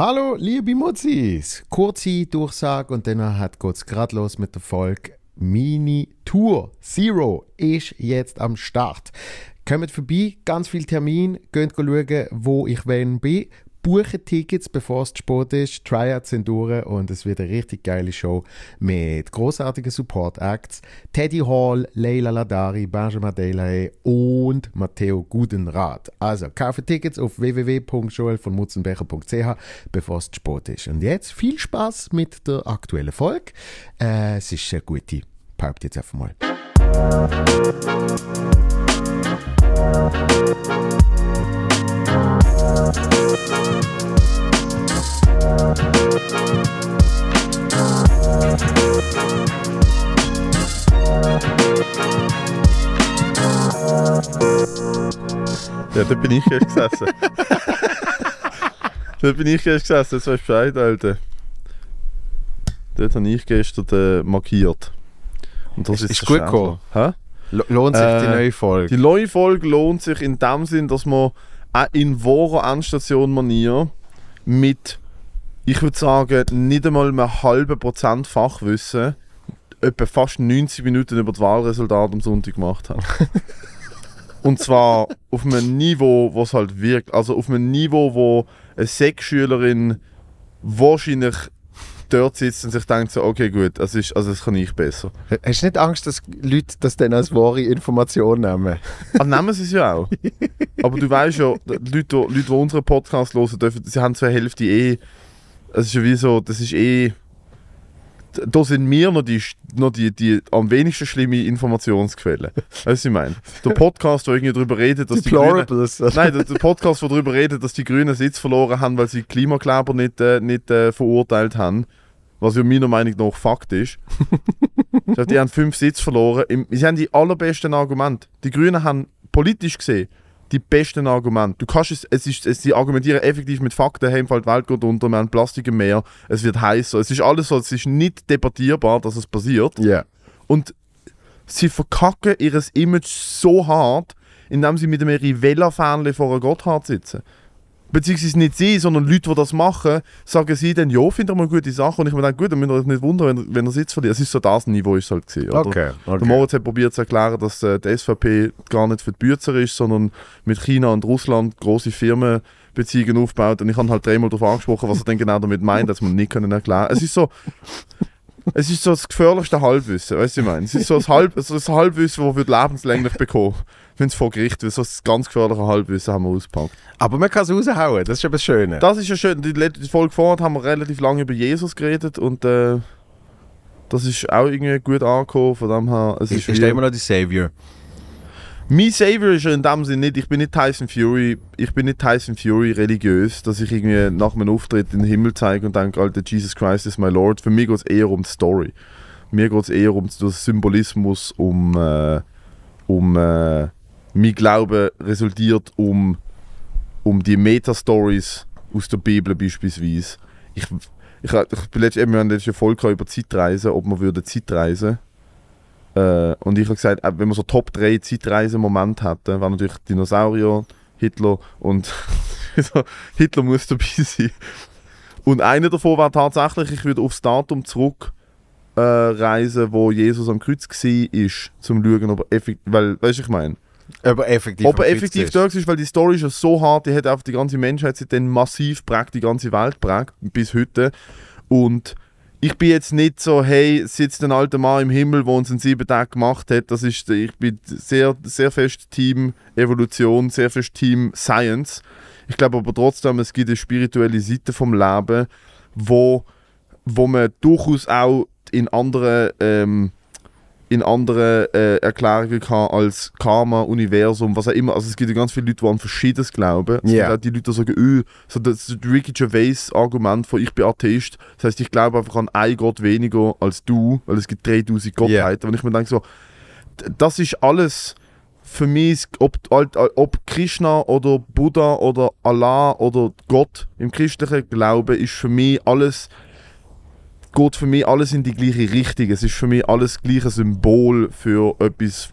Hallo, liebe Mutzis! Kurze Durchsage und dann geht es gerade los mit der Folge Mini Tour Zero ist jetzt am Start. Kommt vorbei, ganz viel Termin, geht schauen, wo ich wenn bin buchen Tickets, bevor es zu spät ist. Tryouts sind durch und es wird eine richtig geile Show mit großartigen Support-Acts. Teddy Hall, Leila Ladari, Benjamin Delahaye und Matteo Gudenrath. Also, kaufe Tickets auf www.joelvonmutzenbecher.ch, bevor es zu spät ist. Und jetzt viel Spaß mit der aktuellen Folge. Äh, es ist eine gute. Paupt jetzt einfach mal. Ja, da bin ich erst gesessen. da bin ich erst gesessen, jetzt weißt du Bescheid, Alter. Dort habe ich gestern äh, markiert. Und das ist, ist gut gekommen. Hä? Lohnt sich äh, die neue Folge? Die neue Folge lohnt sich in dem Sinn, dass man in wahrer Endstation-Manier mit, ich würde sagen, nicht einmal einem halben Prozent Fachwissen etwa fast 90 Minuten über das Wahlresultat am Sonntag gemacht hat. Und zwar auf einem Niveau, wo es halt wirkt. Also auf einem Niveau, wo eine Sexschülerin wahrscheinlich dort sitzt und sich denkt so, okay gut, das, ist, also das kann ich besser. Hast du nicht Angst, dass Leute das dann als wahre Information nehmen? Ah, nehmen sie es ja auch. Aber du weißt ja, die Leute, Leute, die unseren Podcast hören dürfen, sie haben zur Hälfte eh, es ist ja wie so, das ist eh da sind wir noch die, noch die, die am wenigsten schlimme Informationsquelle. Weißt du, was ich meine? Der Podcast, der irgendwie darüber redet, dass die Grünen, Nein, der, der, Podcast, der darüber redet, dass die Grünen Sitz verloren haben, weil sie Klimakleber nicht, äh, nicht äh, verurteilt haben. Was ja meiner Meinung nach Fakt ist. die haben fünf Sitze verloren. Sie haben die allerbesten Argumente. Die Grünen haben politisch gesehen die besten Argumente. Du kannst es, es ist, es, sie argumentieren effektiv mit Fakten, hey, die Welt geht unter, wir haben Plastik im Meer, es wird heißer. Es ist alles so, es ist nicht debattierbar, dass es passiert. Yeah. Und sie verkacken ihr Image so hart, indem sie mit einem Rivella-Fähnchen vor einem Gotthard sitzen beziehungsweise nicht sie, sondern Leute, die das machen, sagen sie dann, ja, finde ich mal gute Sache. Und ich mir denke, gut, dann müsst ihr euch nicht wundern, wenn, wenn er Sitz verliert. Es ist so das Niveau, ist halt gesehen. Okay, okay. Der Moritz hat probiert zu erklären, dass äh, die SVP gar nicht für die Bützer ist, sondern mit China und Russland große Firmen Beziehungen aufbaut. Und ich habe halt dreimal darauf angesprochen, was er denn genau damit meint, dass man nicht können erklären. Es ist so, es ist so das gefährlichste Halbwissen, weißt du, ich meine? Es ist so das, Halb, so das Halbwissen, das wir lebenslänglich bekommen. Wenn es vor Gericht wird, so das ganz gefährliche Halbwissen haben wir ausgepackt. Aber man kann es raushauen, das ist ja das Schöne. Das ist ja schön. Die, die Folge vorher haben wir relativ lange über Jesus geredet und äh, das ist auch irgendwie gut angekommen. Von dem her, es ist, ist immer noch die Savior. Mein Savior ist ja in dem Sinne nicht, ich bin nicht Tyson Fury, ich bin nicht Tyson Fury religiös, dass ich irgendwie nach meinem Auftritt in den Himmel zeige und denke, Alter, Jesus Christ is my Lord. Für mich geht es eher um die Story. Mir geht es eher um den Symbolismus, um, äh, um äh, mein Glaube resultiert um, um die Meta-Stories aus der Bibel beispielsweise. Ich, ich, ich bin letztens, wir haben letzte Folge über Zeitreisen, ob man würde Zeitreisen äh, und ich habe gesagt, äh, wenn man so Top 3 Zeitreisen-Momente hätte, wäre natürlich Dinosaurier, Hitler und Hitler muss dabei sein. Und einer davon war tatsächlich, ich würde aufs Datum zurück äh, reisen, wo Jesus am Kreuz war, ist, zum zu schauen, ob er effektiv, weil, weißt du, ich meine, ob er effektiv, ob er effektiv dort ist, weil die Story ist ja so hart, die hat einfach die ganze Menschheit seitdem massiv prägt, die ganze Welt prägt, bis heute. Und ich bin jetzt nicht so, hey, sitzt ein alter Mann im Himmel, der uns in sieben Tagen gemacht hat. Das ist, ich bin sehr, sehr fest Team Evolution, sehr fest Team Science. Ich glaube aber trotzdem, es gibt eine spirituelle Seite vom Leben, wo, wo man durchaus auch in anderen ähm, in anderen äh, Erklärungen kann als Karma, Universum, was auch immer. Also es gibt ja ganz viele Leute, die an Verschiedenes glauben. Es yeah. gibt auch die Leute, die sagen, öh, so das Ricky Gervais Argument von ich bin Atheist. Das heißt, ich glaube einfach an einen Gott weniger als du, weil es gibt 3000 Gottheiten. Yeah. Und ich mir denke so, das ist alles für mich, ob, ob Krishna oder Buddha oder Allah oder Gott im christlichen Glauben, ist für mich alles geht für mich alles in die gleiche Richtung. Es ist für mich alles gleiche Symbol für etwas,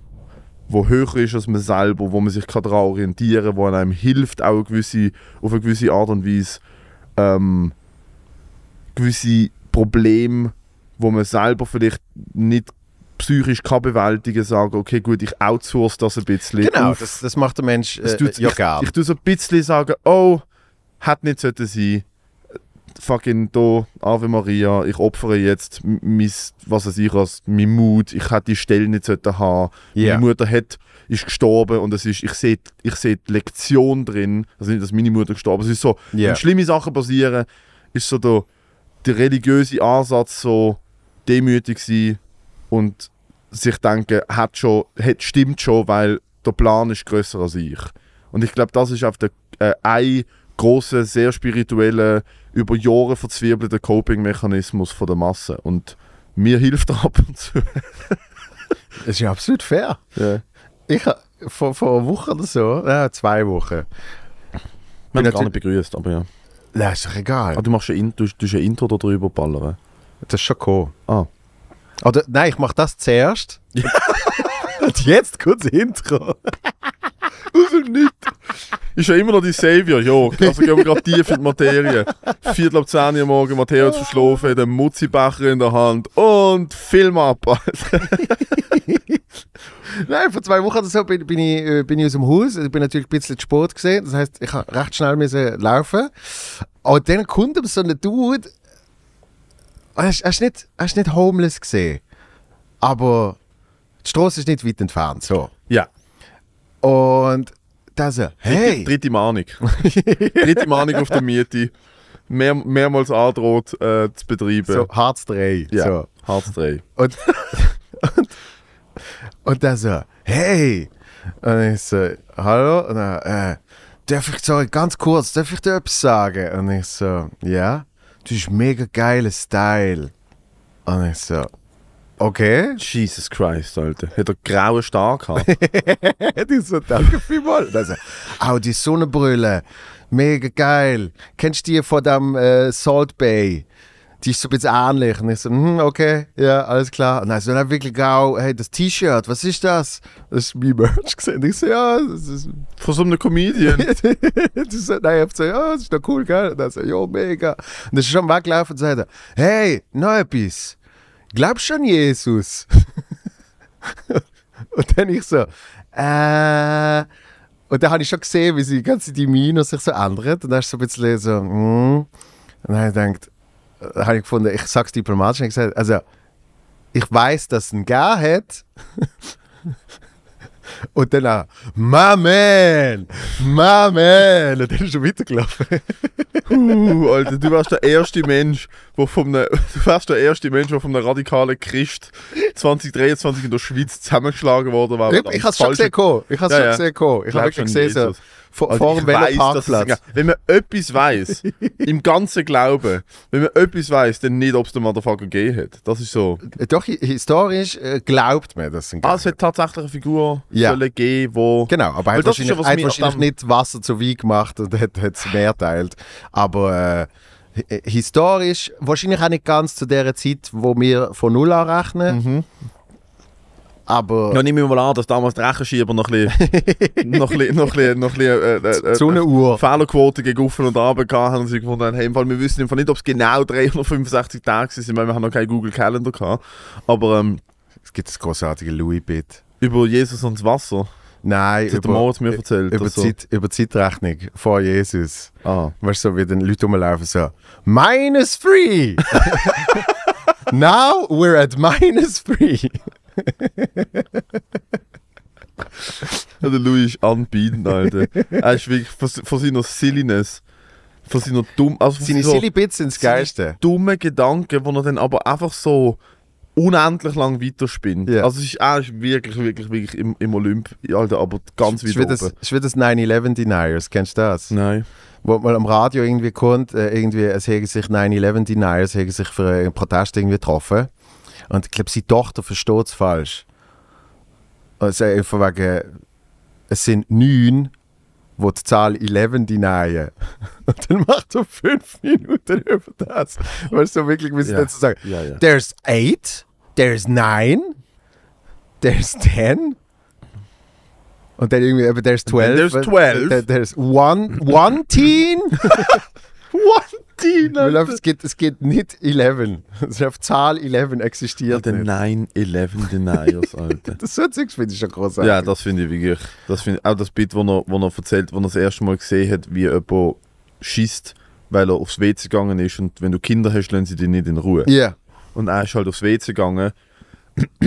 wo höher ist als man selber, wo man sich daran orientieren kann, wo einem hilft, auch eine gewisse, auf eine gewisse Art und Weise ähm, gewisse Probleme, wo man selber vielleicht nicht psychisch kann bewältigen, sagen, okay, gut, ich outsource das ein bisschen. Genau, auf. das, das macht der Mensch äh, ja ich, gern. ich tue so ein bisschen sagen, oh, hat nicht sollten sein. Fucking da, Ave Maria, ich opfere jetzt m- mis, was weiß ich, als mein Mut, ich hätte die Stelle nicht haben. Ja. Meine Mutter hat, ist gestorben und es ist, ich sehe ich sehe die Lektion drin, also nicht, dass meine Mutter gestorben ist, es ist so, Ja. wenn schlimme Sachen passieren, ist so der, der religiöse Ansatz so demütig sein und sich denken, hat schon, hat, stimmt schon, weil der Plan ist größer als ich. Und ich glaube, das ist auf der äh, ein großer, sehr spiritueller, über Jahre verzwirbelter Coping-Mechanismus von der Masse. Und mir hilft er ab und zu. Das ist ja absolut fair. Ja. Ich vor, vor einer Woche oder so, ja, zwei Wochen. Wir haben gar nicht begrüßt, aber ja. Das ist doch egal. Ah, du machst ein, In- du, du ein Intro da drüber ballern. Das ist schon cool. Ah. Oder, nein, ich mache das zuerst. Und jetzt das Intro. Also nicht. Ist ja immer noch die Savior, ja. Also gehen wir gerade tief in die Materie. Viertel ab 10 Uhr morgen, Matteo zu schlafen, den Mutzibecher in der Hand und Film ab. Nein, vor zwei Wochen oder so bin, bin, ich, äh, bin ich aus dem Haus. Ich bin natürlich ein bisschen zu Sport gesehen. Das heißt, ich habe recht schnell müssen laufen. Und dann kommt aber so ein Dude. Hast du nicht, hast du nicht homeless gesehen? Aber die Straße ist nicht weit entfernt. So. Ja. Und da so, hey! Dritte Mahnung. Dritte Mahnung auf der Miete. Mehr, mehrmals androht äh, zu betreiben. So, Hartz 3. ja. So. Hartz 3. Und, und, und dann so, hey! Und ich so, hallo? Und dann, äh, darf ich, sorry, ganz kurz, darf ich dir etwas sagen? Und ich so, ja? Du hast mega geiler Style. Und ich so, okay. Jesus Christ, Alter. Hat er grauen Star gehabt? die so, danke vielmals. Und dann so, oh, die Sonnenbrille, mega geil. Kennst du die von dem äh, Salt Bay? Die ist so ein bisschen ähnlich. Und ich so, hm, okay, ja, alles klar. Und dann so, dann wirklich auch, hey, das T-Shirt, was ist das? Das ist mein Merch gesehen. Und ich so, ja, das ist Von so einem Comedian. ist so, nein, ich hab so, ja, das ist doch cool, gell? Und dann so, ja, mega. Und dann ist er schon weggelaufen und sagt, er, hey, noch etwas. Glaubst du an Jesus? und dann ich so, äh. Und dann habe ich schon gesehen, wie sie die ganze die sich so ändert. Und dann ist so ein bisschen so, hm. Und dann habe ich gedacht, äh, habe ich gefunden, ich sag's diplomatisch, und ich gesagt, also, ich weiß, dass es einen gegeben hat. Und dann auch, my man, my man. Und dann ist er weitergelaufen. Uh, Alter, du wärst der erste Mensch, der vom ne, du wärst der erste Mensch, der vom radikalen Christ 2023 in der Schweiz zusammengeschlagen worden war. ich ich habe es schon gesehen, ich habe es Ja, schon gesehen. Ich habe wirklich gesehen, so? Vor, Alter, vor dem weiss, dass Parkplatz. Wenn man etwas weiß, im ganzen Glauben, wenn man etwas weiß, dann nicht, ob es den Motherfucker gegeben hat. Das ist so. Doch, hi- historisch äh, glaubt man, dass es einen Ah, es hat tatsächlich eine Figur Ja. sollen geben, wo... Genau, aber er hat wahrscheinlich, er hat wahrscheinlich nicht Wasser zu Wein gemacht und hat es mehr teilt. Aber äh, hi- historisch, wahrscheinlich auch nicht ganz zu der Zeit, wo wir von Null anrechnen. Mhm. Aber Ja, nehmen wir mal an, dass damals die Rechenschieber noch ein bisschen, noch ein bisschen, noch ein bisschen, noch ein bisschen äh, äh, äh, so eine Uhr. Fehlerquote gegen auf und gehabt haben und sie gefunden haben, hey, im Fall, wir wissen im Fall nicht, ob es genau 365 Tage sind, weil wir haben noch keinen Google Calendar gehabt. Aber ähm, Es gibt das großartige Louis-Bit. über Jesus und das Wasser, Nein, das hat der Moritz mir erzählt. über, also. Zeit, über Zeitrechnung vor Jesus. Ah. Weißt du, so wie den Leute rumlaufen, so minus three! Now we're at minus three! Der Louis ist anbietend, Alter. er ist wirklich von, von seiner Silliness, von seiner dumm, also Seine so silly Bits sind das Geilste. dummen Gedanken, die er dann aber einfach so unendlich lang weiterspinnt. Ja. Also es ist, er ist wirklich, wirklich, wirklich im, im Olymp, Alter, aber ganz weit wie das, oben. es ist wie das 9-11 Deniers, kennst du das? Nein. Wo mal am Radio irgendwie kommt, äh, irgendwie, es hätten sich 9-11 Deniers hätten sich für einen Protest irgendwie getroffen. Und ich glaube, seine Tochter versteht es falsch. Also äh, von wegen, es sind neun, wo die, die Zahl 11 denyen. Und dann macht er fünf Minuten über das. Weißt du, wirklich, wie sie ja. dazu sagen, ja, ja. there's eight, there's nine, there's ten. Und dann irgendwie, aber there's 12. There's 12. There's one, one teen. one 10, Weil es geht, es geht nicht 11. Es auf Zahl 11 existiert ja, der 9-11 Deniers, Alter. das hört sich, finde ich schon großartig. Ja, das finde ich wirklich. Das find, auch das Bild, wo er, wo er erzählt, wo er das erste Mal gesehen hat, wie jemand schießt, weil er aufs WC gegangen ist und wenn du Kinder hast, lassen sie dich nicht in Ruhe. Ja. Yeah. Und er ist halt aufs WC gegangen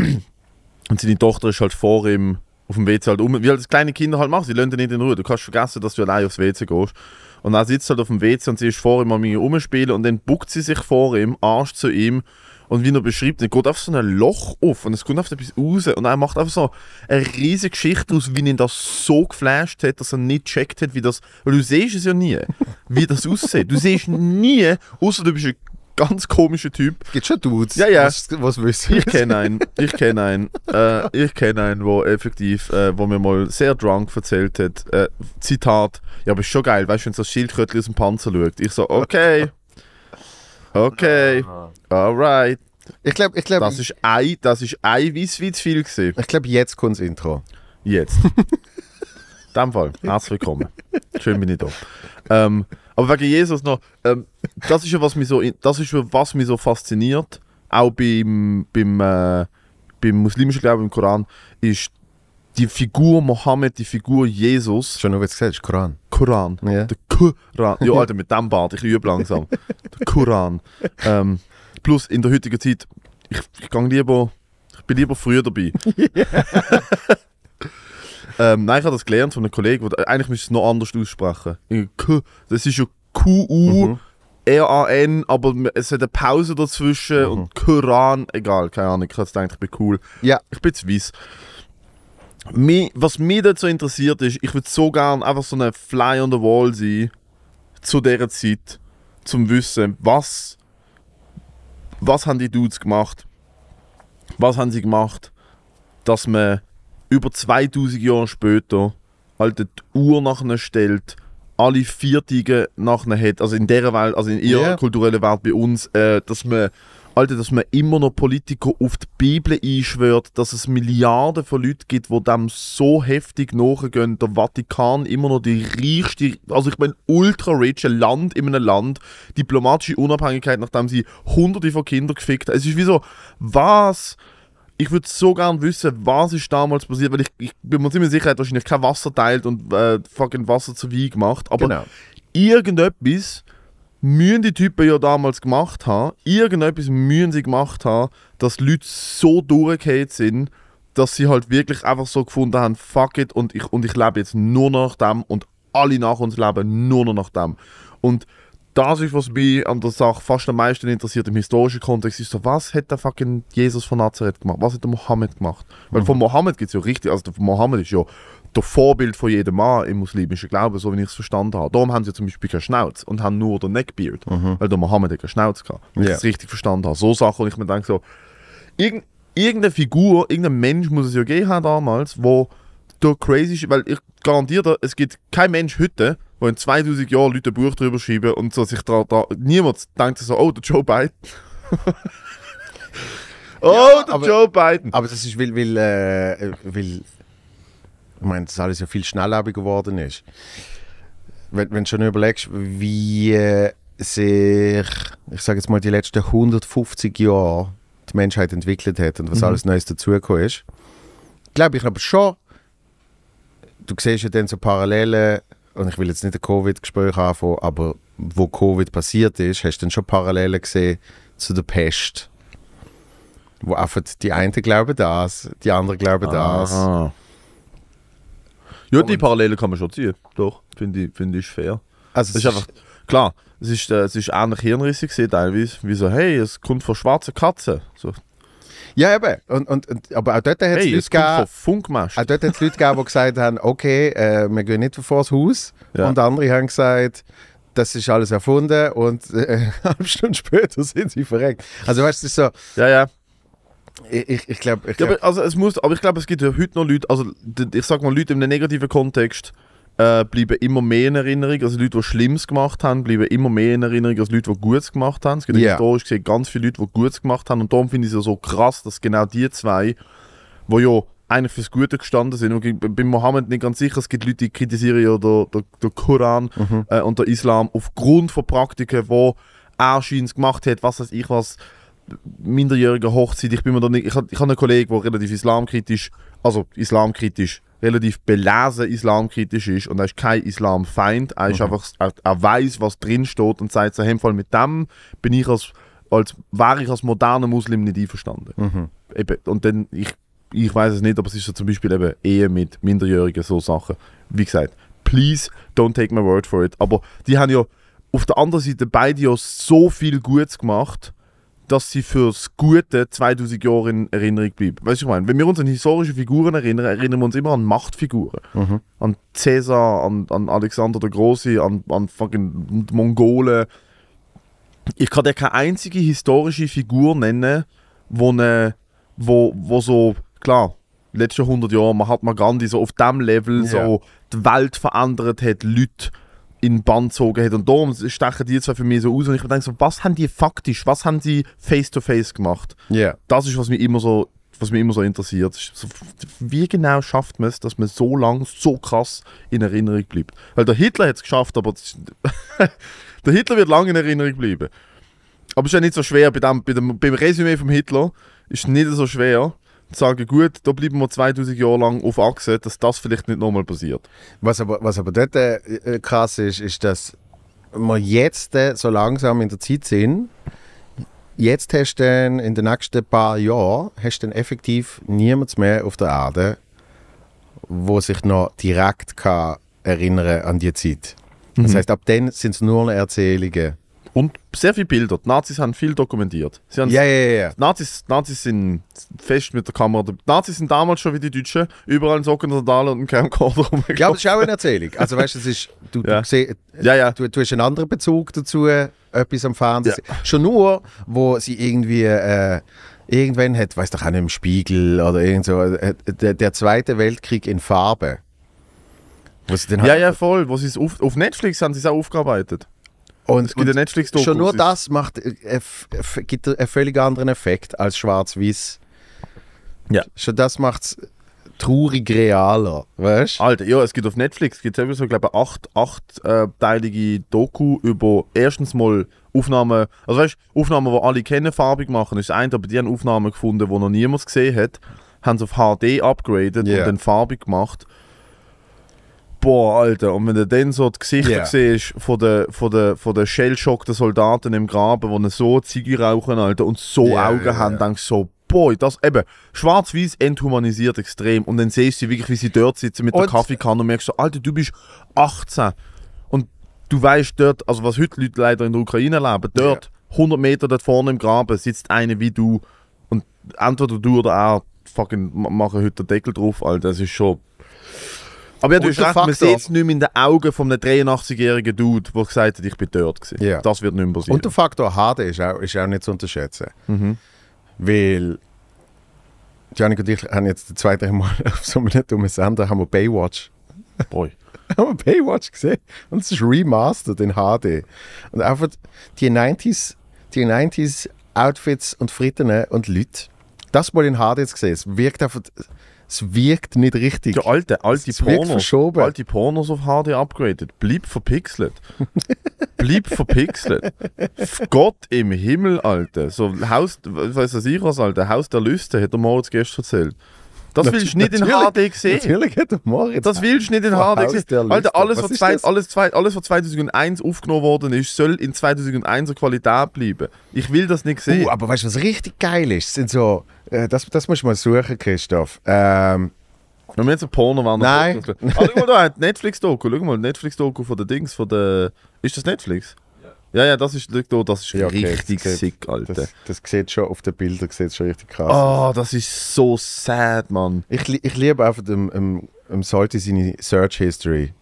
und seine Tochter ist halt vor ihm auf dem WC halt um. Wie halt das kleine Kinder halt machen, sie lassen dich nicht in Ruhe. Du kannst vergessen, dass du allein aufs WC gehst. Und er sitzt halt auf dem WC und sie ist vor ihm am rumspielen und dann buckt sie sich vor ihm, Arsch zu ihm und wie er beschreibt, dann geht einfach so ein Loch auf und es kommt einfach etwas raus und er macht einfach so eine riesige Geschichte aus, wie ihn das so geflasht hat, dass er nicht gecheckt hat, wie das, weil du siehst es ja nie, wie das aussieht. Du siehst nie, außer du bist ein ganz komischer Typ, Gibt schon Dudes, Ja, ja. was, was wissen. ich kenne einen, ich kenne einen, äh, ich kenne einen, wo effektiv, äh, wo mir mal sehr drunk erzählt hat, äh, Zitat, ja, aber ist schon geil, weißt du, wenn so ein Schildkrötchen aus dem Panzer schaut. Ich so, okay, okay, alright. Ich glaube, ich glaub, Das ist ein, das ist ein Weisswein zu viel gewesen. ich glaub, jetzt kommt das Intro. Jetzt. In dem Fall, herzlich willkommen. Schön bin ich da. Ähm, aber wegen Jesus noch, ähm, das ist ja was mich so, das ist ja was mich so fasziniert, auch beim, beim, äh, beim muslimischen Glauben im Koran, ist die Figur Mohammed, die Figur Jesus, Schon nur, wie du gesagt hast, Koran. Koran, Ja. der Koran, ja Alter, mit dem Bart, ich übe langsam, der Koran. Ähm, plus in der heutigen Zeit, ich, ich gang lieber, ich bin lieber früher dabei. ähm, nein, ich habe das gelernt von einem Kollegen, der, eigentlich müsste es noch anders aussprechen. Das ist ja Q-U, Mhm. R-A-N, aber es hat eine Pause dazwischen Mhm. und Koran, egal, keine Ahnung, ich habe gedacht, ich bin cool. Ja. Ich bin zu weiss. Was mich so interessiert ist, ich würde so gern einfach so eine Fly on the Wall sein, zu dieser Zeit, zum Wissen, was, was haben die Dudes gemacht? Was haben sie gemacht, dass man über 2000 Jahre später halt die Uhr nachher stellt, alle vier Tage nachher hat, also in dieser Welt, also in ihrer Ja. kulturellen Welt bei uns, äh, dass man Alter, dass man immer noch Politiker auf die Bibel einschwört, dass es Milliarden von Leuten gibt, die dem so heftig nachgehen. Der Vatikan immer noch die reichste, also ich meine ultra rich Land in einem Land, diplomatische Unabhängigkeit, nachdem sie hunderte von Kindern gefickt haben. Es ist wie so, was? Ich würde so gern wissen, was ist damals passiert, weil ich, ich bin mir ziemlich sicher, er hat wahrscheinlich kein Wasser teilt und äh, fucking Wasser zu Wein gemacht. Aber Genau. irgendetwas müssen die Typen ja damals gemacht haben, irgendetwas müssen sie gemacht haben, dass Leute so durchgehend sind, dass sie halt wirklich einfach so gefunden haben, fuck it, und ich, und ich lebe jetzt nur noch nach dem und alle nach uns leben nur noch nach dem. Und das ist, was mich an der Sache fast am meisten interessiert im historischen Kontext, ist so, was hat der fucking Jesus von Nazareth gemacht? Was hat der Mohammed gemacht? Weil von Mohammed gibt es ja richtig, also der Mohammed ist ja der Vorbild von jedem Mann im muslimischen Glauben, so wie ich es verstanden habe. Darum haben sie zum Beispiel keine Schnauz und haben nur den Neckbeard, weil der Mohammed hat keine Schnauz gehabt, wenn ich Ja. es richtig verstanden habe. So Sachen, und ich mir denke so, irgend, irgendeine Figur, irgendein Mensch muss es ja gegeben haben damals, wo der crazy ist, weil ich garantiere dir, es gibt kein Mensch heute, wo in 2000 Jahren Leute ein Buch drüber schreiben und so sich da, da niemand denkt so, oh, der Joe Biden. oh, der aber- Joe Biden. Aber das ist, weil, weil, äh, weil ich meine, das alles ja viel schnelllebiger geworden ist. Wenn, wenn du schon überlegst, wie äh, sich, ich sage jetzt mal, die letzten 150 Jahre die Menschheit entwickelt hat und was Mhm. alles Neues dazugekommen ist, glaube ich aber schon, du siehst ja dann so Parallelen, und ich will jetzt nicht ein Covid-Gespräch anfangen, aber wo Covid passiert ist, hast du dann schon Parallelen gesehen zu der Pest. Wo einfach die einen glauben das, die anderen glauben das. Aha. Ja, die Parallele kann man schon ziehen. Doch, finde ich, finde ich fair. Also Es ist einfach, klar, es ist, äh, es ist ähnlich hirnrissig gewesen, teilweise. Wie so, hey, es kommt von schwarzen Katzen. So, Ja, eben. Und, und, und, aber auch dort hat es hey, Leute gegeben, Funkmast. auch dort hat's Leute gegeben, die gesagt haben, okay, äh, wir gehen nicht vor das Haus. Ja. Und andere haben gesagt, das ist alles erfunden und äh, eine halbe Stunde später sind sie verreckt. Also weißt du, es ist so, Ja, ja. ich, ich, ich glaube, Ja, glaub, aber, also es muss, aber ich glaube, es gibt ja heute noch Leute, also ich sag mal, Leute in einem negativen Kontext äh, bleiben immer mehr in Erinnerung. Also Leute, die Schlimmes gemacht haben, bleiben immer mehr in Erinnerung als Leute, die Gutes gemacht haben. Es gibt Ja. historisch gesehen ganz viele Leute, die Gutes gemacht haben. Und darum finde ich es ja so krass, dass genau die zwei, wo ja eigentlich fürs Gute gestanden sind. Und ich bin Mohammed nicht ganz sicher, es gibt Leute, die kritisieren ja den, den, den Koran Mhm. äh, und den Islam aufgrund von Praktiken, wo er scheint gemacht hat, was weiß ich was, minderjährige Hochzeit. Ich bin mir da nicht, ich habe ich hab einen Kollegen, der relativ islamkritisch, also islamkritisch, relativ belesen islamkritisch ist und er ist kein Islamfeind. Er ist einfach, er, er weiß, was drin steht und sagt, so, hey, Fall mit dem bin ich als, als wäre ich als moderner Muslim nicht einverstanden. Mhm. Eben, und dann, ich, ich weiß es nicht, aber es ist so zum Beispiel eben Ehe mit Minderjährigen, so Sachen. Wie gesagt, please don't take my word for it. Aber die haben ja auf der anderen Seite beide ja so viel Gutes gemacht, dass sie fürs Gute 2000 Jahre in Erinnerung bleiben. Weißt du, ich meine, wenn wir uns an historische Figuren erinnern, erinnern wir uns immer an Machtfiguren. Mhm. An Cäsar, an, an Alexander der Große, an, an fucking Mongolen. Ich kann dir keine einzige historische Figur nennen, wo, ne, wo, wo so, klar, letzten 100 Jahre, Mahatma Gandhi so auf dem Level Ja. so die Welt verändert hat, Leute in den Bann gezogen hat. Und darum stechen die zwei für mich so aus. Und ich denke so, was haben die faktisch, was haben sie face-to-face gemacht? Ja. Das ist, was mich immer so, was mich immer so interessiert. So, wie genau schafft man es, dass man so lang so krass in Erinnerung bleibt? Weil der Hitler hat es geschafft, aber der Hitler wird lange in Erinnerung bleiben. Aber es ist ja nicht so schwer, bei dem, bei dem, beim Resümee vom Hitler ist es nicht so schwer, sagen, gut, da bleiben wir 2000 Jahre lang auf Achse, dass das vielleicht nicht nochmal passiert. Was aber, was aber dort äh, äh, krass ist, ist, dass wir jetzt äh, so langsam in der Zeit sind. Jetzt hast du dann in den nächsten paar Jahren hast dann effektiv niemand mehr auf der Erde, wo sich noch direkt kann erinnern an die Zeit. Das heißt, ab dann sind es nur noch Erzählungen. Und sehr viele Bilder. Die Nazis haben viel dokumentiert. Sie haben Ja, ja, ja, ja. Nazis, Nazis sind fest mit der Kamera. Die Nazis sind damals schon wie die Deutschen, überall in Socken und Sandalen und einem Camcorder Ja, aber rumgelaufen. das ist auch eine Erzählung. Also weißt du, es ist, du, Ja. du, seh, Ja, ja. du, du hast einen anderen Bezug dazu, etwas am Fernsehen. Schon nur, wo sie irgendwie äh, irgendwann hat, weiß doch auch nicht im Spiegel oder irgend so, äh, der, der Zweite Weltkrieg in Farbe. Ja, halt- ja, voll. Es auf, auf Netflix haben sie es auch aufgearbeitet. Und, Es gibt und Netflix-Doku. schon nur das macht, äh, gibt einen völlig anderen Effekt als schwarz-weiß. Ja. Schon das macht es traurig realer, weißt du? Alter, ja, es gibt auf Netflix gibt es so, glaube ich, acht, achtteilige Doku über erstens mal Aufnahmen, also weißt du, Aufnahmen, die alle kennen, farbig machen, ist eine, aber die haben Aufnahmen gefunden, die noch niemand gesehen hat, haben sie auf HD upgraded Ja. und dann farbig gemacht. Boah, Alter, und wenn du dann so die Gesichter Ja. siehst von den, von den, von den shellschockten Soldaten im Graben, die so Ziege rauchen, Alter, und so Ja, Augen ja, haben, denkst du so, boah, das eben, schwarz-weiß enthumanisiert extrem. Und dann siehst du wirklich, wie sie dort sitzen mit der Und- Kaffeekanne und merkst so, Alter, du bist 18. Und du weißt dort, also was heute Leute leider in der Ukraine leben, dort, 100 Meter dort vorne im Graben, sitzt eine wie du. Und entweder du oder er fucking ma- machen heute den Deckel drauf, Alter, das ist schon... Aber ja, du hast recht, man sieht es nicht mehr in den Augen von einem 83-jährigen Dude, der gesagt hat, ich bin dort gewesen. Ja. Das wird nicht mehr passieren. Und der Faktor HD ist auch, ist auch nicht zu unterschätzen. Mhm. Weil Janik und ich haben jetzt den zweiten Mal auf so einem dummen Sender haben wir Baywatch. Boy. haben wir Baywatch gesehen. Und es ist remastered in HD. Und einfach die 90s, die 90s Outfits und Fritten und Leute, das mal in HD zu sehen, es wirkt einfach, es wirkt nicht richtig. Ja, alte, alte Es Pornos. verschoben. Alte Pornos auf HD upgraded. Bleib verpixelt. Bleib verpixelt. Gott im Himmel, Alter. So Haus, weiß was ich was, Alter. Haus der Lüste, hat der Moritz gestern erzählt. Das willst du nicht in HD sehen. Natürlich hat der Moritz. Das willst du nicht in HD sehen. Alter, alles Was was, zwei, alles, zwei, alles, was 2001 aufgenommen worden ist, soll in 2001er Qualität bleiben. Ich will das nicht sehen. Uh, aber weißt du, was richtig geil ist? Sind so, das, das musst du mal suchen, Christoph. Ähm, wir jetzt ein Porno waren. Nein. Ah, schau mal da, Netflix-Doku. Schau mal, Netflix-Doku von den Dings, von der... Ist das Netflix? Ja, ja, das ist, das ist Ja, okay, richtig das sieht- sick, Alter. das, das sieht schon auf den Bildern sieht schon richtig krass Oh, das ist so sad, Mann. Ich, ich liebe einfach dem, dem, dem Sollte seine Search History.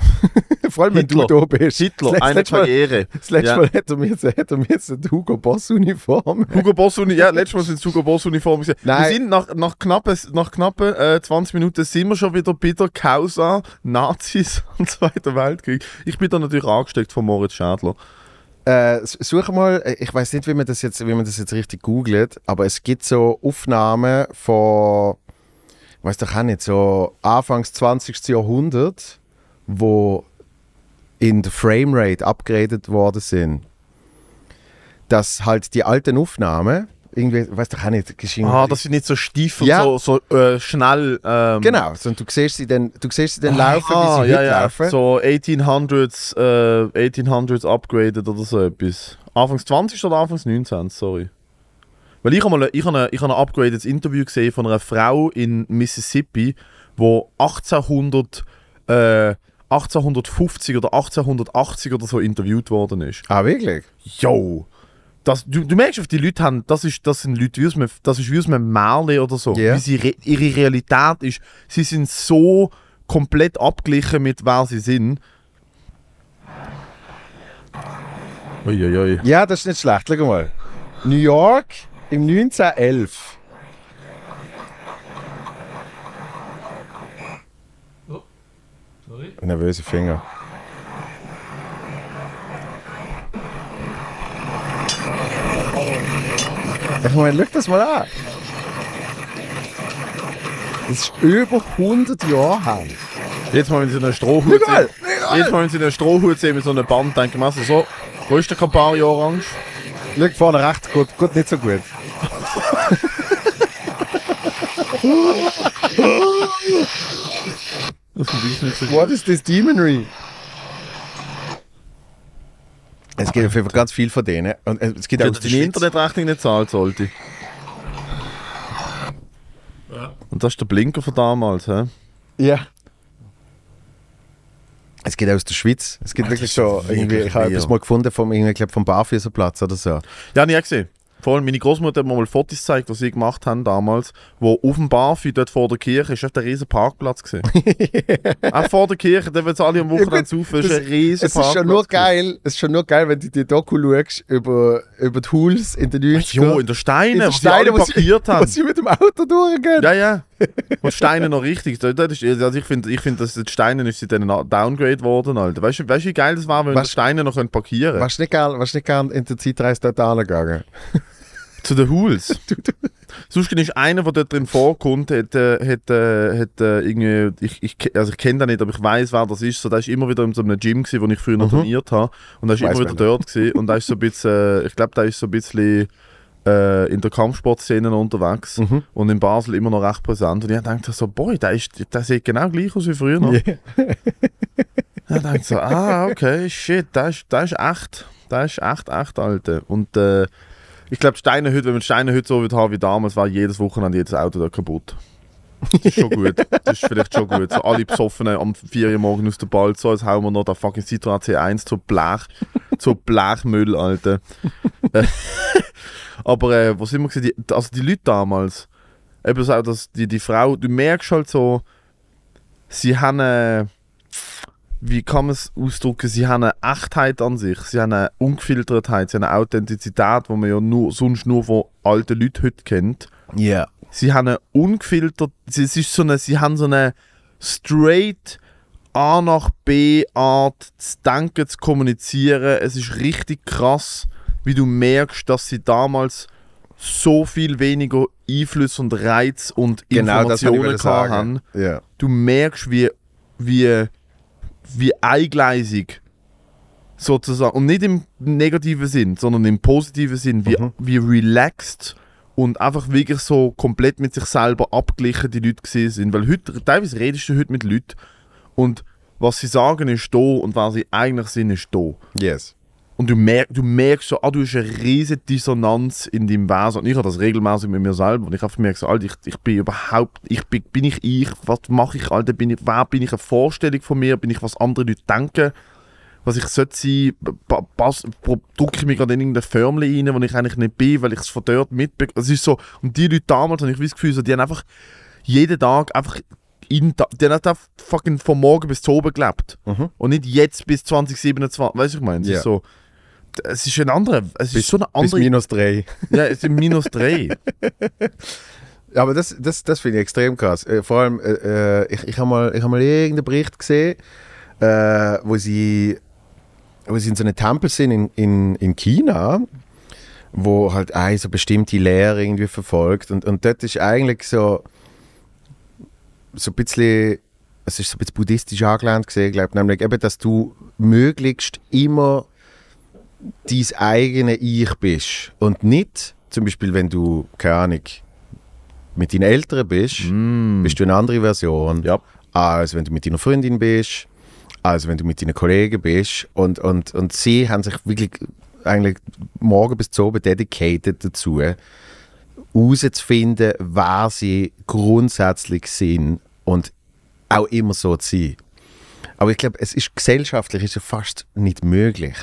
Vor allem, wenn Hitler. du da bist. Hitler, das eine Karriere. das letzte. Mal hat er mir jetzt, mir jetzt eine Hugo Boss Uniform. Hugo Boss Uni, ja, letztes Mal sind es Hugo Boss Uniformen. gewesen. Wir sind nach, nach knappen, nach knappen äh, 20 Minuten sind wir schon wieder bei der Causa Nazis und Zweiter Weltkrieg. Ich bin da natürlich angesteckt von Moritz Schädler. Äh, s- such mal, äh, ich weiß nicht, wie man das jetzt, wie man das jetzt richtig googelt, aber es gibt so Aufnahmen von weiß doch auch nicht, so Anfangs 20. Jahrhundert, wo in der Framerate abgegradet worden sind, dass halt die alten Aufnahmen irgendwie, weiß doch auch nicht, geschehen. Ah, dass sie nicht so steif und Ja. so, so äh, schnell. Ähm, Genau, so, und du siehst sie dann, du siehst sie dann laufen, ah, wie sie ja, heute ja. laufen. So 1800s, äh, 1800s upgraded oder so etwas. Anfangs 20 oder Anfangs 19, sorry. Weil ich habe mal ich habe ein, ich habe ein upgradedes Interview gesehen von einer Frau in Mississippi, wo 1800 äh, 1850 oder 1880 oder so interviewt worden ist. Ah, wirklich? Yo! Das, du, du merkst, auf die Leute haben, das, ist, das sind Leute, wie aus einem, das ist wie aus einem Märchen oder so. Ja. Wie sie re, ihre Realität ist. Sie sind so komplett abgeglichen mit wer sie sind. Uiuiui. Ja, das ist nicht schlecht. Schau mal. New York im 1911. Nervöse Finger. Ich meine, schau das mal an. Das ist über 100 Jahre her. Jetzt mal, wenn sie einen Strohhut sehen. Jetzt mal, wenn sie einen Strohhut sehen mit so einem Band, denken wir also so, der Campari Orange? Schau vorne rechts, gut, gut nicht so gut. Das What is this demonry? Es gibt auf jeden Fall ganz viel von denen. Und es gibt auch die. Internetrechnung nicht zahlt sollte. Ja. Und das ist der Blinker von damals, hä? Ja. Es geht aus der Schweiz. Es gibt wirklich das so, irgendwie, ich habe etwas mal gefunden vom, irgendwie, ich glaube, vom Barfüßerplatz oder so. Ja, auch gesehen. Vor allem meine Großmutter hat mir mal Fotos gezeigt, die sie gemacht haben damals, wo auf dem Barfi dort vor der Kirche ist echt ein riesen Parkplatz gesehen. auch vor der Kirche, da wird alle am Wochenende saufen, ist ein riesen Es ist schon nur geil, es ist schon nur geil, wenn du die Doku schaust über, über die Hools in den 90ern. Jo, in der Steine, In wo sie alle wo sie- parkiert Wo haben. sie mit dem Auto durchgehen. Ja, ja. Und die Steine noch richtig. Also ich finde, ich find, dass die Steine ist denen downgrade worden, Alter. Weißt du, weißt, wie geil das war, wenn wir Steine noch parkieren können? Warst du nicht gern in der Zeitreise dort angegangen? Zu den Hools. Sonst ist einer, der dort drin vorkommt, hat, äh, hat, äh, hat äh, irgendwie, ich, ich, also ich kenne den nicht, aber ich weiß, wer das ist. So, der ist immer wieder in so einem Gym, gewesen, wo ich früher noch trainiert habe. Und der ist immer wieder dort. Gewesen. Und der ist so ein bisschen, ich glaube, der ist so ein bisschen in der Kampfsportszene unterwegs. Mhm. Und in Basel immer noch recht präsent. Und ich dachte so, boy, der, ist, der sieht genau gleich aus wie früher noch. Yeah. Ja, denkt so, ah, okay, shit, das ist, das ist echt. Das ist echt, echt, Alter. Und äh, ich glaube, Steine heute, wenn man Steine heute so würde haben wie damals, war jedes Wochenende jedes Auto da kaputt. Das ist schon gut. Das ist vielleicht schon gut. So alle Besoffenen am 4 Uhr morgen aus der Ball, so als hauen wir noch den fucking Citroën C1 zu Blech, zu Blechmüll, Alter. Äh, Aber äh, wir gewesen? Die, also die Leute damals, eben so, dass die, die Frau, du merkst halt so, sie haben eine, wie kann man es ausdrücken, sie haben eine Echtheit an sich, sie haben eine Ungefiltertheit, sie haben eine Authentizität, die man ja nur, sonst nur von alten Leuten heute kennt. Ja. Sie haben eine ungefiltert, sie, es ist so eine, sie haben so eine straight A nach B Art zu denken, zu kommunizieren. Es ist richtig krass, wie du merkst, dass sie damals so viel weniger Einfluss und Reiz und Genau das Informationen sagen. haben. Ja. Du merkst, wie, wie, wie eingleisig sozusagen, und nicht im negativen Sinn, sondern im positiven Sinn, wie, Mhm. wie relaxed und einfach wirklich so komplett mit sich selber abgeglichen die Leute gesehen sind. Weil heute, teilweise redest du heute mit Leuten und was sie sagen ist da und was sie eigentlich sind ist da. Yes. Und du, merk, du merkst so, ah, du hast eine riesige Dissonanz in deinem Wesen. Und ich habe das regelmäßig mit mir selber. Und ich habe merke so, Alter, ich, ich bin überhaupt, ich bin, bin ich ich, was mache ich, Alter, bin ich, wer bin ich eine Vorstellung von mir, bin ich, was andere Leute denken, was ich sollte sein, pass- drücke ich mich gerade in irgendein Förmchen rein, wo ich eigentlich nicht bin, weil ich es von dort mitbekomme. Es ist so, und die Leute damals, habe ich das Gefühl, so, die haben einfach jeden Tag einfach in, die haben einfach fucking von morgen bis zu oben gelebt. Mhm. Und nicht jetzt bis 2027. Weißt du, ich meine? Ist so. Es ist ein anderer. Es Bis- ist so eine Bis andere. minus drei. ja, es sind minus 3. Ja, aber das, das, das finde ich extrem krass. Äh, vor allem, äh, äh, ich, ich habe mal, ich hab mal irgendeinen Bericht gesehen, äh, wo, sie, wo sie in so einem Tempel sind in, in, in China, wo halt eine so bestimmte Lehre irgendwie verfolgt. Und, und dort ist eigentlich so, so ein bisschen, es ist so ein bisschen buddhistisch angelehnt gesehen, glaube nämlich eben, dass du möglichst immer dein eigene Ich bist und nicht, zum Beispiel, wenn du, keine Ahnung, mit deinen Eltern bist, bist du eine andere Version, Ja. als wenn du mit deiner Freundin bist, als wenn du mit deinen Kollegen bist und, und, und sie haben sich wirklich eigentlich morgen bis zu oben dedicated dazu, herauszufinden, wer sie grundsätzlich sind und auch immer so zu sein. Aber ich glaube, es ist gesellschaftlich ist es fast nicht möglich.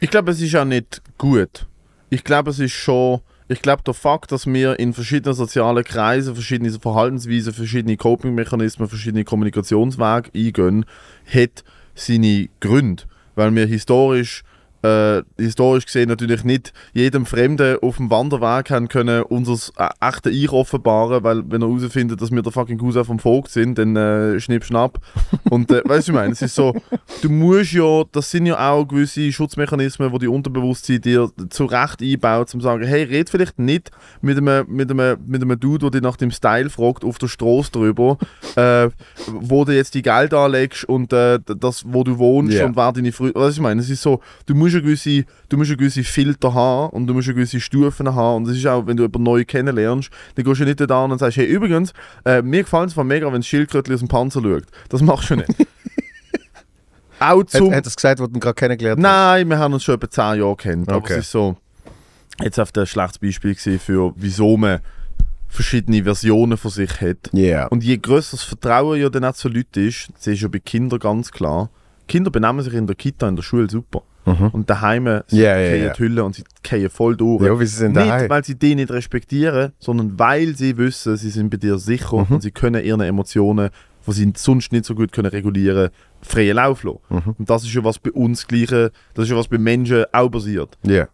Ich glaube, es ist auch nicht gut. Ich glaube, es ist schon. Ich glaube, der Fakt, dass wir in verschiedenen sozialen Kreisen verschiedene Verhaltensweisen, verschiedene Coping-Mechanismen, verschiedene Kommunikationswege eingehen, hat seine Gründe. Weil wir historisch, äh, historisch gesehen natürlich nicht jedem Fremden auf dem Wanderweg haben können unser äh, echte Ich offenbaren, weil wenn er herausfindet, dass wir der fucking Cousin vom Vogt sind, dann äh, schnipp schnapp. Und äh, weißt du, ich meine, es ist so, du musst ja, das sind ja auch gewisse Schutzmechanismen, die die Unterbewusstsein dir zu Recht einbaut, um zu sagen, hey, red vielleicht nicht mit einem, mit einem, mit einem Dude, der dich nach dem Style fragt, auf der Straße drüber, äh, wo du jetzt die Geld anlegst und äh, das, wo du wohnst Ja. und wer deine Freunde, was ich meine, es ist so, du musst eine gewisse, du musst eine gewisse Filter haben und du musst eine gewisse Stufen haben und es ist auch, wenn du jemanden neu kennenlernst, dann gehst du nicht da an und sagst, hey, übrigens, äh, mir gefällt es mega, wenn das Schildkrötchen aus dem Panzer schaut. Das machst du nicht. auch Hat, zum... hat er es gesagt, was du gerade kennengelernt hast? Nein, wir haben uns schon etwa 10 Jahre kennt. Aber Okay. es ist so, jetzt auf ein schlechtes Beispiel für wieso man verschiedene Versionen von sich hat. Ja. Und je grösser das Vertrauen ja dann auch zu Leuten ist, das ist ja bei Kindern ganz klar, Kinder benehmen sich in der Kita, in der Schule super. Mhm. Und daheim sie ja, fallen ja. die Hülle und sie fallen voll durch. Ja, wie sie sind nicht, daheim. weil sie die nicht respektieren, sondern weil sie wissen, sie sind bei dir sicher Mhm. und sie können ihre Emotionen, die sie sonst nicht so gut können regulieren freien Lauf lassen. Mhm. Und das ist ja was bei uns Gleiche, das ist ja was bei Menschen auch passiert. Ja.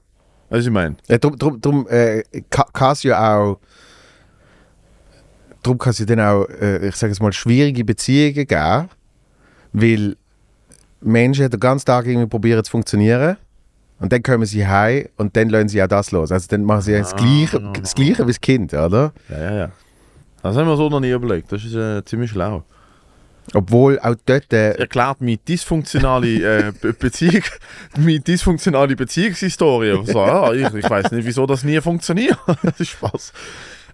Was ich meine? Ja, drum, drum, drum äh, ka- kann es ja auch. Darum kann es ja dann auch, äh, ich sage es mal, schwierige Beziehungen geben, weil Menschen den ganzen Tag irgendwie probieren zu funktionieren und dann kommen sie heim und dann lassen sie auch das los. Also dann machen sie ja das, Gleiche, das Gleiche wie das Kind, oder? Ja, ja, ja. Das haben wir so noch nie überlegt. Das ist äh, ziemlich schlau. Obwohl auch dort. Äh, Erklärt meine dysfunktionale äh, Be Beziehung, meine dysfunktionale Beziehungshistorie. So, ah, ich, ich weiß nicht, wieso das nie funktioniert. das ist Spaß.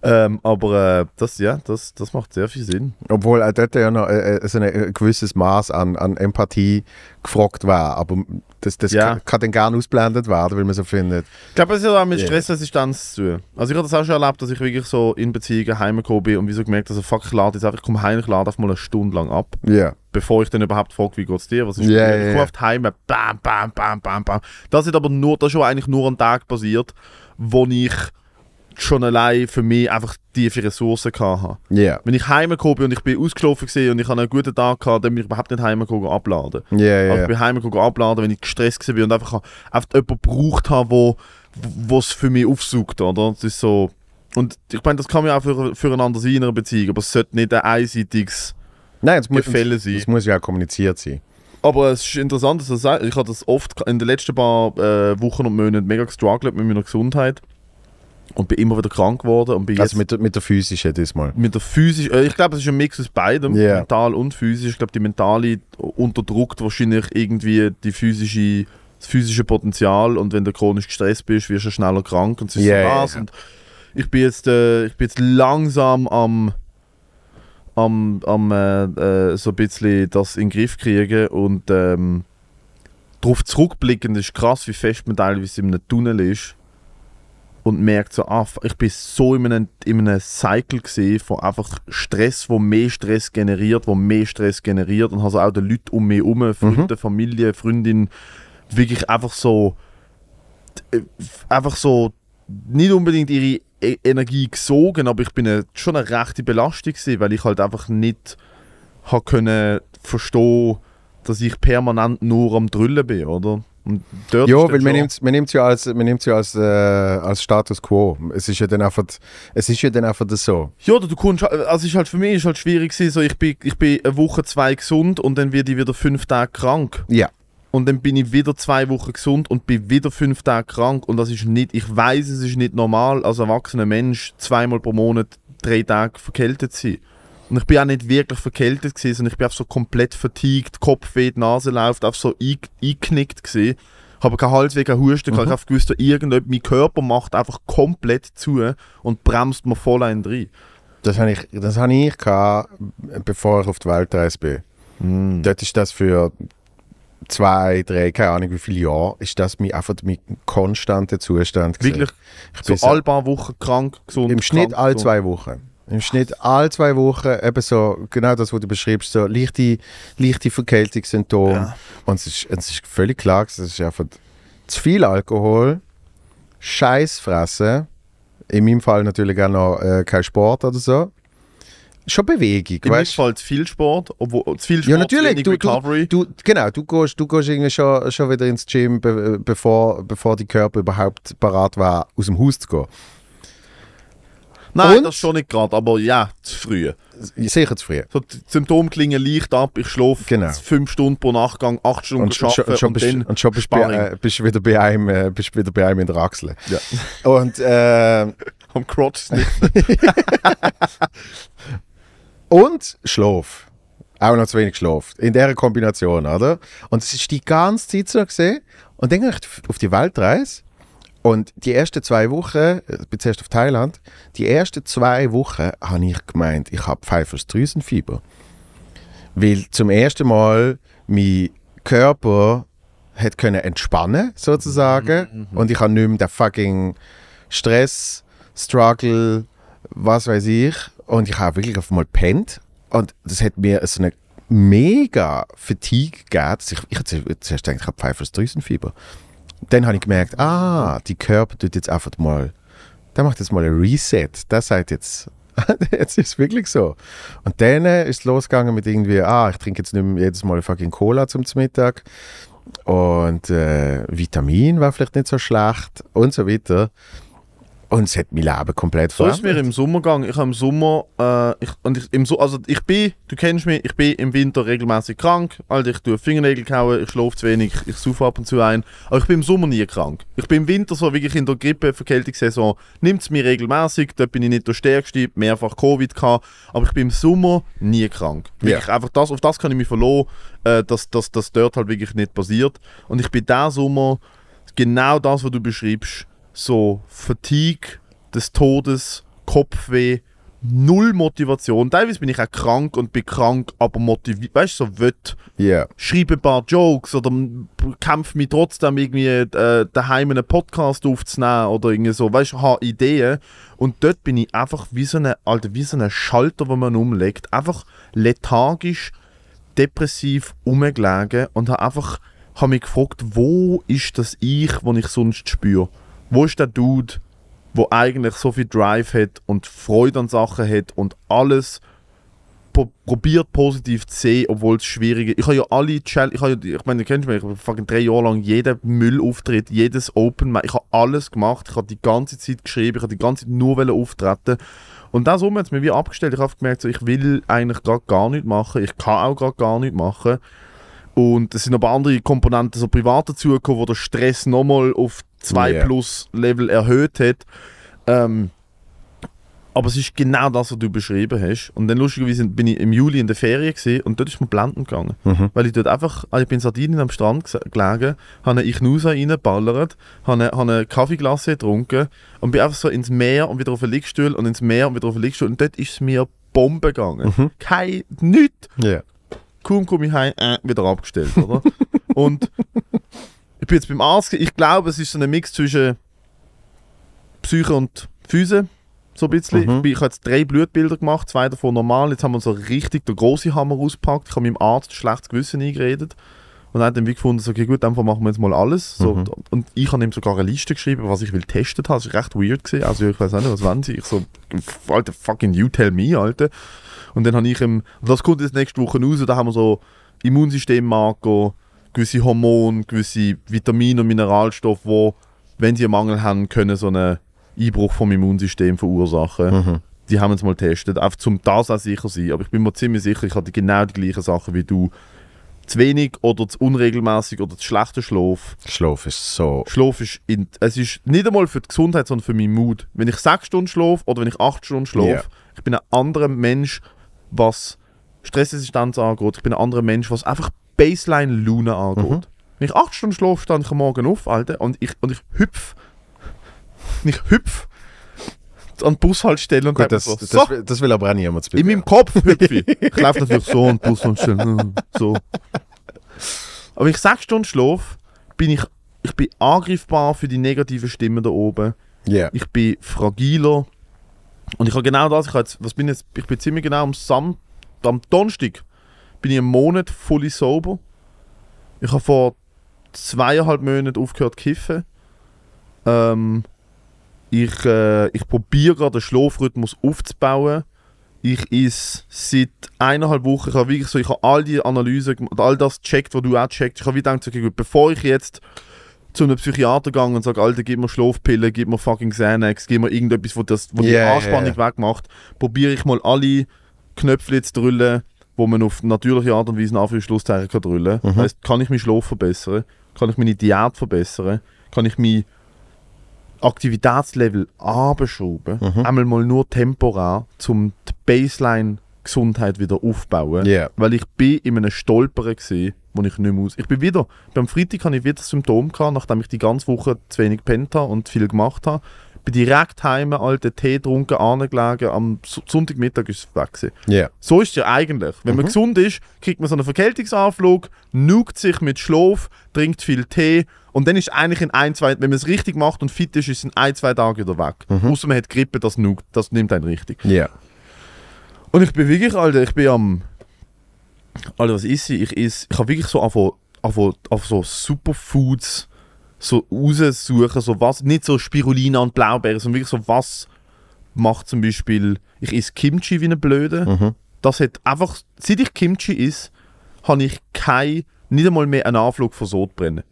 Ähm, aber äh, das, ja, das, das macht sehr viel Sinn. Obwohl auch dort ja noch äh, äh, so ein, ein gewisses Maß an, an Empathie gefragt war. Aber das, das Ja. kann, kann dann gerne ausblendet werden, weil man so findet. Ich glaube, es hat auch mit Ja. Stressresistenz zu tun. Also ich habe das auch schon erlebt, dass ich wirklich so in Beziehungen heimgekommen bin und wie so gemerkt habe, also fuck, ich lade jetzt einfach, ich komme heim, ich lade einfach mal eine Stunde lang ab. Ja. bevor ich dann überhaupt frage, wie geht's dir, was ist Ja, dir? ja, Ich ja. komme auf die Heime, bam, bam, bam, bam, bam. Das ist aber nur, das ist schon eigentlich nur ein Tag passiert, wo ich schon allein für mich einfach tiefe Ressourcen hatte. Ja. Wenn ich heimgekommen bin und ich bin ausgelaufen gewesen und ich habe einen guten Tag gehabt, dann bin ich überhaupt nicht heimgekommen abladen. Ja, ja, Also ja. ich bin heimgekommen abladen, wenn ich gestresst war und einfach, einfach jemanden gebraucht habe, wo wo es für mich aufsucht, oder? Das ist so... Und ich meine, das kann man auch für, füreinander sein in einer Beziehung, aber es sollte nicht ein einseitiges Nein, es muss, Gefälle sein. es muss ja auch kommuniziert sein. Aber es ist interessant, dass du sagst, ich habe das oft in den letzten paar äh, Wochen und Monaten mega gestruggelt mit meiner Gesundheit und bin immer wieder krank geworden und bin jetzt Also mit, der- mit der physischen diesmal. mit der physischen, äh, ich glaube, es ist ein Mix aus beidem, Ja. mental und physisch. Ich glaube, die mentale unterdrückt wahrscheinlich irgendwie die physische, das physische Potenzial und wenn du chronisch gestresst bist, wirst du schneller krank und es ist so ja. Und ich bin jetzt, äh, ich bin jetzt langsam am am, am äh, äh, so ein bisschen das in den Griff kriegen und ähm, darauf zurückblickend ist krass, wie fest man teilweise in einem Tunnel ist und merkt so, ah, ich bin so in einem, in einem Cycle von einfach Stress, wo mehr Stress generiert, wo mehr Stress generiert und habe auch die Leute um mich herum, Freunde, Familie, Freundin, wirklich einfach so äh, einfach so nicht unbedingt ihre E- Energie gesogen, aber ich bin eine, schon eine rechte Belastung gewesen, weil ich halt einfach nicht habe können verstehen, dass ich permanent nur am Drüllen bin, oder? Und dort Ja, weil man nimmt man nimmt's ja als, man nimmt's ja als, äh, als Status quo. Es ist ja dann einfach, es ist ja dann einfach so. Ja, du kommst, also es ist halt für mich ist halt schwierig gewesen, so ich bin, ich bin eine Woche, zwei gesund und dann werde ich wieder fünf Tage krank. Ja. Und dann bin ich wieder zwei Wochen gesund und bin wieder fünf Tage krank und das ist nicht, ich weiß es ist nicht normal als erwachsener Mensch zweimal pro Monat drei Tage verkältet zu sein. Und ich bin auch nicht wirklich verkältet gewesen, sondern ich bin einfach so komplett fatigued, Kopfweh, die Nase läuft, einfach so ein- eingeknickt gewesen. Ich habe keinen Halsweh, keinen Husten, Mhm. ich habe gewusst, irgendetwas, mein Körper macht einfach komplett zu und bremst mir voll ein rein. Das habe ich, das habe ich gehabt, bevor ich auf die Weltreise bin. Mm. Dort ist das für zwei, drei, keine Ahnung wie viele Jahre, ist das mein, einfach mein konstanter Zustand. gewesen. Wirklich Ich so bin so- alle paar Wochen krank, gesund. Im Schnitt alle zwei Wochen. Im Schnitt alle zwei Wochen eben so, genau das, was du beschreibst, so leichte, leichte Verkältungssymptome. Ja. Und es ist, es ist völlig klar, es ist einfach zu viel Alkohol, Scheiß fressen, in meinem Fall natürlich auch noch äh, kein Sport oder so. Schon Bewegung, In meinem Fall zu viel Sport, obwohl zu viel Sport, Ja, natürlich. Du, du, Recovery. du, genau, du gehst, du gehst irgendwie schon, schon wieder ins Gym, be, bevor, bevor die Körper überhaupt parat war, aus dem Haus zu gehen. Nein, Und? das schon nicht gerade, aber ja, zu früh. Sicher zu früh. So, die Symptome klingen leicht ab, ich schlafe Genau. fünf Stunden pro Nachtgang, acht Stunden Und, arbeiten und, schon und bist, dann und schon bist, du äh, wieder bei einem, äh, bist wieder bei einem in der Achsel. Ja. Und, äh, am Crotch nicht. und Schlaf. Auch noch zu wenig Schlaf. In dieser Kombination, oder? Und es ist die ganze Zeit so gesehen. Und dann ich auf die Weltreise. Und die ersten zwei Wochen, äh, ich bin zuerst auf Thailand, die ersten zwei Wochen habe ich gemeint, ich habe Pfeifers Drüsenfieber. Weil zum ersten Mal mein Körper hat können entspannen sozusagen und ich habe nicht mehr den fucking Stress, Struggle, was weiß ich und ich habe wirklich auf einmal gepennt und das hat mir so eine mega Fatigue gegeben. Ich, ich habe zuerst gedacht, ich habe Pfeifers Drüsenfieber. Dann habe ich gemerkt, ah, die Körper tut jetzt einfach mal, der macht jetzt mal ein Reset. Der sagt jetzt, jetzt ist es wirklich so. Und dann äh, ist es losgegangen mit irgendwie, ah, ich trinke jetzt nicht mehr jedes Mal fucking Cola zum Mittag. Und äh, Vitamin war vielleicht nicht so schlecht und so weiter. Und es hat mein Leben komplett So ist mir verändert. im Sommer gegangen. Ich habe im Sommer, äh, ich, und ich, im so also ich bin, du kennst mich, ich bin im Winter regelmäßig krank. Also ich tue Fingernägel kauen, ich schlafe zu wenig, ich saufe ab und zu ein. Aber ich bin im Sommer nie krank. Ich bin im Winter so wirklich in der Grippe, Verkältungssaison, nimmt es mir regelmäßig. Dort bin ich nicht der Stärkste, mehrfach Covid gehabt. Aber ich bin im Sommer nie krank. Wirklich, einfach das, auf das kann ich mich verlassen, äh, dass, dass das dort halt wirklich nicht passiert. Und ich bin diesen Sommer genau das, was du beschreibst, so Fatigue des Todes, Kopfweh, null Motivation. Teilweise bin ich auch krank und bin krank, aber motiviert. Weißt du, so wett, Ja. schreibe ein paar Jokes oder kämpfe mich trotzdem irgendwie äh, daheim einen Podcast aufzunehmen oder irgendwie so. Weißt du, habe Ideen. Und dort bin ich einfach wie so eine, Alter, wie so ein Schalter, den man umlegt. Einfach lethargisch, depressiv rumgelegen und habe einfach hab mich gefragt, wo ist das Ich, das ich sonst spüre? Wo ist der Dude, wo eigentlich so viel Drive hat und Freude an Sachen hat und alles probiert positiv zu sehen, obwohl es schwierig ist. Ich habe ja alle Challenge, ich, ja, ich meine, du kennst mich, ich habe drei Jahre lang jeden Müllauftritt, jedes Open ich habe alles gemacht, ich habe die ganze Zeit geschrieben, ich habe die ganze Zeit nur auftreten und das hat es mir wie abgestellt. Ich habe gemerkt, so, ich will eigentlich gerade gar nichts machen, ich kann auch gerade gar nichts machen. Und es sind aber andere Komponenten so privat dazugekommen, wo der Stress nochmal auf 2 Ja. plus Level erhöht hat. Ähm, aber es ist genau das, was du beschrieben hast. Und dann lustigerweise bin ich im Juli in der Ferien gewesen, und dort ist mir blenden gegangen. Mhm. Weil ich dort einfach, also ich bin in Sardinien am Strand gelegen, habe eine Ichnusa reingeballert, habe eine, habe eine Kaffeeglasse getrunken und bin einfach so ins Meer und wieder auf den Liegstuhl und ins Meer und wieder auf den Liegstuhl und dort ist es mir Bombe gegangen. Mhm. Kein, nichts Ja. kaum komme ich heim, äh, wieder abgestellt, oder? und bin jetzt beim Arzt, ich glaube, es ist so ein Mix zwischen Psyche und Füße, so ein bisschen. Mhm. Ich, bin, ich habe jetzt drei Blutbilder gemacht, zwei davon normal, jetzt haben wir so richtig den großen Hammer ausgepackt, ich habe meinem Arzt schlechtes Gewissen eingeredet und er hat dann wie gefunden, so, okay gut, dann machen wir jetzt mal alles. So, Mhm. Und ich habe ihm sogar eine Liste geschrieben, was ich will testet habe, das war recht weird gewesen, also ich weiß auch nicht, was wollen sie, ich so, alter, fucking you tell me, alter. Und dann habe ich ihm, das kommt jetzt nächste Woche raus, da haben wir so Immunsystemmarker, gewisse Hormone, gewisse Vitamine und Mineralstoffe, wo, wenn sie einen Mangel haben, können so einen Einbruch vom Immunsystem verursachen. Mhm. Die haben wir jetzt mal getestet, einfach zum das auch sicher sein. Aber ich bin mir ziemlich sicher, ich hatte genau die gleichen Sachen wie du. Zu wenig oder zu unregelmäßig oder zu schlechter Schlaf. Schlaf ist so. Schlaf ist, in, es ist nicht einmal für die Gesundheit, sondern für meinen Mut. Wenn ich sechs Stunden schlafe oder wenn ich acht Stunden schlafe, Ja. ich bin ein anderer Mensch was Stressresistenz angeht. Ich bin ein anderer Mensch, was einfach Baseline-Laune angeht. Mhm. Wenn ich acht Stunden schlafe, stehe ich am Morgen auf, Alter, und ich, und ich hüpf. Ich hüpf an die Bushaltestelle und Gut, das, so, das, will- das will aber auch niemand in meinem Kopf hüpfe ich. Ich laufe natürlich so an die Bushaltestelle. hm, So. Aber wenn ich sechs Stunden schlafe, bin ich, ich bin angreifbar für die negativen Stimmen da oben. Ja. Ich bin fragiler. Und ich habe genau das, ich, habe jetzt, was bin jetzt, ich bin ziemlich genau am Sam, am Donnerstag bin ich einen Monat fully sober. Ich habe vor zweieinhalb Monaten aufgehört zu kiffen. Ähm, ich äh, ich probiere gerade den Schlafrhythmus aufzubauen. Ich is seit eineinhalb Wochen, ich habe wirklich so, ich habe all die Analysen, gem- all das gecheckt, was du auch checkt. Ich habe wieder gedacht, okay, gut, bevor ich jetzt zu einem Psychiater gehe und sage, Alter, gib mir Schlafpillen, gib mir fucking Xanax, gib mir irgendetwas, wo, das, wo die Ja, ja, Anspannung ja. wegmacht, probiere ich mal alle Knöpfe zu drüllen, wo man auf natürliche Art und Weise nach für Schlusszeichen kann drüllen. Das heisst, kann ich meinen Schlaf verbessern? Kann ich meine Diät verbessern? Kann ich mein Aktivitätslevel abschrauben? Mhm. Einmal mal nur temporär, um die Baseline-Gesundheit wieder aufzubauen. Ja. Weil ich bin in einem Stolpern gesehen, wo ich nicht mehr aus. Ich bin wieder, beim Freitag hatte ich wieder Symptome gehabt, nachdem ich die ganze Woche zu wenig gepennt habe und viel gemacht habe. Bin direkt heim, alten Tee getrunken, angelegen, am Sonntagmittag ist es weg gewesen. Ja. So ist es ja eigentlich. Wenn man gesund ist, kriegt man so einen Verkältungsanflug, nugt sich mit Schlaf, trinkt viel Tee und dann ist eigentlich in ein, zwei, wenn man es richtig macht und fit ist, ist es in ein, zwei Tagen wieder weg. Außer man hat Grippe, das nugt, das nimmt einen richtig. Ja. Und ich bin wirklich, Alter, ich bin am. Alter, was ist ich? Ich is, ich habe wirklich so auf, auf, auf so Superfoods so raussuchen, so was, nicht so Spirulina und Blaubeeren, sondern wirklich so was macht zum Beispiel, ich esse Kimchi wie eine Blöde. Mhm. Das hat einfach, seit ich Kimchi is, habe ich kein, nicht einmal mehr einen Anflug von Sodbrennen.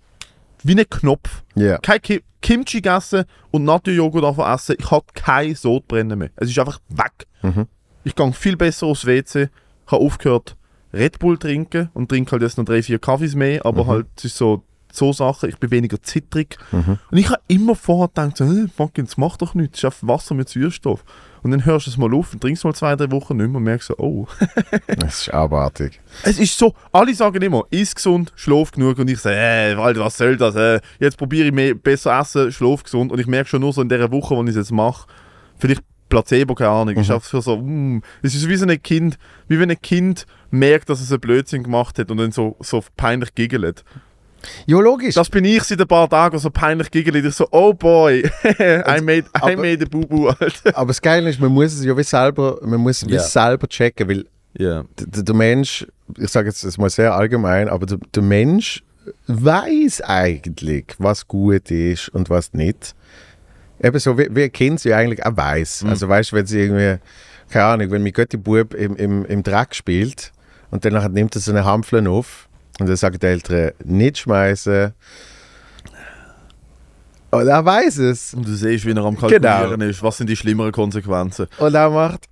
Wie ein Knopf. Ja. Kein Ki Kimchi gegessen und Naturjoghurt davon essen, ich habe kein Sodbrennen mehr. Es ist einfach weg. Mhm. Ich gehe viel besser aufs WC, habe aufgehört Red Bull trinken und trinke halt jetzt noch drei, vier Kaffees mehr, aber halt es ist so, so Sachen, ich bin weniger zittrig. Mhm. Und ich habe immer vorher gedacht, so, hey, fucking, das macht doch nichts, das ist Wasser mit Sauerstoff. Und dann hörst du es mal auf und trinkst mal zwei, drei Wochen nicht mehr und merkst so, oh. Das ist abartig. Es ist so, alle sagen immer, iss gesund, schlaf genug und ich sage, äh, Alter, was soll das? Äh, jetzt probiere ich mehr, besser essen, schlaf gesund und ich merke schon nur so in der Woche, wo ich es jetzt mache, vielleicht Placebo, keine Ahnung, ist einfach für so, mm, es ist wie so ein Kind, wie wenn ein Kind merkt, dass es einen Blödsinn gemacht hat und dann so, so peinlich giggelt. Ja, logisch. Das bin ich seit ein paar Tagen, so peinlich giggelt, ich so, oh boy, I made, I aber- made a boo-boo, Alter. aber das Geile ist, man muss es ja wie selber, man muss es Ja. selber checken, weil Ja. der, Mensch, ich sage jetzt das mal sehr allgemein, aber der, der Mensch weiß eigentlich, was gut ist und was nicht. Eben so, wie, wie ein Kind sie eigentlich auch weiß. Also weißt du, wenn sie irgendwie, keine Ahnung, wenn mein Götti-Bub im, im, im Dreck spielt und dann nimmt er so eine Hampflen auf und dann sagen die Eltern, nicht schmeißen. Und er weiß es. Und du siehst, wie er am Genau. Kalkulieren ist, was sind die schlimmeren Konsequenzen. Und er macht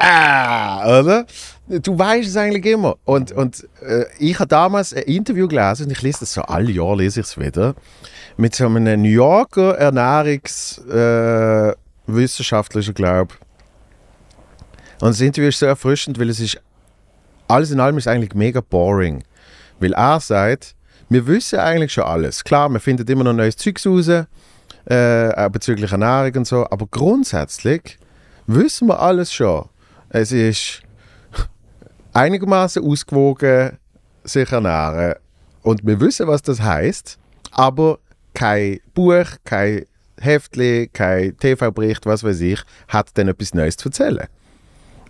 ah, oder? Du weißt es eigentlich immer. Und, und äh, ich habe damals ein Interview gelesen, und ich lese das so alle Jahre, lese ich es wieder, mit so einem New Yorker Ernährungswissenschaftler, äh, glaube Und das Interview ist so erfrischend, weil es ist, alles in allem ist eigentlich mega boring. Weil er sagt, wir wissen eigentlich schon alles. Klar, man findet immer noch neues Zeugs raus, äh, auch bezüglich Ernährung und so, aber grundsätzlich wissen wir alles schon. Es ist einigermaßen ausgewogen sich ernähren und wir wissen, was das heißt, aber kein Buch, kein Heftli, kein TV-Bericht, was weiß ich, hat dann etwas Neues zu erzählen.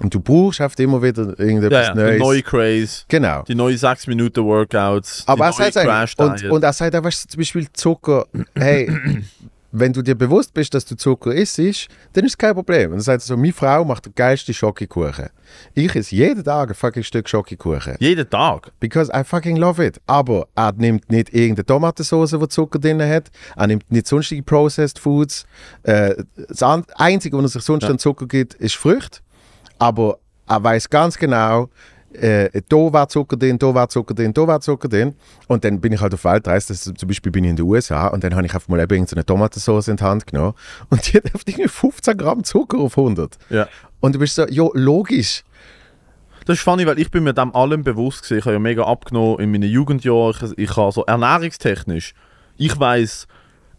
Und du brauchst oft immer wieder irgendetwas Ja, ja, Neues. neue Craze, genau. die neuen 6 Minuten Workouts, Aber er die neue sagt eigentlich, und, und er sagt auch, weißt du, zum Beispiel Zucker, hey, wenn du dir bewusst bist, dass du Zucker isst, dann ist es kein Problem. Und er sagt so, meine Frau macht den geilsten Schokokuchen. Ich esse jeden Tag ein fucking Stück Schokokuchen. Jeden Tag. Because I fucking love it. Aber er nimmt nicht irgendeine Tomatensauce, die Zucker drin hat. Er nimmt nicht sonstige Processed Foods. Äh, das Einzige, was er sich sonst Ja. an Zucker gibt, ist Frucht. Aber er weiß ganz genau, äh, da war Zucker drin, da war Zucker drin, da war Zucker drin. Und dann bin ich halt auf Weltreise. Das, zum Beispiel bin ich in den USA und dann habe ich einfach mal eben irgendeine Tomatensauce in die Hand genommen. Und die hat irgendwie 15 Gramm Zucker auf 100. Ja. Und du bist so, ja, logisch. Das ist funny, weil ich bin mir dem allem bewusst gewesen. Ich habe ja mega abgenommen in meinen Jugendjahren. Ich, ich habe so ernährungstechnisch, ich weiß,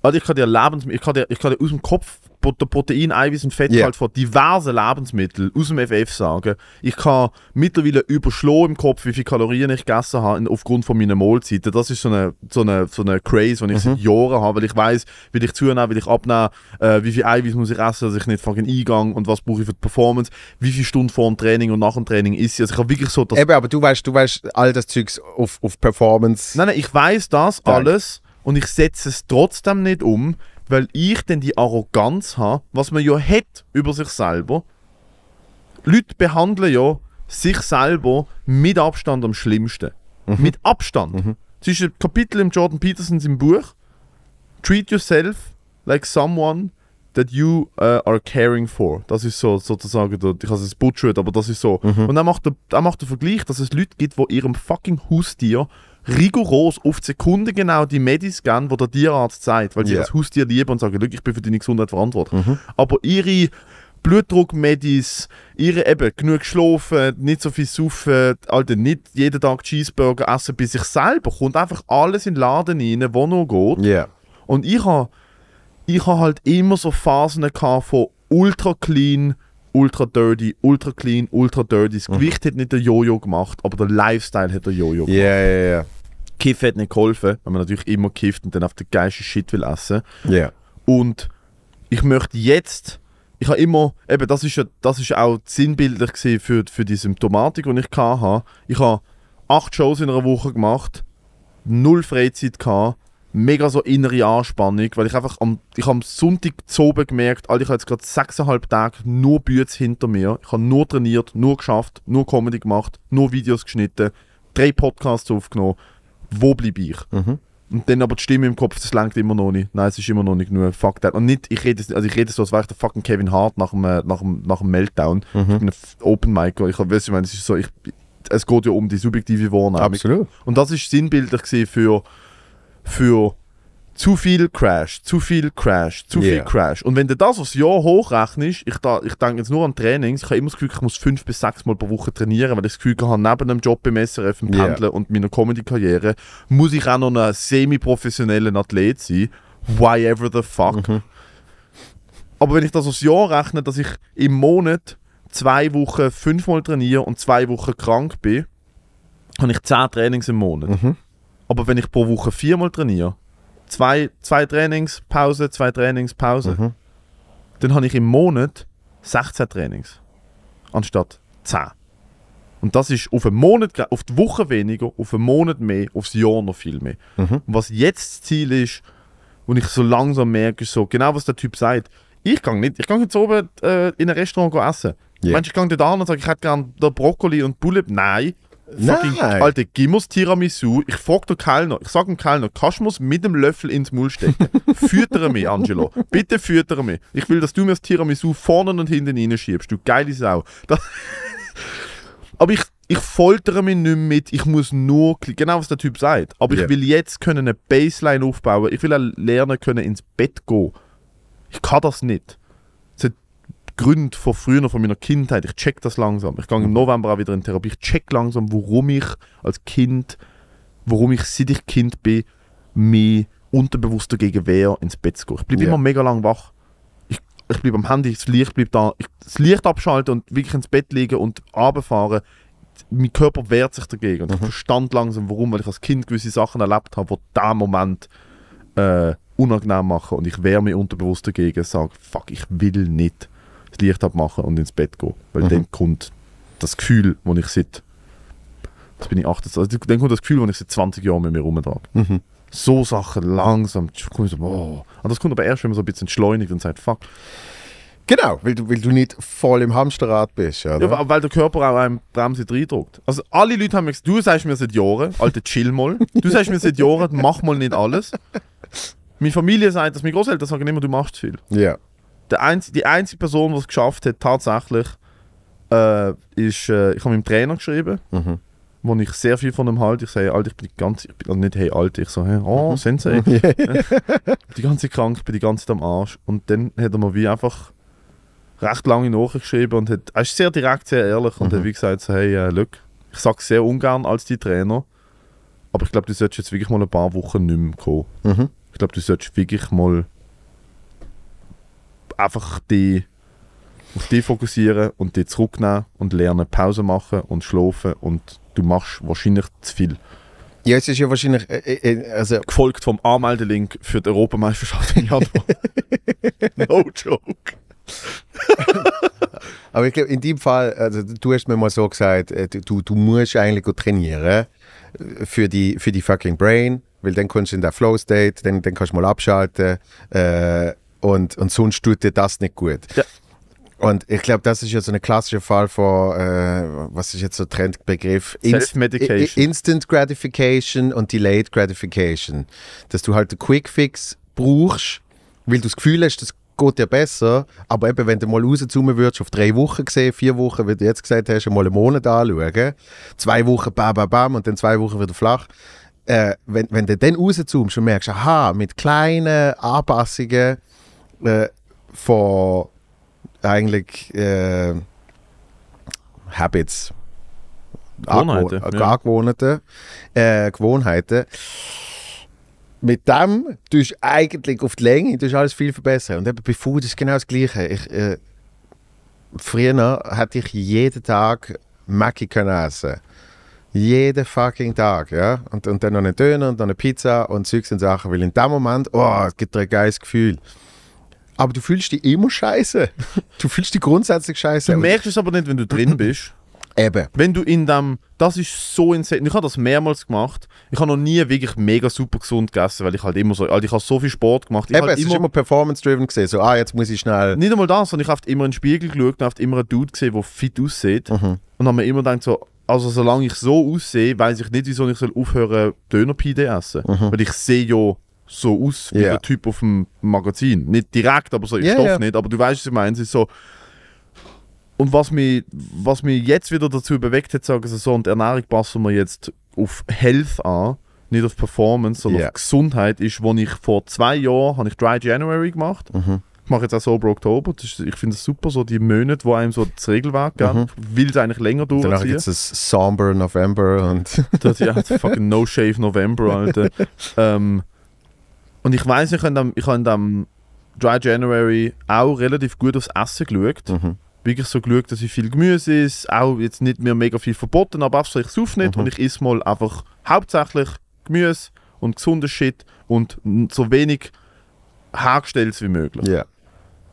also ich kann dir Lebens, ich kann dir, ich kann dir aus dem Kopf Protein, Eiweiß und Fettgehalt Yeah. von diversen Lebensmitteln aus dem FF sagen. Ich kann mittlerweile überschlagen im Kopf, wie viele Kalorien ich gegessen habe aufgrund von meinen Mahlzeiten. Das ist so eine, so eine, so eine Craze, die ich seit Jahren habe, weil ich weiß, will ich zunehmen, will ich abnehmen, äh, wie viel Eiweiß muss ich essen, dass ich nicht fucking eingang und was brauche ich für die Performance, wie viele Stunden vor dem Training und nach dem Training ist sie. Also ich habe wirklich so das Eben, aber du weißt, du weißt all das Zeugs auf, auf Performance. Nein, nein, ich weiß das alles und ich setze es trotzdem nicht um, weil ich dann die Arroganz habe, was man ja hat über sich selber. Leute behandeln ja sich selber mit Abstand am schlimmsten. Mit Abstand. Es ist ein Kapitel im Jordan Petersons im Buch. Treat yourself like someone that you uh, are caring for. Das ist so sozusagen, der, ich habe es butchert, aber das ist so. Und dann macht, er, er macht den Vergleich, dass es Leute gibt, die ihrem fucking Haustier rigoros auf die Sekunde genau die Medis geben, die der Tierarzt sagt, weil sie Ja. das Haustier lieben und sagen, «Schau, ich bin für deine Gesundheit verantwortlich. Aber ihre Blutdruckmedis, ihre eben genug geschlafen, nicht so viel saufen, Alter, nicht jeden Tag Cheeseburger essen bei sich selber, kommt einfach alles in den Laden rein, wo noch geht. Ja. Und ich habe ich ha halt immer so Phasen von ultra clean, ultra dirty, ultra clean, ultra dirty. Das Gewicht hat nicht der Jojo gemacht, aber der Lifestyle hat der Jojo gemacht. Ja, ja, ja. Kiff hat nicht geholfen, weil man natürlich immer kifft und dann auf den geilsten Shit will essen. Ja. Und ich möchte jetzt, ich habe immer, eben das ist ja, das ist auch sinnbildlich für, für die Symptomatik, die ich hatte. Ich habe acht Shows in einer Woche gemacht, null Freizeit gehabt, mega so innere Anspannung, weil ich einfach am, ich am Sonntag zu oben gemerkt, Alter, ich habe jetzt gerade sechseinhalb Tage nur Bütze hinter mir. Ich habe nur trainiert, nur geschafft, nur Comedy gemacht, nur Videos geschnitten, drei Podcasts aufgenommen. Wo bleibe ich? Und dann aber die Stimme im Kopf, das langt immer noch nicht. Nein, es ist immer noch nicht genug. Fuck that. Und nicht, ich rede, also ich rede so, als wäre ich der fucking Kevin Hart nach dem, äh, nach dem, nach dem Meltdown. Ich bin ein Open Micer. Ich weiß, ich meine, es ist so, ich, es geht ja um die subjektive Wahrnehmung. Absolut. Und das ist sinnbildlich für, für zu viel Crash, zu viel Crash, zu viel Yeah. Crash. Und wenn du das aufs Jahr hochrechnest, ich, da, ich denke jetzt nur an Trainings, ich habe immer das Gefühl, ich muss fünf bis sechs Mal pro Woche trainieren, weil ich das Gefühl habe, neben einem Job beim SRF, im Yeah. Pendeln und meiner Comedy-Karriere, muss ich auch noch ein semi-professioneller Athlet sein. Why ever the fuck. Aber wenn ich das aufs Jahr rechne, dass ich im Monat zwei Wochen fünfmal trainiere und zwei Wochen krank bin, habe ich zehn Trainings im Monat. Aber wenn ich pro Woche viermal trainiere, zwei, zwei Trainings, Pause, zwei Trainings, Pause, Mhm. dann habe ich im Monat 16 Trainings. Anstatt 10. Und das ist auf einen Monat, auf die Woche weniger, auf einen Monat mehr, aufs Jahr noch viel mehr. Mhm. Und was jetzt das Ziel ist, und ich so langsam merke, ist so, genau was der Typ sagt, ich gehe nicht, ich gehe jetzt oben äh, in ein Restaurant essen. Ja. Meinst du, ich gehe dort an und sage, ich hätte gerne Brokkoli und Bulle? Nein. Fucking, Nein. Alter, gib mir's Tiramisu. Ich frage den Kellner, ich sage dem Kellner, kannst du mir's mit dem Löffel ins Maul stecken? füttere mich, Angelo. Bitte füttere mich. Ich will, dass du mir das Tiramisu vorne und hinten reinschiebst. Du geile Sau. Das aber ich, ich foltere mich nicht mit, ich muss nur, genau was der Typ sagt, aber Ja. ich will jetzt können eine Baseline aufbauen, ich will auch lernen können ins Bett gehen. Ich kann das nicht. Gründe von früher, von meiner Kindheit, ich check das langsam. Ich gehe im November auch wieder in Therapie, ich check langsam, warum ich als Kind, warum ich seit ich Kind bin, mich unterbewusst dagegen wehre, ins Bett zu gehen. Ich bleibe Ja. immer mega lang wach. Ich, ich bleibe am Handy, das Licht bleibt da, ich, das Licht abschalten und wirklich ins Bett liegen und runterfahren. Mein Körper wehrt sich dagegen. Und ich verstand langsam, warum, weil ich als Kind gewisse Sachen erlebt habe, die diesen Moment äh, unangenehm machen. Und ich wehre mich unterbewusst dagegen, sage, fuck, ich will nicht das Licht abmachen und ins Bett gehen. Weil Mhm. dann kommt das Gefühl, wo ich seit, jetzt bin ich 28, also dann kommt das Gefühl, wo ich seit 20 Jahren mit mir rumtrage. Mhm. So Sachen langsam, komme ich so. Und das kommt aber erst, wenn man so ein bisschen entschleunigt und sagt, fuck. Genau, weil du, weil du nicht voll im Hamsterrad bist, oder? Ja, weil der Körper auch einem Bremse reindrückt. Also alle Leute haben mir gesagt, du sagst mir seit Jahren, Alter, chill mal. Du sagst mir seit Jahren, mach mal nicht alles. Meine Familie sagt das, meine Großeltern sagen immer, du machst viel. ja. Der einz die einzige Person, die es geschafft hat, tatsächlich, äh, ist, äh, ich habe meinem Trainer geschrieben, Mhm. wo ich sehr viel von ihm halte. Ich sage, Alter, ich bin die ganze, ich bin also nicht hey, Alter, ich so, hey, oh, Sensei. die ganze Zeit krank, ich bin die ganze Zeit am Arsch. Und dann hat er mir wie einfach recht lange nachgeschrieben und hat, er ist sehr direkt, sehr ehrlich und Mhm. hat wie gesagt, so, hey, äh, look, ich sage sehr ungern als die Trainer, aber ich glaube, du solltest jetzt wirklich mal ein paar Wochen nicht mehr kommen. Mhm. Ich glaube, du solltest wirklich mal einfach die auf die fokussieren und die zurücknehmen und lernen, Pause machen und schlafen und du machst wahrscheinlich zu viel. Ja, es ist ja wahrscheinlich, äh, äh, also Gefolgt vom Anmeldelink für die Europameisterschaft im Januar. no joke. Aber ich glaube, in dem Fall, also du hast mir mal so gesagt, äh, du, du musst eigentlich gut trainieren äh, für die, für die fucking Brain, weil dann kommst du in der Flow-State, dann, dann kannst du mal abschalten äh, und, und sonst tut dir das nicht gut. Ja. Und ich glaube, das ist ja so ein klassischer Fall von, äh, was ist jetzt so ein Trendbegriff? Self-Medication. Instant Gratification und Delayed Gratification. Dass du halt einen Quick Fix brauchst, weil du das Gefühl hast, das geht dir besser, aber eben, wenn du mal rauszoomen würdest, auf drei Wochen gesehen, vier Wochen, wie du jetzt gesagt hast, mal einen Monat anschauen, zwei Wochen bam, bam, bam und dann zwei Wochen wieder flach, äh, wenn, wenn du dann rauszoomst und merkst, aha, mit kleinen Anpassungen äh, von eigentlich äh, Habits, Gewohnheiten, Angewohn- ja. Angewohnheiten, äh, Gewohnheiten, mit dem tust du eigentlich auf die Länge tust alles viel verbessern. Und eben bei Food ist genau das Gleiche. Ich, äh, früher hätte ich jeden Tag Mackie können essen. Jeden fucking Tag, ja. Und, und dann noch einen Döner und dann eine Pizza und Zeugs und Sachen. Weil in dem Moment, oh, es gibt ein geiles Gefühl. Aber du fühlst dich immer scheiße. Du fühlst dich grundsätzlich scheiße. Du merkst es aber nicht, wenn du drin bist. Eben. Wenn du in dem, das ist so insane. Ich habe das mehrmals gemacht. Ich habe noch nie wirklich mega super gesund gegessen, weil ich halt immer so, also ich habe so viel Sport gemacht. Ich Eben, halt es ist immer performance-driven gesehen. So, ah, jetzt muss ich schnell. nicht einmal das, sondern ich habe immer in den Spiegel geschaut und habe immer einen Dude gesehen, der fit aussieht. Mhm. Und habe mir immer gedacht, so, also solange ich so aussehe, weiß ich nicht, wieso ich soll aufhören döner pide essen. Weil ich sehe ja so aus wie. Ja. der Typ auf dem Magazin. Nicht direkt, aber so im Ja, Stoff ja. nicht. Aber du weißt, was ich meine. Es ist so. Und was mich, was mich jetzt wieder dazu bewegt hat, sagen sie so, und Ernährung passen wir jetzt auf Health an, nicht auf Performance, sondern auf Gesundheit, ist, wo ich vor zwei Jahren habe ich Dry January gemacht. Mhm. Ich mache jetzt auch Sober Oktober. Das ist, ich finde es super, so die Monate, wo einem so das Regelwerk geben. Mhm. Ich will es eigentlich länger Danach durchziehen. gibt es Somber November und. Das ja, das fucking No Shave November, Alter. ähm, und ich weiß, ich habe ich in dem Dry January auch relativ gut aufs Essen geschaut. Mhm. Wirklich so geschaut, dass ich viel Gemüse ist, auch jetzt nicht mehr mega viel verboten, aber so, ich sauf nicht Mhm. und ich esse mal einfach hauptsächlich Gemüse und gesundes Shit und so wenig hergestelltes wie möglich. Ja.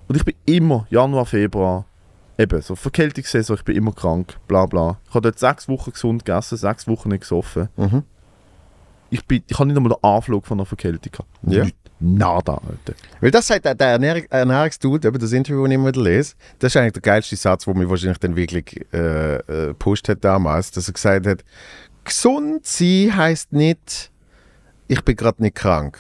Und ich bin immer, Januar, Februar, eben, so Verkältungssaison, ich bin immer krank, bla bla. Ich habe dort sechs Wochen gesund gegessen, sechs Wochen nicht gesoffen. Mhm. Ich, bin, ich habe nicht einmal den Anflug von einer Verkältung gehabt. Ja. Nicht. Nada, Alter. Weil das sagt der, der Ernährung, Ernährungsdude, eben das Interview, das ich immer lese, das ist eigentlich der geilste Satz, der mich wahrscheinlich dann wirklich äh, äh, gepusht hat damals, dass er gesagt hat, gesund sein heisst nicht, ich bin gerade nicht krank,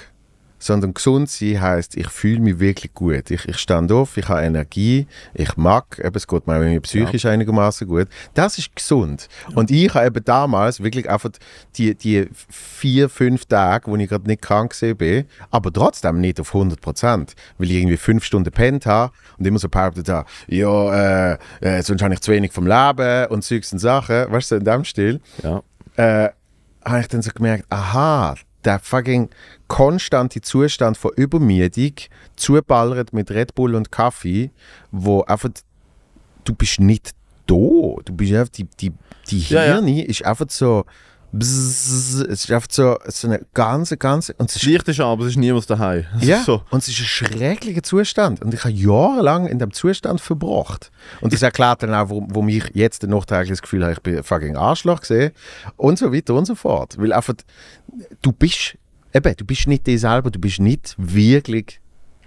sondern gesund sein heisst, ich fühle mich wirklich gut. Ich, ich stand auf, ich habe Energie, ich mag, eben, es geht mir auch irgendwie psychisch einigermaßen gut. Das ist gesund. Und ich habe eben damals wirklich einfach die, die vier, fünf Tage, wo ich gerade nicht krank bin, aber trotzdem nicht auf 100 Prozent, weil ich irgendwie fünf Stunden pennt habe und immer so behauptet habe, ja, äh, äh, sonst habe ich zu wenig vom Leben und und Sachen, weißt du, in dem Stil Ja. äh, habe ich dann so gemerkt, aha, der fucking konstante Zustand von Übermiedung, zuballert mit Red Bull und Kaffee, wo einfach, du bist nicht da. Du bist einfach, die, die, die Ja, ja. Hirne ist einfach so, bzzz, es ist einfach so, so eine ganze, ganze, und es ist Licht ist an, aber es ist niemand daheim. Es ja, so. und es ist ein schrecklicher Zustand. Und ich habe jahrelang in dem Zustand verbracht. Und das erklärt dann auch, warum, warum ich jetzt nachträglich das Gefühl habe, ich bin fucking Arschloch gesehen. Und so weiter und so fort. Weil einfach, du bist, eben, du bist nicht dir selber, du bist nicht wirklich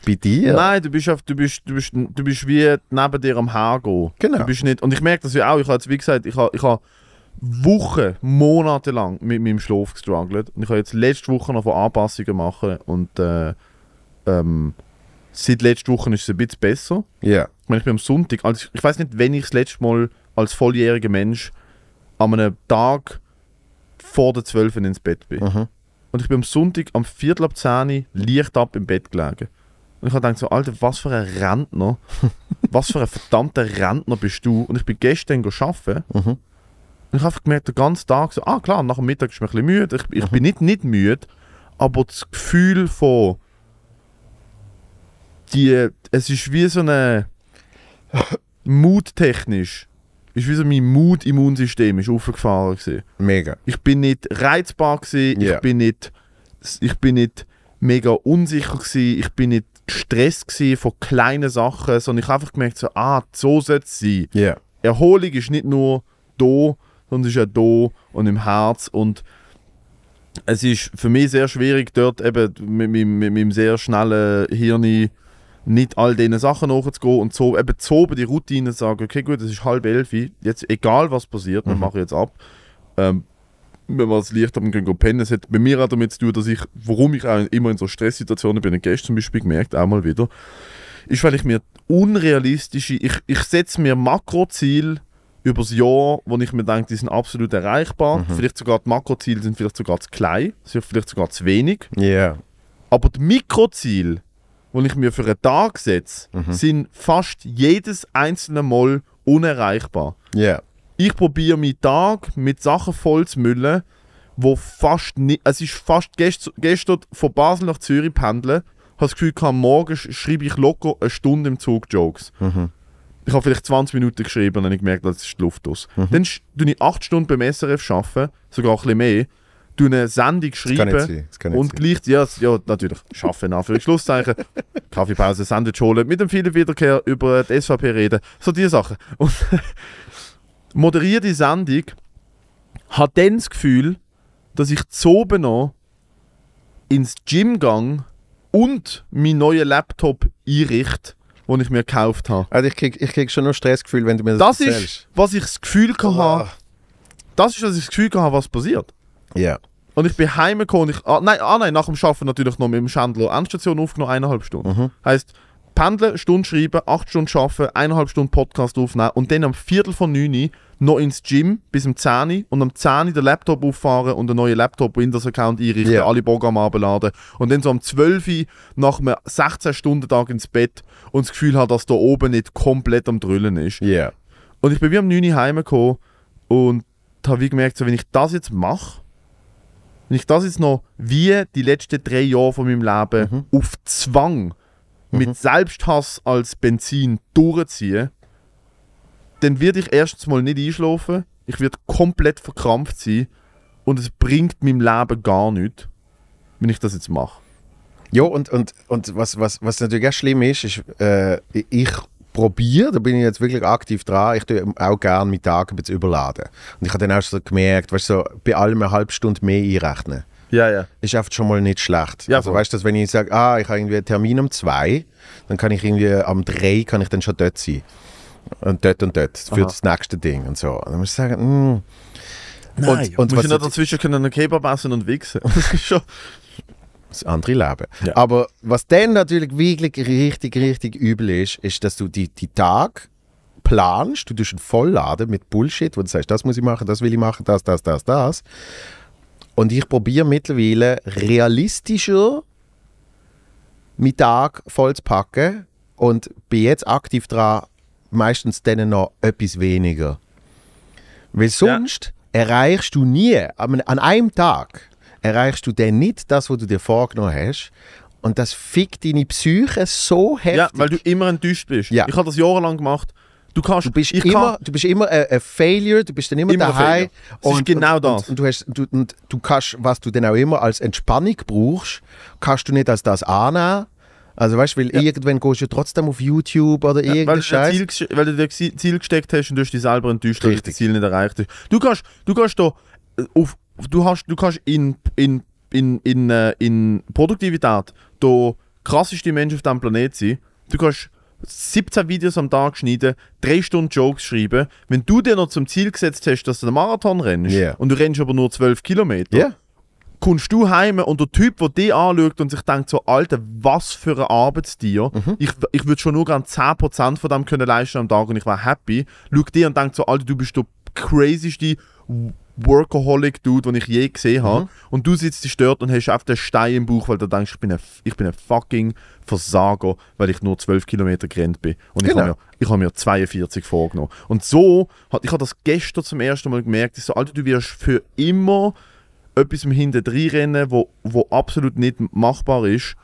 bei dir. Nein, du bist, auf, du, bist, du, bist, du bist wie neben dir am Hergehen. Genau. Du bist nicht, und ich merke das ja auch, ich habe jetzt, wie gesagt, ich habe, ich habe Wochen, Monate lang mit meinem Schlaf gestruggelt. Und ich habe jetzt letzte Woche noch von Anpassungen machen und äh, ähm, seit letzter Woche ist es ein bisschen besser. Ja. Ich meine, ich bin am Sonntag, also ich weiß nicht, wenn ich das letzte Mal als volljähriger Mensch an einem Tag vor der 12 ins Bett bin. Mhm. Und ich bin am Sonntag am Viertel ab 10 Uhr Licht ab im Bett gelegen. Und ich habe gedacht so, Alter, was für ein Rentner was für ein verdammter Rentner bist du? Und ich bin gestern arbeiten Mhm. Und ich habe einfach gemerkt, den ganzen Tag so, ah klar, nach dem Mittag ist mir ein bisschen müde. Ich, ich bin nicht, nicht müde, aber das Gefühl von die, es ist wie so eine Mut-technisch, ist wie so mein Mut-Immunsystem ist aufgefahren gewesen. Mega. Ich bin nicht reizbar gewesen, Ja. ich bin nicht, ich bin nicht mega unsicher gewesen, ich bin nicht gestresst von kleinen Sachen, sondern ich habe einfach gemerkt so, ah, so soll es sein. Ja. Erholung ist nicht nur da, sondern es ist auch da und im Herz und es ist für mich sehr schwierig dort eben mit, mit, mit meinem sehr schnellen Hirn nicht all diesen Sachen nachzugehen und so eben zu oben die Routine zu sagen, okay gut, es ist halb elf, jetzt egal was passiert, wir Mhm. machen jetzt ab. Ähm, wenn wir das Licht haben go pennen, es hat bei mir auch damit zu tun, dass ich, warum ich auch immer in so Stresssituationen bin, gestern zum Beispiel gemerkt, auch mal wieder, ist, weil ich mir unrealistische, ich, ich setze mir Makroziele übers Jahr, wo ich mir denke, die sind absolut erreichbar. Mhm. Vielleicht sogar die Makroziele sind vielleicht sogar zu klein, sind vielleicht sogar zu wenig. Ja. Aber die Mikroziele, die ich mir für einen Tag setze, Mhm. sind fast jedes einzelne Mal unerreichbar. Ja. Ich probiere meinen Tag mit Sachen voll zu müllen, wo fast nicht. Es ist fast gest, gestern von Basel nach Zürich pendeln. Ich habe das Gefühl, gehabt, morgen sch- schreibe ich locker eine Stunde im Zug Jokes. Mhm. Ich habe vielleicht 20 Minuten geschrieben und dann habe ich gemerkt, das ist die Luft aus. Dann sch- tue ich 8 Stunden beim SRF arbeiten, sogar ein bisschen mehr. Tue eine Sendung Das kann nicht schreiben und gleich, ja, ja natürlich, schaffen in Anführungszeichen, Kaffeepause, Sandwich holen, mit dem vielen Wiederkehr über die SVP reden, so diese Sachen. Und moderiere die Sendung, habe dann das Gefühl, dass ich zu oben noch ins Gym gang und meinen neuen Laptop einrichte, den ich mir gekauft habe. Also ich krieg, ich krieg schon noch Stressgefühl, wenn du mir Das das, ist, was ich das Gefühl Ah. hatte, das ist, was ich das Gefühl hatte, was passiert. Ja. Und ich bin heimgekommen und ich. Ah, nein, ah, nein, nach dem Arbeiten natürlich noch mit dem Schändler Endstation aufgenommen, eineinhalb Stunden. Mhm. Heißt, pendeln, Stunde schreiben, acht Stunden arbeiten, eineinhalb Stunden Podcast aufnehmen und dann am Viertel von neun noch ins Gym bis um 10 Uhr und am 10 Uhr den Laptop auffahren und einen neuen Laptop Windows-Account einrichten, Ja. alle Programme abladen und dann so am 12 Uhr nach einem 16-Stunden-Tag ins Bett und das Gefühl hat, dass da oben nicht komplett am Drüllen ist. Ja. Und ich bin wie am 9 Uhr heimgekommen und habe wie gemerkt, so, wenn ich das jetzt mache, wenn ich das jetzt noch wie die letzten drei Jahre von meinem Leben auf Zwang mit Selbsthass als Benzin durchziehe, dann werde ich erstens mal nicht einschlafen, ich werde komplett verkrampft sein und es bringt meinem Leben gar nichts, wenn ich das jetzt mache. Ja, und, und, und was, was, was natürlich auch schlimm ist, ist, äh, ich probiere, da bin ich jetzt wirklich aktiv dran, ich tue auch gerne meinen Tag ein bisschen überladen. Und ich habe dann auch so gemerkt, weißt du, so, bei allem eine halbe Stunde mehr einrechnen. Ja, ja. Ist einfach schon mal nicht schlecht. Ja, also weißt du, wenn ich sage, ah, ich habe irgendwie einen Termin um zwei, dann kann ich irgendwie am drei kann ich dann schon dort sein. Und dort und dort für Aha. das nächste Ding und so. Und dann muss ich sagen, mm. Nein, und, und was du nicht dazwischen können einen Kebab essen und wichsen. Das ist schon... das andere Leben. Ja. Aber was dann natürlich wirklich richtig, richtig übel ist, ist, dass du die, die Tag planst, du tust ihn vollladen mit Bullshit, wo du sagst, das muss ich machen, das will ich machen, das, das, das, das. Und ich probiere mittlerweile realistischer meinen Tag voll zu packen und bin jetzt aktiv dran, meistens dann noch etwas weniger. Weil sonst erreichst du nie, an einem Tag, erreichst du dann nicht das, was du dir vorgenommen hast. Und das fickt deine Psyche so heftig. Ja, weil du immer enttäuscht bist. Ja. Ich habe das jahrelang gemacht. Du kannst... Du bist immer, kann, du bist immer ein, ein Failure, du bist dann immer, Immer daheim. Es ist genau das. Und, und, du hast, du, und du kannst, was du dann auch immer als Entspannung brauchst, kannst du nicht als das annehmen. Also weißt du, weil irgendwann gehst du trotzdem auf YouTube oder weil, Scheiß. Ziel, gesch- weil du dir Zi- Ziel gesteckt hast und du hast dich selber enttäuscht, weil du das. Ziel nicht erreicht hast. Du kannst, du kannst da äh, auf, du hast, du kannst in, in, in, in, äh, in Produktivität der krasseste Mensch auf diesem Planeten sein. Du kannst 17 Videos am Tag schneiden, 3 Stunden Jokes schreiben. Wenn du dir noch zum Ziel gesetzt hast, dass du einen Marathon rennst Ja. und du rennst aber nur 12 Kilometer, Ja, kommst du heim und der Typ, der dich anschaut und sich denkt so, Alter, was für ein Arbeitstier. Mhm. Ich, ich würde schon nur gerne 10% von dem können leisten am Tag und ich war happy. Schaut dir und denkt so, Alter, du bist der crazyste Workaholic-Dude, den ich je gesehen habe. Mhm. Und du sitzt dich dort und hast auf den Stein im Bauch, weil du denkst, ich bin ein, ich bin ein fucking Versager, weil ich nur 12 Kilometer gerannt bin. Und ich Genau. habe mir, ich habe mir 42 vorgenommen. Und so, hat, ich habe das gestern zum ersten Mal gemerkt, ich so, Alter, du wirst für immer etwas im Hinterdrein rennen, wo, wo absolut nicht machbar ist,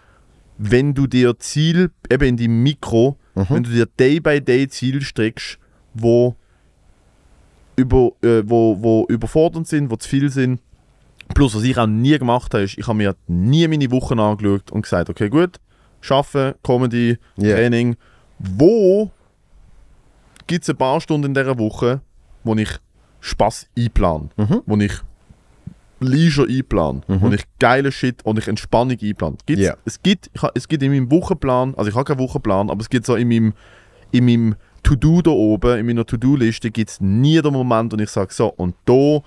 wenn du dir Ziel, eben in die Mikro, wenn du dir Day-by-Day Ziel streckst, wo, über, äh, wo, wo überfordernd sind, wo zu viel sind. Plus, was ich auch nie gemacht habe, ist, ich habe mir nie meine Wochen angeschaut und gesagt, okay, gut, Schaffen, Comedy, Ja. Training. Wo gibt es ein paar Stunden in dieser Woche, wo ich Spaß einplane, Mhm. wo ich Leisure einplane, wo ich geile Shit und ich Entspannung einplane. Gibt's, Ja. es, gibt, ich es gibt in meinem Wochenplan, also ich habe keinen Wochenplan, aber es gibt so in meinem, in meinem To-Do da oben, in meiner To-Do-Liste gibt es nie den Moment, wo ich sage, so, und da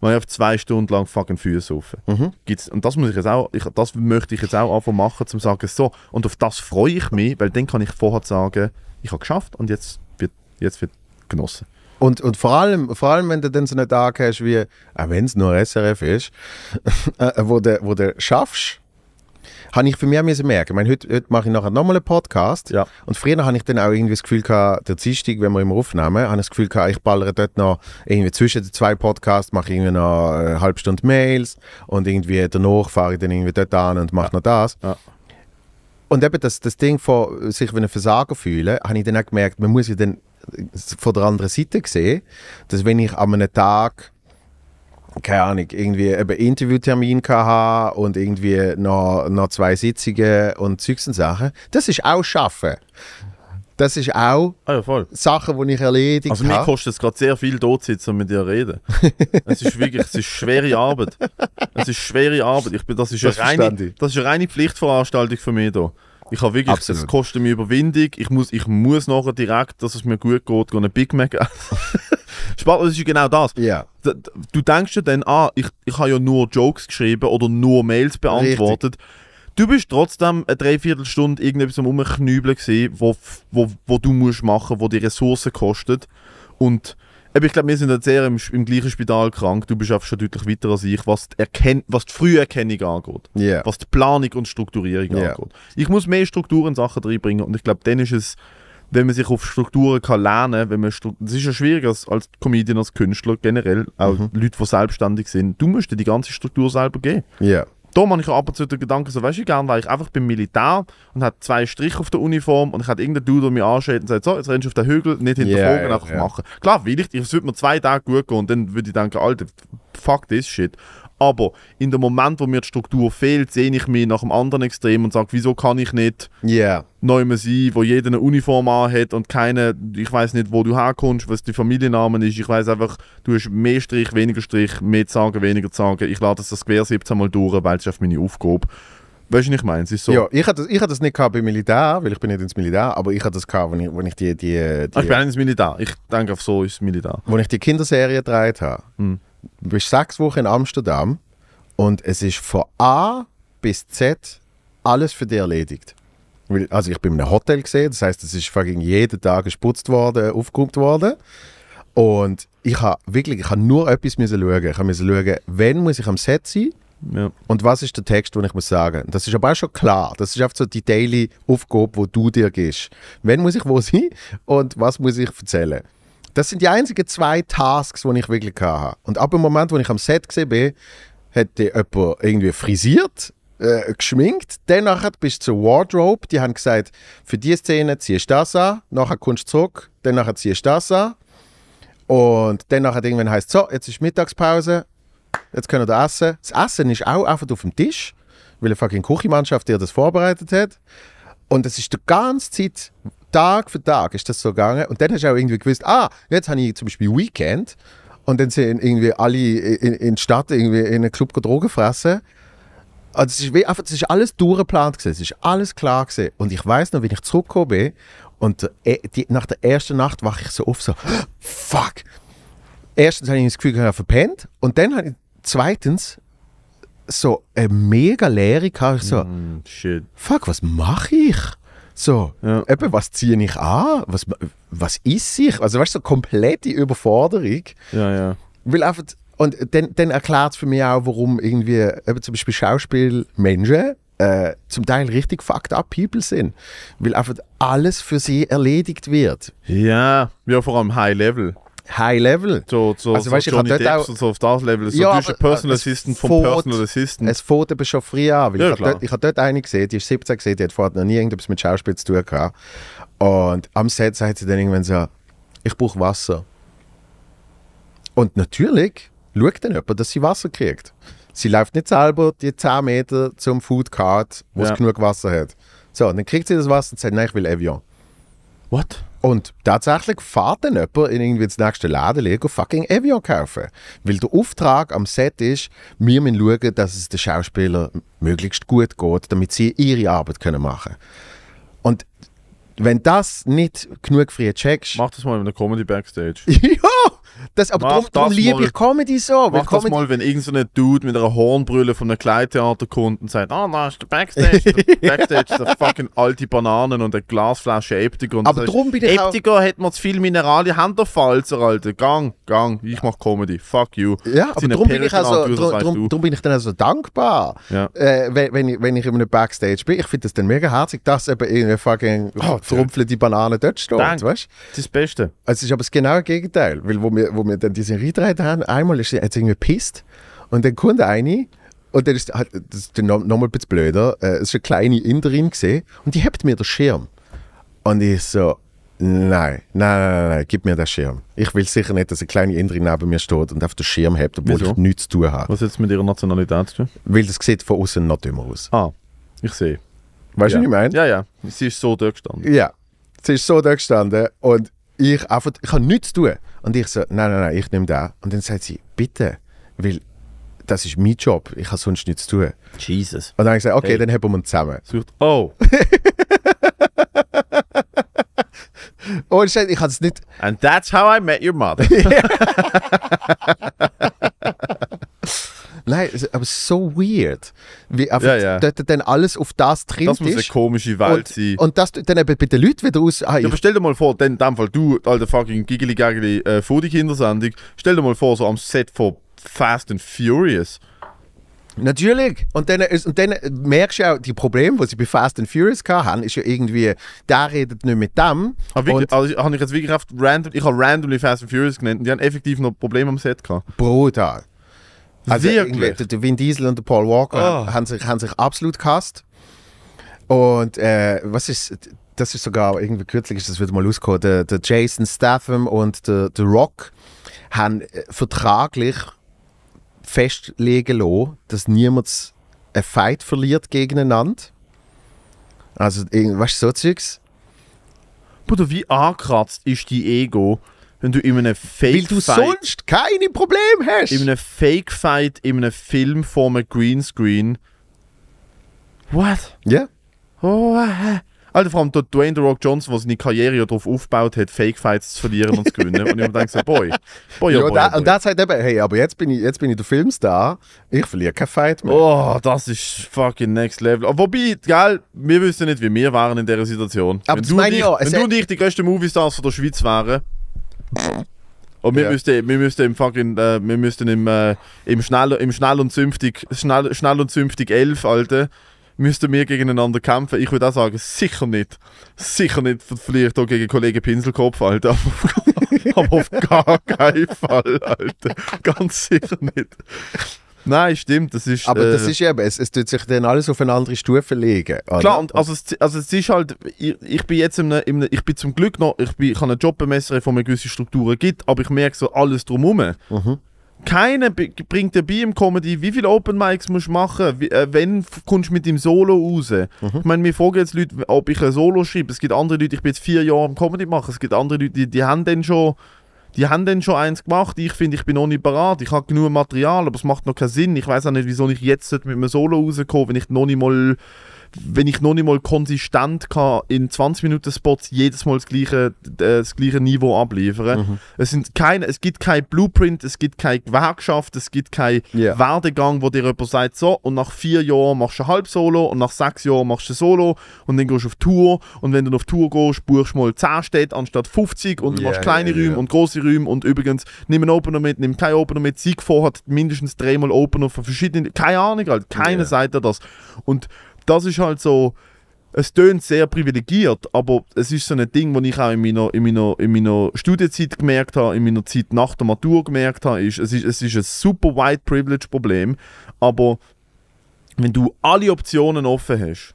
mache ich auf zwei Stunden lang fucking Füße auf. Mhm. Gibt's, und das muss ich jetzt auch, ich, das möchte ich jetzt auch anfangen machen, zum sagen, so, und auf das freue ich mich, weil dann kann ich vorher sagen, ich habe geschafft und jetzt wird, jetzt wird genossen. Und, und vor, allem, vor allem, wenn du dann so einen Tag hast, wie, auch wenn es nur SRF ist, äh, wo du wo du schaffst, habe ich für mich müssen merken. Ich meine, heute, heute mache ich nachher nochmal einen Podcast. Ja. Und früher habe ich dann auch irgendwie das Gefühl gehabt, der Dienstag, wenn wir immer aufnehmen, habe ich das Gefühl gehabt, ich ballere dort noch irgendwie zwischen den zwei Podcasts, mache irgendwie noch eine halbe Stunde Mails und irgendwie danach fahre ich dann irgendwie dort an und mache noch das. Ja. Und eben das, das Ding von sich wie ein Versager fühlen, habe ich dann auch gemerkt, man muss ja dann von der anderen Seite sehen, dass wenn ich an einem Tag keine Ahnung, irgendwie eben Interviewtermin hatte und irgendwie noch, noch zwei Sitzungen und Zeugs und Sachen, das ist auch Schaffen. Das ist auch Ah ja, voll. Sachen, die ich erledigt Also mir habe. kostet es gerade sehr viel, dort zu sitzen und mit dir reden. es ist wirklich, es ist schwere Arbeit. Es ist schwere Arbeit. Ich bin, das, ist Das eine reine, das ist eine reine Pflichtveranstaltung für mich hier. Ich habe wirklich, Absolut. es kostet mir Überwindung. Ich muss, ich muss nachher direkt, dass es mir gut geht, gehen einen Big Mac essen. Spaß, das ist ja genau das. D- Du denkst ja dann, ah, ich, ich habe ja nur Jokes geschrieben oder nur Mails beantwortet. Du bist trotzdem eine Dreiviertelstunde irgendetwas am Rumknübeln gewesen, wo, wo, wo du musst machen, wo die Ressourcen kostet. Und ich glaube, wir sind jetzt sehr im, im gleichen Spital krank. Du bist einfach schon deutlich weiter als ich, was die, Erken was die Früherkennung angeht. ja. Was die Planung und Strukturierung Ja. angeht. Ich muss mehr Strukturen in Sachen reinbringen und ich glaube, dann ist es, wenn man sich auf Strukturen kann lernen wenn man Stru- das ist ja schwierig als, als Comedian, als Künstler generell, auch Mhm. Leute, die selbstständig sind, du musst dir die ganze Struktur selber geben. ja. Da mache ich ab und zu den Gedanken, so weißt du, gern war ich einfach beim Militär und hatte zwei Striche auf der Uniform und ich hatte irgendeinen Dude, der mich anschaut und sagt, so, jetzt rennst du auf den Hügel, nicht hinterfragen, ja, einfach ja. machen. Klar, will ich, es würde mir zwei Tage gut gehen und dann würde ich denken, Alter, fuck this shit. Aber in dem Moment, wo mir die Struktur fehlt, sehe ich mich nach dem anderen Extrem und sage, wieso kann ich nicht Ja, neu sein, wo jeder eine Uniform anhat und keine, ich weiß nicht, wo du herkommst, was die Familienname ist. Ich weiß einfach, du hast mehr Strich, weniger Strich, mehr zu sagen, weniger zu sagen. Ich lade das Gewehr 17 Mal durch, weil es auf meine Aufgabe. Weißt du, was ich meine? Es ist so. ja ich hatte das, ich hatte das nicht beim Militär, weil ich bin nicht ins Militär, aber ich hatte das gehabt, wenn ich, wenn ich die, die, die, ich bin auch ins Militär. Ich denke, auf so ist das Militär. wo ich die Kinderserie gedreht habe. Hm. Du bist sechs Wochen in Amsterdam und es ist von A bis Z alles für dich erledigt. Also ich bin in einem Hotel gesehen, das heißt, es ist fucking jeden Tag gesputzt worden, aufgeräumt worden. Und ich habe wirklich, ich habe nur etwas müssen schauen. Ich müssen schauen, wann muss ich am Set sein Ja. und was ist der Text, den ich muss sagen. Das ist aber auch schon klar. Das ist einfach so die daily Aufgabe, die du dir gibst. Wann muss ich wo sein und was muss ich erzählen. Das sind die einzigen zwei Tasks, die ich wirklich hatte. Und ab dem Moment, wo ich am Set bin, hat jemand irgendwie frisiert, äh, geschminkt. Dann nachher bist du zur Wardrobe. Die haben gesagt, für diese Szene ziehst du das an, nachher kommst du zurück, dann nachher ziehst du das an. Und dann nachher irgendwann heisst so, jetzt ist Mittagspause, jetzt können wir essen. Das Essen ist auch einfach auf dem Tisch, weil eine fucking Küchenmannschaft dir das vorbereitet hat. Und es ist die ganze Zeit, Tag für Tag ist das so gegangen. Und dann hast du auch irgendwie gewusst, ah, jetzt habe ich zum Beispiel Weekend. Und dann sind irgendwie alle in, in die Stadt irgendwie in einen Club Drogen fressen. Also es ist, wie, einfach, es ist alles durchgeplant gewesen. Es ist alles klar gewesen. Und ich weiß noch, wenn ich zurückgekommen bin und eh, die, nach der ersten Nacht wache ich so auf so, fuck. Erstens habe ich das Gefühl, ich habe verpennt. Und dann habe ich zweitens so eine mega Leere gehabt. Ich so, Mm, shit. fuck, was mache ich? So, Ja. eben, was ziehe ich an? Was, was ist ich? Also, weißt du, so komplette Überforderung. Ja, ja. Weil einfach, Und dann, dann erklärt es für mich auch, warum irgendwie eben zum Beispiel Schauspielmenschen äh, zum Teil richtig fucked up people sind. Weil einfach alles für sie erledigt wird. Ja, ja, vor allem High Level. High Level. So, so, Also so weißt du, ich Johnny dort Depp auch- und so auf das Level. So, Ja, du bist ein aber, Personal äh, Assistant vom fährt- Personal Assistant. Es fängt eben schon früh an. Weil Ja, ich habe dort, ich dort eine gesehen, die ist 17 gesehen, die hat vorher noch nie irgendetwas mit Schauspiel zu tun gehabt. Und am Set sagt sie dann irgendwann so, ich brauche Wasser. Und natürlich schaut dann jemand, dass sie Wasser kriegt. Sie läuft nicht selber die 10 Meter zum Food Cart, wo Ja. es genug Wasser hat. So, dann kriegt sie das Wasser und sagt, nein, ich will Evian. What? Und tatsächlich fährt dann jemand in irgendwie ins nächste Laden go fucking Evian kaufen. Weil der Auftrag am Set ist, wir müssen schauen, dass es den Schauspielern möglichst gut geht, damit sie ihre Arbeit können machen Und wenn das nicht genug früh checkst, Mach das mal in einer Comedy Backstage. ja, das, aber Mach darum, darum das liebe ich Comedy so. Mach das Comedy, mal, wenn irgendein so Dude mit einer Hornbrille von einem Kleintheater kommt und sagt, ah, da ist der Backstage. der Backstage ist eine fucking alte Bananen und eine Glasflasche. Und Aber darum bin ich auch- Eptiger hat mir zu viel Mineralien, Hand auf Falzer, Alter. Gang, gang, ich mach Comedy. Fuck you. Ja, aber darum bin, ich also, das drum, drum, drum bin ich dann also dankbar, Ja. äh, wenn, wenn, ich, wenn ich in einem Backstage bin. Ich finde das dann mega herzig, dass eben irgendwie fucking Oh, trumpfelte Banane dort steht, Dank. weißt Das ist das Beste. Es ist aber das genaue Gegenteil, weil wo wir, wo wir dann diese Reinreden haben, einmal ist sie irgendwie gepisst und dann kommt eine und dann ist halt, das ist dann noch, noch mal ein bisschen blöder, äh, es ist eine kleine Inderin gesehen und die hebt mir den Schirm. Und ich so, nein, nein, nein, nein, nein, gib mir den Schirm. Ich will sicher nicht, dass eine kleine Inderin neben mir steht und auf den Schirm hebt, obwohl Wieso? ich nichts zu tun habe. Was hat jetzt mit ihrer Nationalität zu tun? Weil das sieht von außen noch dümmer aus. Ah, ich sehe. Weißt du, ja. was ich meine? Ja, ja. Sie ist so dort gestanden. Ja. Sie ist so da gestanden und ich einfach, ich habe nichts zu tun. Und ich so, nein, nein, nein, ich nehme den. Und dann sagt sie, bitte, weil das ist mein Job, ich habe sonst nichts zu tun. Jesus. Und dann habe ich gesagt, okay, Hey. dann haben wir uns zusammen. Sucht, oh, ich, ich habe es nicht, and that's how I met your mother. nein, es- aber so weird, wie einfach Ja, ja. dort dann alles auf das trimmt Das muss eine komische Welt Und, sein. und das dann eben bei den Leuten wieder aus, ah, Ja, aber stell dir mal vor, denn in dem Fall du, alter fucking giggly gaggly äh, Foodie-Kindersendung, stell dir mal vor, so am Set von Fast and Furious. Natürlich. Und dann, und dann merkst du auch, die Probleme, die sie bei Fast and Furious hatten, ist ja irgendwie, der redet nicht mit dem. Hab wirklich, also, habe ich jetzt wirklich auf random, ich habe randomly Fast and Furious genannt und die haben effektiv noch Probleme am Set gehabt. brutal. Also Wirklich? der- Vin Diesel und der Paul Walker Ah. haben, sich, haben sich absolut gehasst. Und äh, was ist, das ist sogar irgendwie kürzlich ist das wieder mal rausgekommen, der, der Jason Statham und der, der Rock haben äh, vertraglich festlegen lassen, dass niemand einen Fight verliert gegeneinander. Also, weißt du, so Zeugs. Bruder, wie angekratzt ist die Ego, wenn du in einem Weil du Fake-Fight, sonst keine Probleme hast. in einem Fake-Fight, in einem Film vor einem Greenscreen. What? ja. Oh, hä? Alter, vor allem der Dwayne The Rock Johnson, der seine Karriere ja darauf aufgebaut hat, Fake-Fights zu verlieren und zu gewinnen. und ich mir denke so, boy, boy, Ja, oh, und, boy, da, oh, boy. und der sagt eben, hey, aber jetzt bin ich, jetzt bin ich der Filmstar, ich verliere kein Fight mehr. Oh, das ist fucking next level. Wobei, gell, wir wissen nicht, wie wir waren in dieser Situation. Aber wenn du, meine und ich ich, ja, es wenn du hat- und ich die größten Moviestars von der Schweiz wären, und wir, Ja. müssten, wir müssten im fucking, äh, wir müssten im, äh, im, schnell, im schnell und zünftig, schnell, schnell und zünftig 11, Alter, müssten wir gegeneinander kämpfen. Ich würde auch sagen, sicher nicht. Sicher nicht, vielleicht auch gegen Kollegen Pinselkopf, Alter. Aber auf gar keinen Fall, Alter. Ganz sicher nicht. Nein, stimmt, das ist... Aber äh, das ist eben, es, es tut sich dann alles auf eine andere Stufe legen. oder? Klar, und also es, also es ist halt, ich, ich bin jetzt in einem, in einem, ich bin zum Glück noch, ich, bin, ich habe eine Jobbemesserung, wo mir gewisse Strukturen gibt, aber ich merke so alles drumherum. Mhm. Keiner bringt dir bei im Comedy, wie viele Open Mics musst du machen, wie, äh, wenn kommst du mit dem Solo raus. Mhm. Ich meine, mir fragen jetzt Leute, ob ich ein Solo schreibe. Es gibt andere Leute, ich bin jetzt vier Jahre am Comedy machen, es gibt andere Leute, die, die haben dann schon die haben dann schon eins gemacht. Ich finde, ich bin noch nicht bereit. Ich habe genug Material, aber es macht noch keinen Sinn. Ich weiß auch nicht, wieso ich jetzt mit einem Solo rauskommen, wenn ich noch nicht mal wenn ich noch nicht mal konsistent kann, in 20 Minuten Spots jedes Mal das gleiche, äh, das gleiche Niveau abliefern. Mhm. Es, sind keine, es gibt kein Blueprint, es gibt keine Gewerkschaft, es gibt keinen Ja. Werdegang, wo dir jemand sagt, so, und nach vier Jahren machst du ein Halbsolo und nach sechs Jahren machst du ein Solo und dann gehst du auf Tour und wenn du auf Tour gehst, buchst du mal 10 Städte anstatt 50 und du Ja, machst kleine ja. Räume und große Räume und übrigens, nimm einen Opener mit, nimm keinen Opener mit, Siegfor hat mindestens dreimal Opener von verschiedenen, keine Ahnung, halt, keiner sagt dir das. Und das ist halt so, es tönt sehr privilegiert, aber es ist so ein Ding, das ich auch in meiner, in meiner, in meiner Studienzeit gemerkt habe, in meiner Zeit nach der Matur gemerkt habe, ist, es ist, es ist ein super White Privilege Problem, aber wenn du alle Optionen offen hast,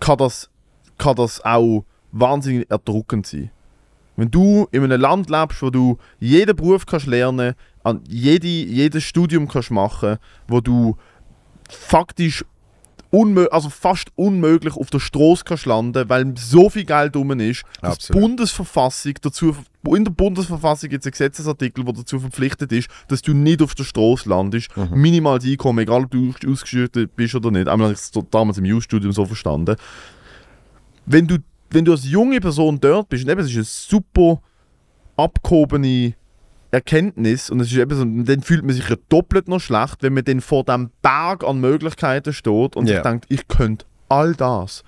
kann das, kann das auch wahnsinnig erdrückend sein. Wenn du in einem Land lebst, wo du jeden Beruf kannst lernen, an jede, jedes Studium kannst machen, wo du faktisch unmö also fast unmöglich auf der Straße kannst landen, weil so viel Geld rum ist, dass die. Bundesverfassung dazu, in der Bundesverfassung jetzt ein Gesetzesartikel, der dazu verpflichtet ist, dass du nicht auf der Straße landest, minimales Einkommen, egal ob du ausgeschüttet bist oder nicht. Einmal habe ich es damals im Jus-Studium so verstanden. Wenn du, wenn du als junge Person dort bist, und eben, es ist eine super abgehobene Erkenntnis und es ist eben so, dann fühlt man sich ja doppelt noch schlecht, wenn man dann vor dem Berg an Möglichkeiten steht und Ja. sich denkt, ich könnte all das.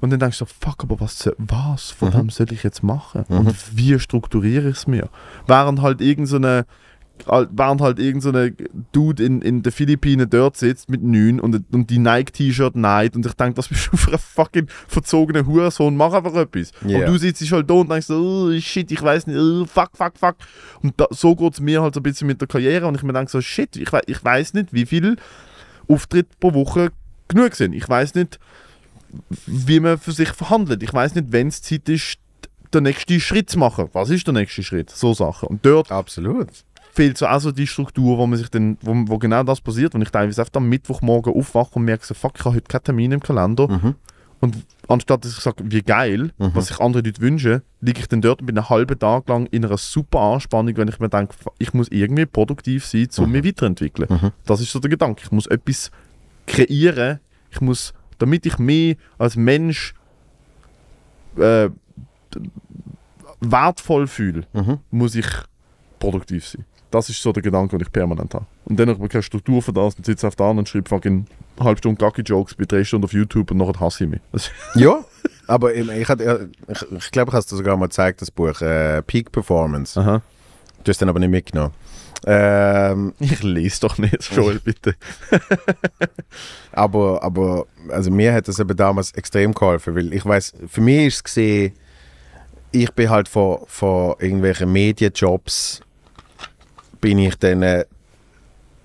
Und dann denkst du so, fuck, aber was, soll- was von Mhm. dem soll ich jetzt machen? Und wie strukturiere ich es mir? Während halt irgend so während halt irgend so Dude in, in den Philippinen dort sitzt mit neun und, und die Nike-T-Shirt neigt und ich denke, das bist du für ein fucking verzogener Hurensohn, mach einfach etwas. Ja. Aber du sitzt halt da und denkst so, oh, shit, ich weiß nicht, oh, fuck, fuck, fuck. Und da, so geht es mir halt so ein bisschen mit der Karriere und ich mir denke so, shit, ich, ich weiß nicht, wie viel Auftritte pro Woche genug sind. Ich weiß nicht, wie man für sich verhandelt. Ich weiß nicht, wenn es Zeit ist, den nächsten Schritt zu machen. Was ist der nächste Schritt? So Sachen. Und dort Absolut. Fehlt so auch so die Struktur, wo man sich dann, wo, wo genau das passiert, wenn ich teilweise einfach am Mittwochmorgen aufwache und merke so, fuck, ich habe heute keinen Termin im Kalender. Mhm. Und anstatt dass ich sage, wie geil, Mhm. was sich andere Leute wünschen, liege ich dann dort und bin einen halben Tag lang in einer super Anspannung, wenn ich mir denke, ich muss irgendwie produktiv sein, um mich weiterentwickeln. Mhm. Das ist so der Gedanke. Ich muss etwas kreieren. Ich muss, damit ich mich als Mensch äh, wertvoll fühle, Mhm. muss ich produktiv sein. Das ist so der Gedanke, den ich permanent habe. Und dann habe ich keine Struktur für das und sitze auf der anderen und schreibe fucking eine halbe Stunde Gacki-Jokes bei drei Stunden auf YouTube und nachher hasse ich mich. Ja, aber ich, ich, ich, ich glaube, ich habe es dir sogar mal gezeigt, das Buch äh, Peak Performance. aha. Du hast dann aber nicht mitgenommen. Ähm, Ich lese doch nicht, Joel, bitte. aber, aber also mir hat das eben damals extrem geholfen, weil ich weiß, für mich ist es gesehen, ich bin halt von, von irgendwelchen Medienjobs, bin ich dann, äh,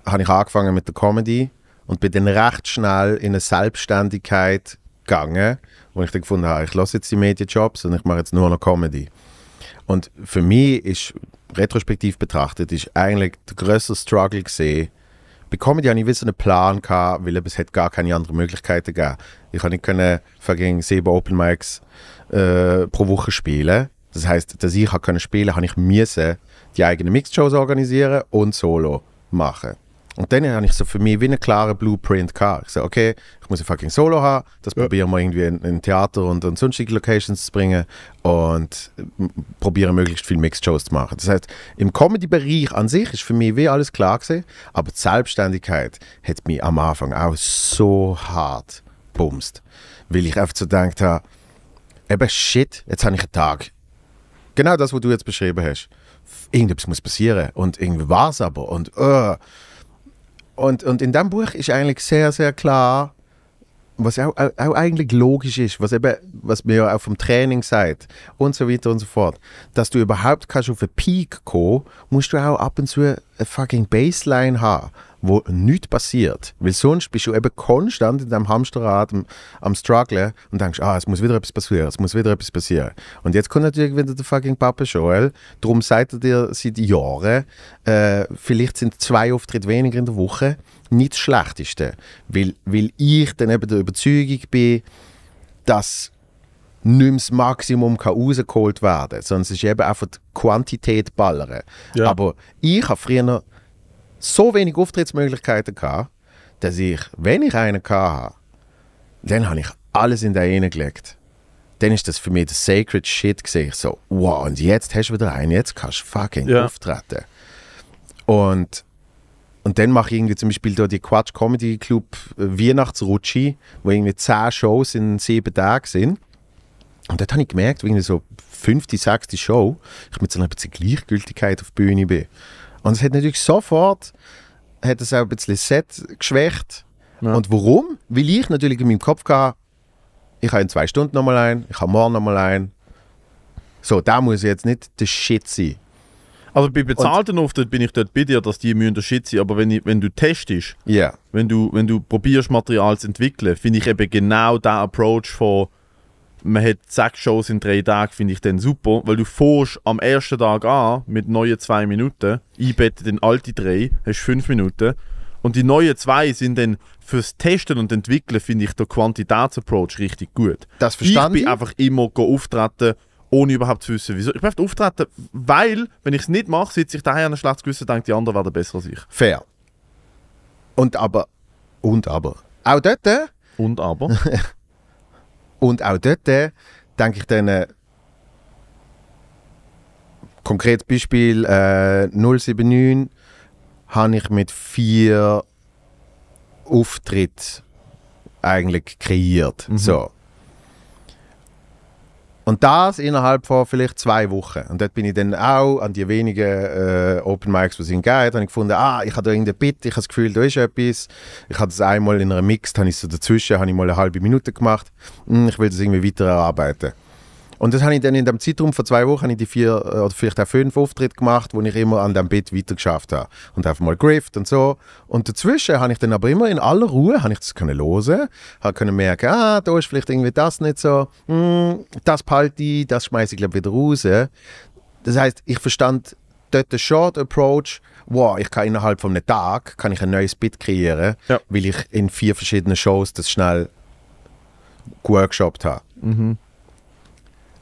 habe ich angefangen mit der Comedy und bin dann recht schnell in eine Selbstständigkeit gegangen, wo ich dann gefunden habe, ich lasse jetzt die Medienjobs und ich mache jetzt nur noch Comedy. Und für mich ist, retrospektiv betrachtet, ist eigentlich der grösste Struggle gesehen. Bei Comedy hatte ich so einen Plan, gehabt, weil es hat gar keine anderen Möglichkeiten gegeben. Ich konnte nicht können fucking sieben Open Mics äh, pro Woche spielen. Das heißt, dass ich spielen, habe ich müssen die eigenen Mixed-Shows organisieren und Solo machen. Und dann habe ich so für mich wie einen klaren Blueprint gehabt. Ich so, okay, ich muss ein fucking Solo haben, das probieren wir irgendwie in, in Theater und, und sonstige Locations zu bringen und probieren möglichst viele Mixed-Shows zu machen. Das heißt, im Comedy-Bereich an sich ist für mich wie alles klar gewesen, aber die Selbstständigkeit hat mich am Anfang auch so hart bumst, weil ich einfach so gedacht habe, eben shit, jetzt habe ich einen Tag. Genau das, was du jetzt beschrieben hast. Irgendetwas muss passieren und irgendwie war es aber und uh. und, und in diesem Buch ist eigentlich sehr, sehr klar, was auch, auch, eigentlich logisch ist, was, eben, was mir auch vom Training sagt und so weiter und so fort, dass du überhaupt kannst auf einen Peak kommen, musst du auch ab und zu eine fucking Baseline haben, wo nichts passiert. Weil sonst bist du eben konstant in deinem Hamsterrad am, am strugglen und denkst, ah, es muss wieder etwas passieren, es muss wieder etwas passieren. Und jetzt kommt natürlich wieder der fucking Papa Joel, darum sagt er dir seit Jahren, äh, vielleicht sind zwei Auftritte weniger in der Woche nicht das Schlechteste, weil, weil ich dann eben der Überzeugung bin, dass nicht das Maximum kann rausgeholt werden kann, sondern es ist eben einfach die Quantität ballern. Ja. Aber ich habe früher so wenig Auftrittsmöglichkeiten gehabt, dass ich, wenn ich einen hatte, Dann habe ich alles in den gelegt. Dann ist das für mich der sacred shit gesehen. So, wow, und jetzt hast du wieder einen, jetzt kannst du fucking Ja. auftreten. Und, und dann mache ich irgendwie zum Beispiel da die Quatsch Comedy Club äh, Weihnachtsrutschi, wo irgendwie zehn Shows in sieben Tagen sind. Und dort habe ich gemerkt, wie so fünfte, sechste Show, ich mit so einer bisschen Gleichgültigkeit auf die Bühne bin. Und es hat natürlich sofort, hat es auch ein bisschen Set geschwächt. Ja. Und warum? Weil ich natürlich in meinem Kopf hatte, ich habe in zwei Stunden nochmal ein, ich habe morgen nochmal ein. So, da muss jetzt nicht der Shit sein. Also bei bezahlten Auftritt bin ich dort bei dir, dass die müssen der Shit sein, aber wenn, ich, wenn du testest, Ja. wenn du, wenn du probierst, Material zu entwickeln, finde ich eben genau den Approach von man hat sechs Shows in drei Tagen, finde ich dann super, weil du fährst am ersten Tag an mit neuen zwei Minuten, einbettet in alte drei, hast fünf Minuten und die neuen zwei sind dann fürs Testen und Entwickeln, finde ich der Quantitätsapproach richtig gut. Das Ich verstanden bin einfach immer auftreten, ohne überhaupt zu wissen, wieso. Ich bin einfach auftreten, weil, wenn ich es nicht mache, sitze ich daher an ein schlechtes Gewissen und denke, die anderen werden besser als ich. Fair. Und aber, und aber. Auch dort, äh, Und aber, und auch dort äh, denke ich dann, äh, konkretes Beispiel, äh, 079 habe ich mit vier Auftritten eigentlich kreiert. So. Und das innerhalb von vielleicht zwei Wochen. Und dort bin ich dann auch an die wenigen äh, Open Mics, die es in gibt, habe ich gefunden, ah, ich habe da irgendein Bit, ich habe das Gefühl, da ist etwas. Ich habe das einmal in einer Mix, habe ich so dazwischen, habe ich mal eine halbe Minute gemacht. Hm, ich will das irgendwie weiter erarbeiten. Und das habe ich dann in dem Zeitraum von zwei Wochen habe ich die vier äh, oder vielleicht auch fünf Auftritte gemacht, wo ich immer an dem Bit weiter geschafft habe. Und einfach mal grifft und so. Und dazwischen habe ich dann aber immer in aller Ruhe habe ich das können hören, habe können merken, ah, da ist vielleicht irgendwie das nicht so, hm, das behalte ich, das schmeiße ich glaube wieder raus. Das heißt, ich verstand dort den Short Approach, wow, ich kann innerhalb von einem Tag kann ich ein neues Bit kreieren, Ja. weil ich in vier verschiedenen Shows das schnell geworkshopt habe.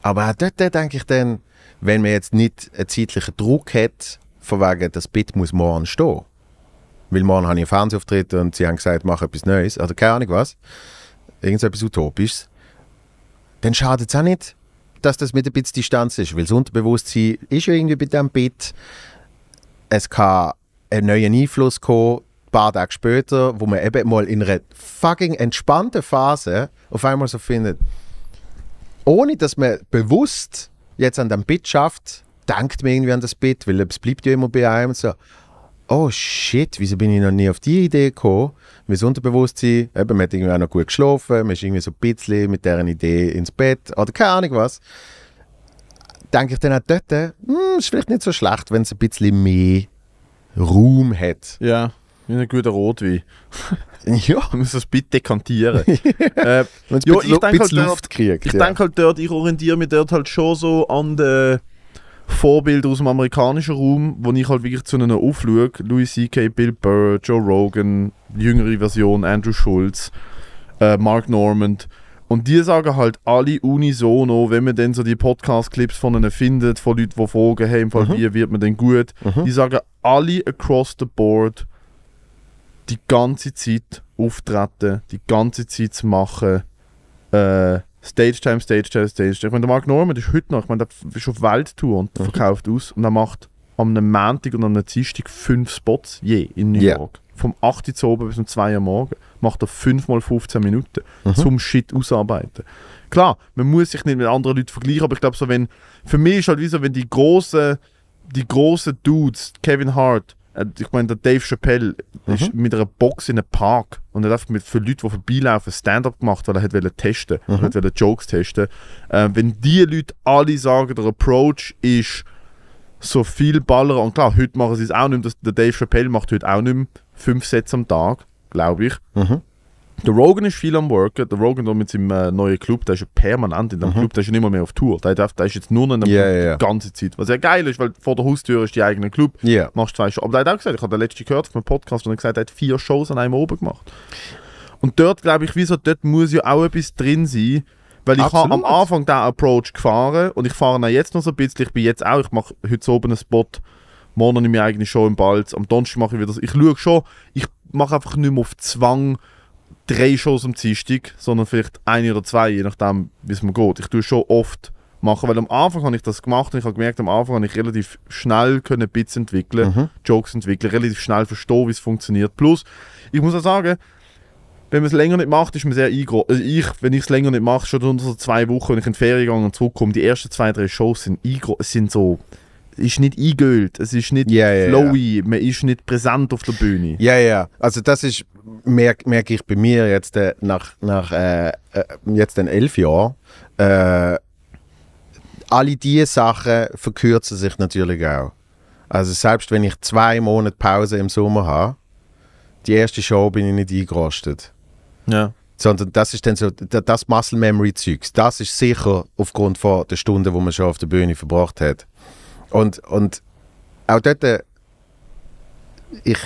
Aber auch dort denke ich dann, wenn man jetzt nicht einen zeitlichen Druck hat, von wegen, das Bit muss morgen stehen. Weil morgen habe ich einen Fernsehauftritt und sie haben gesagt, mach etwas Neues, oder keine Ahnung was, irgendetwas Utopisches, dann schadet es auch nicht, dass das mit ein bisschen Distanz ist, weil das Unterbewusstsein ist ja irgendwie bei diesem Bit. Es kann ein neuer Einfluss kommen, ein paar Tage später, wo man eben mal in einer fucking entspannten Phase auf einmal so findet, ohne dass man bewusst jetzt an dem Bit schafft, denkt man irgendwie an das Bit, weil es bleibt ja immer bei einem so, oh shit, wieso bin ich noch nie auf die Idee gekommen? Das Unterbewusstsein, eben, man hat irgendwie auch noch gut geschlafen, man ist irgendwie so ein bisschen mit dieser Idee ins Bett oder keine Ahnung was. Denke ich dann auch dort, hm, ist vielleicht nicht so schlecht, wenn es ein bisschen mehr Raum hat. ja, wie ein guter Rotwein. Ja, Man muss das bitte dekantieren. äh, Ja, bisschen, ich denke halt, Luft kriegt. Ich ja. denke halt dort, ich orientiere mich dort halt schon so an den Vorbildern aus dem amerikanischen Raum, wo ich halt wirklich zu ihnen aufschaue. Louis C.K., Bill Burr, Joe Rogan, jüngere Version, Andrew Schulz, äh, Mark Normand. Und die sagen halt alle unisono, wenn man dann so die Podcast-Clips von ihnen findet, von Leuten, die fragen, hey, im Fall, Mhm. wie wird man denn gut? Mhm. Die sagen alle across the board, die ganze Zeit auftreten, die ganze Zeit zu machen, äh, Stage Time, Stage Time, Stage Time. Ich meine, der Mark Norman ist heute noch, ich meine, der ist auf Welttour und Mhm. verkauft aus und er macht am einem Montag und am einem Dienstag fünf Spots je in New Ja. York. Vom 8 Uhr oben bis um 2 Uhr morgen macht er 5 mal 15 Minuten Mhm. zum Shit ausarbeiten. Klar, man muss sich nicht mit anderen Leuten vergleichen, aber ich glaube so, wenn, für mich ist halt wie so, wenn die großen, die großen Dudes, Kevin Hart, ich meine, der Dave Chappelle ist mit einer Box in einem Park und hat einfach mit für Leute, die vorbeilaufen, Stand-up gemacht, weil er hat wollte testen, Mhm. er hat wollte Jokes testen. Äh, wenn die Leute alle sagen, der Approach ist so viel Baller und klar, heute machen sie es auch nicht mehr, der Dave Chappelle macht heute auch nicht mehr fünf Sets am Tag, glaube ich. Mhm. Der Rogan ist viel am Worken. Der Rogan da mit seinem äh, neuen Club, der ist ja permanent in dem Club, der ist ja nicht mehr, mehr auf Tour. Der, darf, der ist jetzt nur noch in dem Mhm. Ja, Club ja. die ganze Zeit. Was ja geil ist, weil vor der Haustür ist die eigene Club. Ja. Machst zwei Shows. Aber der hat auch gesagt, ich habe den letzten gehört auf einem Podcast, und er gesagt, er hat vier Shows an einem oben gemacht. Und dort glaube ich, wieso, dort muss ja auch etwas drin sein. Weil ich habe am Anfang diesen Approach gefahren und ich fahre ihn jetzt noch so ein bisschen. Ich bin jetzt auch, ich mache heute oben einen Spot, morgen habe ich meine eigene Show im Balz, am Donnerstag mache ich wieder das. Ich schaue schon, ich mache einfach nicht mehr auf Zwang drei Shows am Dienstag, sondern vielleicht eine oder zwei, je nachdem, wie es mir geht. Ich tue schon oft machen, weil am Anfang habe ich das gemacht und ich habe gemerkt, am Anfang habe ich relativ schnell können Bits entwickeln, Mhm. Jokes entwickeln, relativ schnell verstehen, wie es funktioniert. Plus, ich muss auch sagen, wenn man es länger nicht macht, ist man sehr eingegrossen. Also ich, wenn ich es länger nicht mache, schon unter so zwei Wochen, wenn ich in die Ferien gehe und zurückkomme, die ersten zwei, drei Shows sind sind so, es ist nicht eingeölt, es ist nicht Ja, ja, ja. flowy, man ist nicht präsent auf der Bühne. Ja, ja. Also das ist, merke merk ich bei mir jetzt äh, nach, nach äh, äh, jetzt den elf Jahren, äh, alle diese Sachen verkürzen sich natürlich auch. Also selbst wenn ich zwei Monate Pause im Sommer habe, die erste Show bin ich nicht eingerostet. Ja. Sondern das ist dann so, da- das Muscle Memory Zeugs, das ist sicher aufgrund von der Stunden, wo man schon auf der Bühne verbracht hat. Und, und auch dort, äh, ich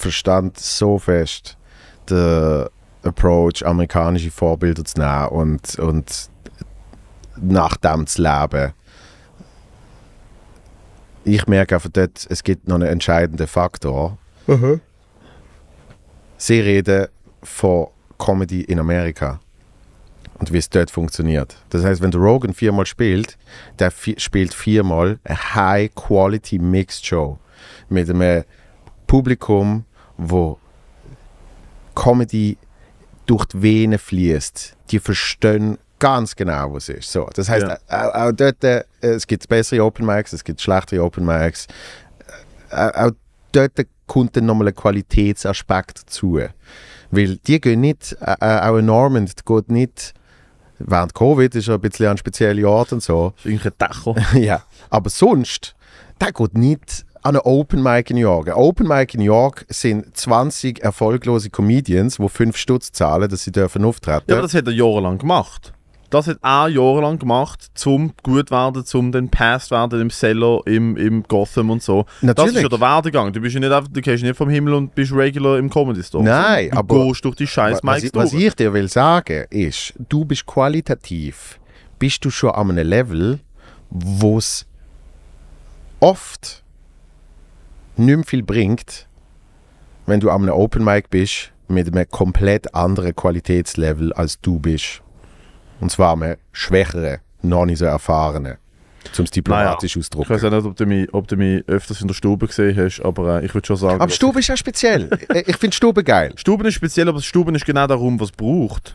verstand so fest den Approach, amerikanische Vorbilder zu nehmen und, und nach dem zu leben. Ich merke einfach dort, es gibt noch einen entscheidenden Faktor. Sie reden von Comedy in Amerika und wie es dort funktioniert. Das heißt, wenn der Rogan viermal spielt, der vi spielt viermal eine High-Quality Mixed Show mit einem Publikum, wo Comedy durch die Venen fließt. Die verstehen ganz genau, was ist. So, das heißt, Ja. auch, auch dort, äh, es gibt bessere Open Mics, es gibt schlechtere Open Mics. Äh, auch dort kommt dann nochmal ein Qualitätsaspekt dazu. Weil die gehen nicht, äh, äh, auch ein Normand geht nicht, während Covid ist er ein bisschen an spezielle Ort und so, ist ein Dächer. ja. Aber sonst, der geht nicht an einen Open Mic in New York. Ein Open Mic in New York sind 20 erfolglose Comedians, die 5 Stutz zahlen, dass sie dürfen auftreten. Ja, aber das hat er jahrelang gemacht. Das hat er jahrelang gemacht, zum gut werden, zum dann passed werden im Cellar, im, im Gotham und so. Das Natürlich. ist ja der Werdegang. Du bist ja nicht einfach, du gehst nicht vom Himmel und bist regular im Comedy Store. Nein, du aber- gehst durch die scheiß was, ich, was durch. ich dir will sagen, ist, du bist qualitativ, bist du schon an einem Level, wo es oft nicht mehr viel bringt, wenn du einem Open Mic bist mit einem komplett anderen Qualitätslevel als du bist. Und zwar einem schwächeren, noch nicht so erfahrenen. Um es diplomatisch Ich weiß auch nicht, ob du, mich, ob du mich öfters in der Stube gesehen hast, aber äh, ich würde schon sagen. Aber Stube ist ja speziell. Äh, ich finde Stube geil. Stuben ist speziell, aber Stuben ist genau darum, was es braucht.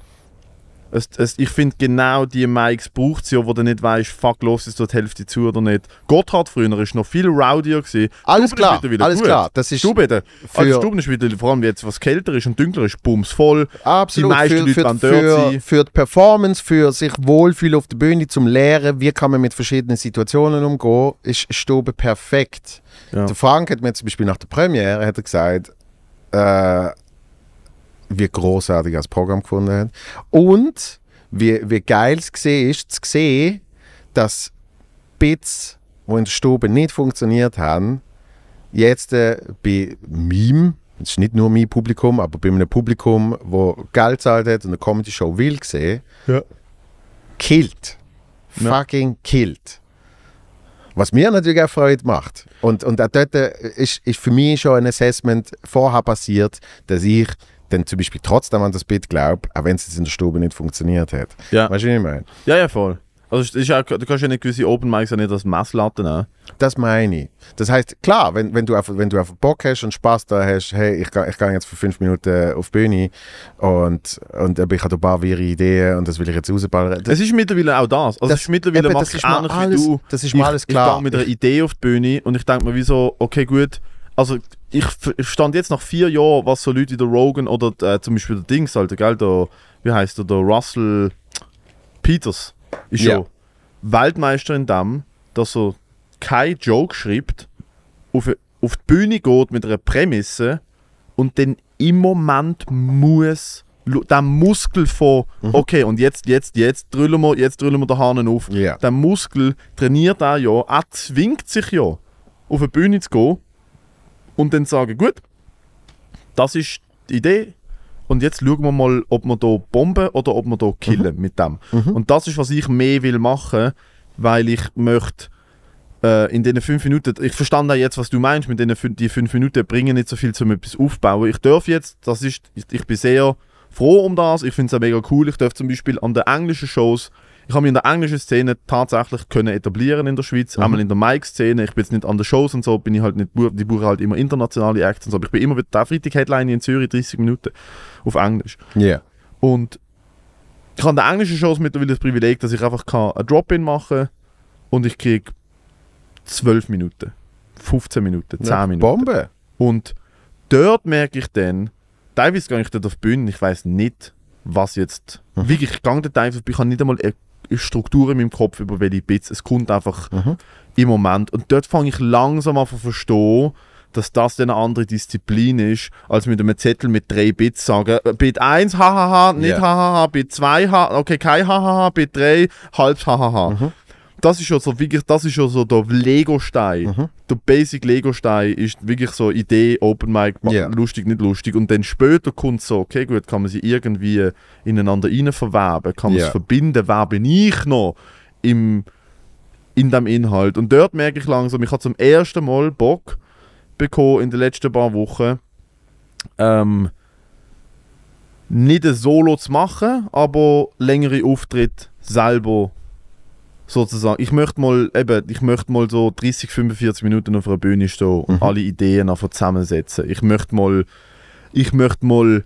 Es, es, ich finde genau die Mics braucht es ja, wo du nicht weißt, fuck, los ist dort die Hälfte zu oder nicht. Gotthard früher ist noch viel rowdier gewesen. Alles Stuben klar, ist mittlerweile alles gut. klar. Das ist Stuben, für- also Stuben ist wieder, vor allem jetzt, was kälter ist und dunkler ist, bums voll. Absolut. Die meisten für, Leute für, dort für, sein. für die Performance, für sich wohlfühlen auf der Bühne, zum Lehren, wie kann man mit verschiedenen Situationen umgehen, ist Stube perfekt. Ja. Der Frank hat mir zum Beispiel nach der Premiere hat er gesagt, äh, wie großartig das Programm gefunden hat. Und wie, wie geil es gesehen ist, zu sehen, dass Bits, die in der Stube nicht funktioniert haben, jetzt äh, bei Meme, das ist nicht nur mein Publikum, aber bei einem Publikum, wo Geld zahlt hat und eine Comedy-Show will sehen, Ja. killt. Ja. Fucking killt. Was mir natürlich auch Freude macht. Und, und auch dort äh, ist, ist für mich schon ein Assessment vorher passiert, dass ich dann zum Beispiel trotzdem an das Bit glaube, auch wenn es jetzt in der Stube nicht funktioniert hat. Ja. Weißt du, was ich meine? ja, ja, voll. Also ist auch, du kannst ja nicht gewisse Open Mics auch nicht als Messlatte nehmen. Das meine ich. Das heißt, klar, wenn, wenn, du einfach, wenn du einfach Bock hast und Spaß da hast, hey, ich, ich gehe jetzt für fünf Minuten auf die Bühne und, und ich habe ein paar wirre Ideen und das will ich jetzt rausballern. Das, Es ist mittlerweile auch das. Also Das- es ist mittlerweile eben, das ich ist ähnlich alles- wie du. das ist mir ich, alles klar. Ich gehe mit einer Idee auf die Bühne und ich denke mir wie so, okay gut, also ich, stand jetzt nach vier Jahren, was so Leute wie der Rogan oder äh, zum Beispiel der Dings, Alter, gell, der, wie heißt der, der Russell Peters, ist Ja. Weltmeister in dem, dass er kein Joke schreibt, auf, auf die Bühne geht mit einer Prämisse und dann im Moment muss der Muskel von Mhm. okay und jetzt jetzt jetzt drüllen wir jetzt drüllen wir den Hahn auf Ja. der Muskel trainiert er ja er zwingt sich ja auf eine Bühne zu gehen und dann sagen gut das ist die Idee und jetzt schauen wir mal ob wir da bomben oder ob wir da killen mit dem und das ist was ich mehr will machen weil ich möchte äh, in diesen fünf Minuten, ich verstand auch jetzt, was du meinst, mit diesen die fünf Minuten bringen nicht so viel zum etwas aufbauen. Ich darf jetzt, das ist, ich, ich bin sehr froh um das. Ich finde es auch mega cool. Ich darf zum Beispiel an den englischen Shows, ich habe mich in der englischen Szene tatsächlich können etablieren in der Schweiz. Mhm. Einmal in der Mic-Szene. Ich bin jetzt nicht an den Shows und so, bin ich halt nicht, die buchen halt immer internationale Acts und so. Aber ich bin immer, der Freitag Headline in Zürich, 30 Minuten auf Englisch. Ja. Und ich habe an den englischen Shows mittlerweile das Privileg, dass ich einfach kann ein Drop-In machen und ich kriege 12 Minuten, 15 Minuten, 10 Ja, Minuten. Bombe. Und dort merke ich dann, teilweise gehe ich dort auf die Bühne, ich weiß nicht, was jetzt. Mhm. Wirklich, ich gehe dort einfach, ich habe nicht einmal eine eine Struktur in meinem Kopf, über welche Bits. Es kommt einfach Mhm. im Moment. Und dort fange ich langsam an zu verstehen, dass das dann eine andere Disziplin ist, als mit einem Zettel mit drei Bits sagen, äh, Bit 1, hahaha, nicht hahaha, Bit 2, ha, okay, kein hahaha, Bit 3, halbs hahaha. Mhm. Das ist schon so wirklich, das ist schon so der Lego-Stein. Mhm. Der Basic Lego-Stein ist wirklich so Idee, Open Mic, Ja. lustig, nicht lustig. Und dann später kommt so, okay gut, kann man sie irgendwie ineinander rein verweben, kann man Ja. es verbinden, wer bin ich noch im, in dem Inhalt. Und dort merke ich langsam, ich habe zum ersten Mal Bock bekommen in den letzten paar Wochen, ähm, nicht ein Solo zu machen, aber längere Auftritte selber sozusagen. Ich möchte mal eben, ich möchte mal so 30, 45 Minuten auf einer Bühne stehen und Mhm. alle Ideen einfach zusammensetzen. Ich möchte mal, ich möchte mal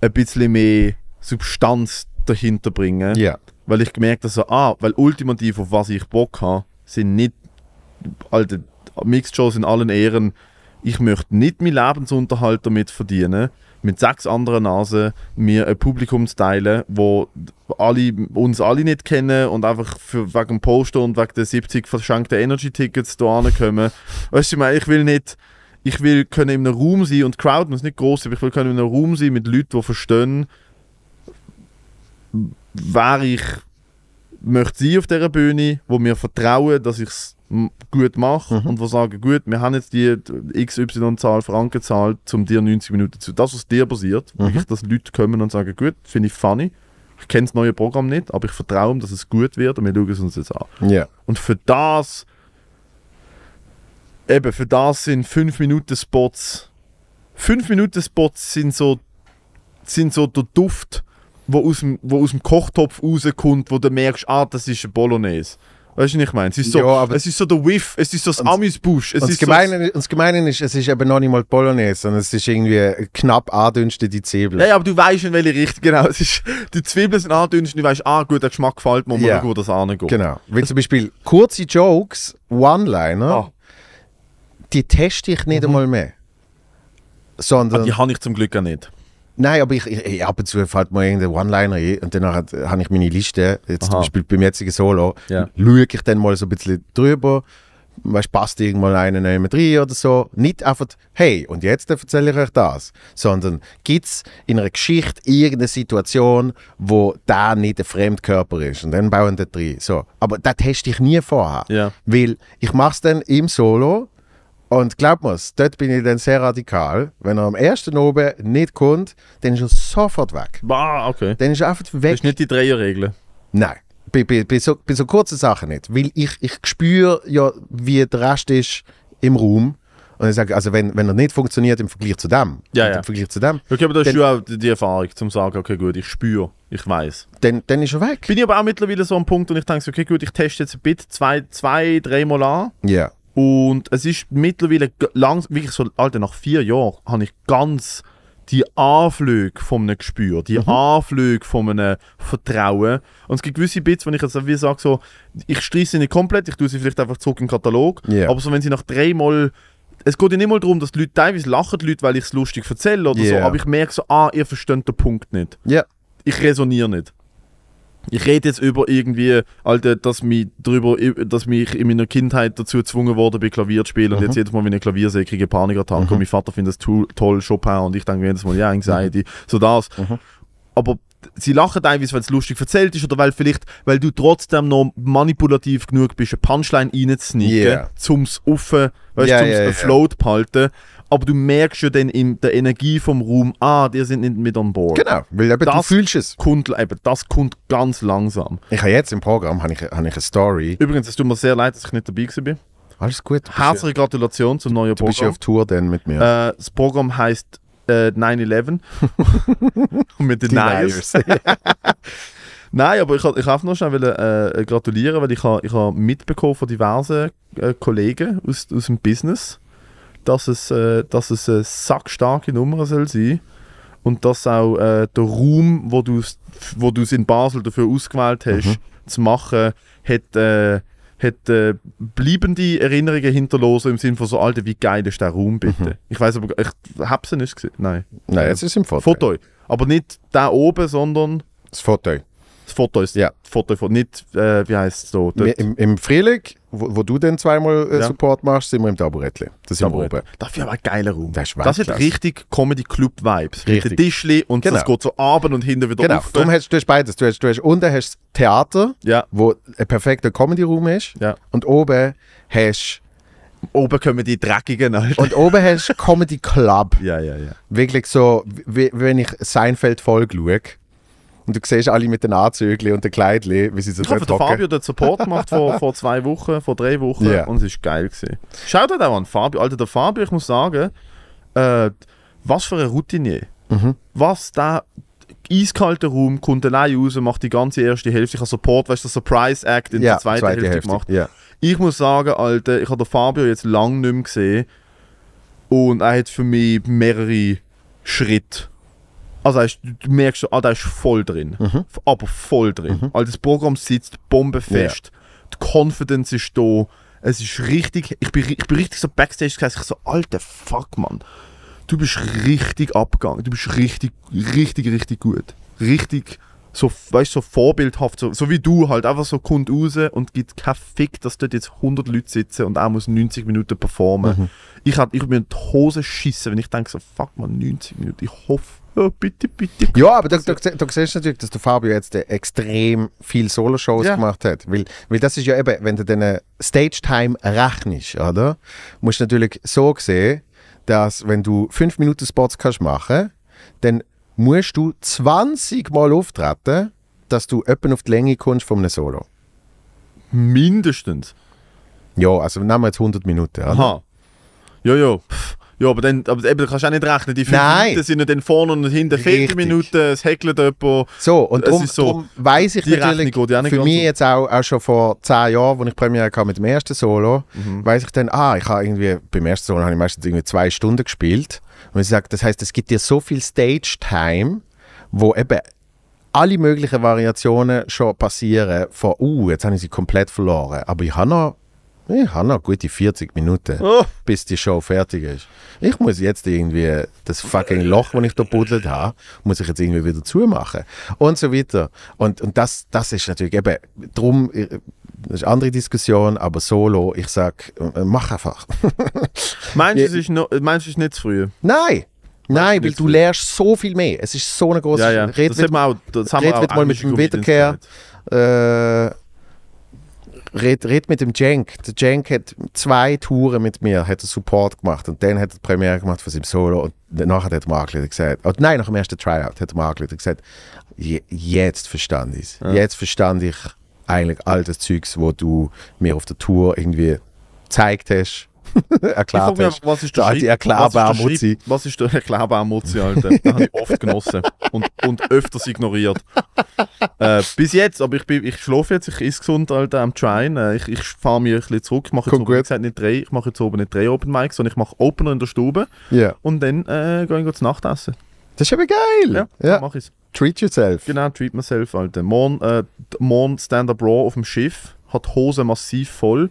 ein bisschen mehr Substanz dahinter bringen, Ja. weil ich gemerkt habe, so, ah, weil ultimativ auf was ich Bock habe, sind nicht alte Mixed Shows in allen Ehren. Ich möchte nicht meinen Lebensunterhalt damit verdienen, mit sechs anderen Nasen mir ein Publikum zu teilen, wo alle, uns alle nicht kennen und einfach für, wegen dem Poster und wegen der 70 verschenkten Energy-Tickets da ankommen. Weißt du, ich will nicht, ich will können in einem Raum sein und Crowd muss nicht groß sein, aber ich will können in einem Raum sein mit Leuten, die verstehen, wer ich möchte sein auf dieser Bühne, wo mir vertrauen, dass ich es gut mache Mhm. und wo sagen, gut, wir haben jetzt die XY-Zahl Franken gezahlt, um dir 90 Minuten zu. Das, was dir passiert, Mhm. wirklich, dass Leute kommen und sagen, gut, finde ich funny, ich kenne das neue Programm nicht, aber ich vertraue ihm, dass es gut wird und wir schauen es uns jetzt an. Ja. Und für das, eben, für das sind 5 Minuten Spots. 5 Minuten Spots sind so, sind so der Duft, wo aus dem, wo aus dem Kochtopf rauskommt, wo du merkst, ah, das ist ein Bolognese. Weißt du, was ich meine? Es ist so, Ja, aber- es ist so der Whiff, es ist so das Amüsbusch. Und das, so, Gemeine, das Gemeine ist, es ist eben noch nicht mal Bolognese, sondern es ist irgendwie knapp andünstete Zwiebeln. ja, ja, aber du weißt in welche Richtung, genau. Es ist, die Zwiebeln sind angedünstet und du weißt, ah, gut, der Geschmack gefällt mir, Ja. wo das angeht. Genau. Weil zum Beispiel kurze Jokes, One-Liner, Ah. die teste ich nicht einmal mehr. Sondern, Ah, Die habe ich zum Glück auch nicht. Nein, aber ich, ich, ab und zu fällt mir irgendein One-Liner ein und dann habe ich meine Liste, jetzt zum Aha. Beispiel beim jetzigen Solo, Ja. schaue ich dann mal so ein bisschen drüber, weißt, passt irgendwann einer neben drin oder so. Nicht einfach, hey, und jetzt erzähle ich euch das, sondern gibt es in einer Geschichte irgendeine Situation, wo da nicht ein Fremdkörper ist und dann bauen wir drin. So. Aber das teste ich nie vorher. Ja. Weil ich mache es dann im Solo und glaub mir's, dort bin ich dann sehr radikal. Wenn er am ersten oben nicht kommt, dann ist er sofort weg. Ah, okay. Dann ist er einfach Das weg. ist nicht die Dreierregel. Nein, bei, bei, bei, so, bei so kurzen Sachen nicht. Weil ich, ich spüre ja, wie der Rest ist im Raum. Und ich sage, also wenn, wenn er nicht funktioniert im Vergleich zu dem, Ja, ja. im Vergleich zu dem, Okay, aber das ist ja auch die Erfahrung, zum sagen, okay, gut, ich spüre, ich weiß. dann, dann ist er weg. Bin ich aber auch mittlerweile so am Punkt und ich denke, okay, gut, ich teste jetzt ein Bit zwei, zwei dreimal an Ja. Und es ist mittlerweile langsam, wirklich so, Alter, nach vier Jahren habe ich ganz die Anflüge von einem Gespür, die Mhm. Anflüge von einem Vertrauen. Und es gibt gewisse Bits, wenn ich jetzt wie sage, so, ich streiche sie nicht komplett, ich tue sie vielleicht einfach zurück in den Katalog, Ja. aber so, wenn sie nach dreimal es geht ja nicht mal darum, dass die Leute teilweise lachen, die Leute, weil ich es lustig erzähle oder so, Ja. aber ich merke so, ah, ihr versteht den Punkt nicht Ja. ich resoniere nicht. Ich rede jetzt über irgendwie, Alter, dass mich drüber, dass mich in meiner Kindheit dazu gezwungen wurde, bei Klavier zu spielen. Und Mhm. jetzt jedes Mal, wenn ich Klavier sehe, kriege ich Panikattacken. Und mein Vater findet das to- toll, Chopin. Und ich denke jedes Mal, ja, Anxiety. So das. Mhm. Aber sie lachen teilweise, weil es lustig erzählt ist oder weil vielleicht, weil du trotzdem noch manipulativ genug bist, eine Punchline reinzusneaken, Yeah. zum es offen, weißt ja, es ja. afloat behalten. Aber du merkst ja dann in der Energie vom Raum, ah, die sind nicht mit on board. Genau, weil eben, du Das- fühlst es. Kommt, eben, das kommt ganz langsam. Ich habe jetzt im Programm habe ich, habe ich eine Story. Übrigens, es tut mir sehr leid, dass ich nicht dabei bin. Alles gut. Du bist, ja, Herzliche Gratulation zum neuen du bist ja Programm. auf Tour dann mit mir. Äh, das Programm heißt äh, 9-11 und mit den. Deniers. Nein, aber ich wollte ich noch schnell äh, gratulieren, weil ich habe ich ha mitbekommen von diversen äh, Kollegen aus, aus dem Business, dass es, äh, dass es eine sackstarke Nummer soll sein und dass auch äh, der Raum, wo du wo du's in Basel dafür ausgewählt hast, Mhm. zu machen, hat, äh, hat äh, bleibende Erinnerungen hinterlassen im Sinne von so, Alter, wie geil ist der Raum bitte? Mhm. Ich weiß aber, ich habe sie nicht gesehen. Nein. Nein, jetzt ist es im Foto. Foto. Aber nicht da oben, sondern Das Foto. Das Foto ist Ja. Foto von nicht, äh, wie heißt es so? Wir, im, Im Frühling, wo, wo du dann zweimal äh, Ja. Support machst, sind wir im Taburettli. Das sind wir oben. Dafür aber ein geiler Raum. Das ist Das hat richtig Comedy-Club-Vibes. Mit Richtig. den Tischli und Genau. das geht so ab und hinten wieder Genau, rauf. darum hast du hast beides. Du hast, du hast unten hast Theater, Ja, wo ein perfekter Comedy-Room ist. ja. Und oben hast Oben kommen die dreckigen, Alter. und oben hast du Comedy Club. ja, ja, ja. Wirklich so, wie, wenn ich Seinfeld Folge schaue. Und du siehst alle mit den Anzügen und den Kleidchen, wie sie so Ich habe den hocken. Fabio dort Support gemacht vor, vor zwei Wochen, vor drei Wochen Ja. und es war geil. Gewesen. Schaut auch an, Fabio. Alter, der Fabio, ich muss sagen, äh, was für ein Routinier. Mhm. Was der eiskalter Raum kommt allein raus, macht die ganze erste Hälfte. Ich habe Support, weißt du, der Surprise Act in Ja, der zweiten zweite Hälfte, Hälfte. gemacht. Ja. Ich muss sagen, Alter, ich habe den Fabio jetzt lange nicht mehr gesehen und er hat für mich mehrere Schritte. Also ist, du merkst schon, ah, der ist voll drin. Mhm. Aber voll drin. Also das Programm sitzt bombefest. Die Confidence ist da. Es ist richtig, ich bin, ich bin richtig so Backstage gewesen, ich so, alter Fuck, Mann. Du bist richtig abgegangen. Du bist richtig, richtig, richtig gut. Richtig, so, weißt du, so vorbildhaft, so, so wie du halt, einfach so kommt raus und gibt keinen Fick, dass dort jetzt 100 Leute sitzen und er muss 90 Minuten performen. Mhm. Ich, hab, ich würde mir in die Hose schissen, wenn ich denke so, fuck man, 90 Minuten, ich hoffe, oh, bitte, bitte. Ja, aber du, du, du siehst natürlich, dass der Fabio jetzt äh, extrem viel Solo-Shows Ja. gemacht hat. Weil, weil das ist ja eben, wenn du deine Stage-Time rechnest, oder? Musst du natürlich so sehen, dass wenn du 5 Minuten Spots kannst machen, dann musst du 20 Mal auftreten, dass du etwa auf die Länge kommst von einem Solo. Mindestens. Ja, also nehmen wir jetzt 100 Minuten. Oder? Aha. Ja, ja. Pff. Ja, aber dann, aber eben, du kannst auch nicht rechnen. Die fünf Nein. Minuten sind ja dann vorne und hinten 40 Richtig. Minuten, es heckelt jemand. So, und darum, ist so, darum weiss ich natürlich, Rechnung für mich jetzt auch, auch schon vor 10 Jahren, als ich Premiere hatte mit dem ersten Solo, Mhm. weiss ich dann, ah, ich habe irgendwie, beim ersten Solo habe ich meistens irgendwie zwei Stunden gespielt. Und ich sage, das heißt, es gibt dir so viel Stage-Time, wo eben alle möglichen Variationen schon passieren, von, uh, jetzt habe ich sie komplett verloren. Aber ich habe noch, ich habe noch gute 40 Minuten, Oh. bis die Show fertig ist. Ich muss jetzt irgendwie das fucking Loch, das ich da buddelt habe, muss ich jetzt irgendwie wieder zumachen. Und so weiter. Und, und das, das ist natürlich eben, drum, äh, das ist eine andere Diskussion, aber solo, ich sag, äh, mach einfach. Meinst du, es ist, noch, meinst du, es ist nicht zu früh? Nein! Nein, weil du lernst so viel mehr. Es ist so eine große Ja, ja. Red das mit- haben wir auch, das haben wir auch mal mit dem Wiederkehr. äh, red, red mit dem Cenk. Der Cenk hat zwei Touren mit mir, hat Support gemacht und dann hat er die Premiere gemacht von seinem Solo und danach hat er angerufen und gesagt, oh, nein, nach dem ersten Tryout hat er angerufen und gesagt, "Je- jetzt verstand ich es. Jetzt verstand ich eigentlich all das Zeugs, wo du mir auf der Tour irgendwie gezeigt hast, erklärt mich einfach, was ist Der der alte erklärbare ist Mutzi. Was ist der erklärbare Mutzi, Alter? Den habe ich oft genossen und, und öfters ignoriert. Äh, bis jetzt, aber ich, bin, ich schlafe jetzt, ich esse gesund, Alter, am Tryen. Äh, ich ich fahre mich ein bisschen zurück. Ich mache jetzt oben, gesagt, nicht drei, ich mache jetzt oben nicht drei Open Mics, sondern ich mache Opener in der Stube Ja. und dann äh, gehe ich zu Nacht essen. Das ist aber geil. Ja, ja. mache ich Treat yourself. Genau, treat myself, Alter. Morgen, äh, morgen Stand-Up Raw auf dem Schiff, hat Hose massiv voll,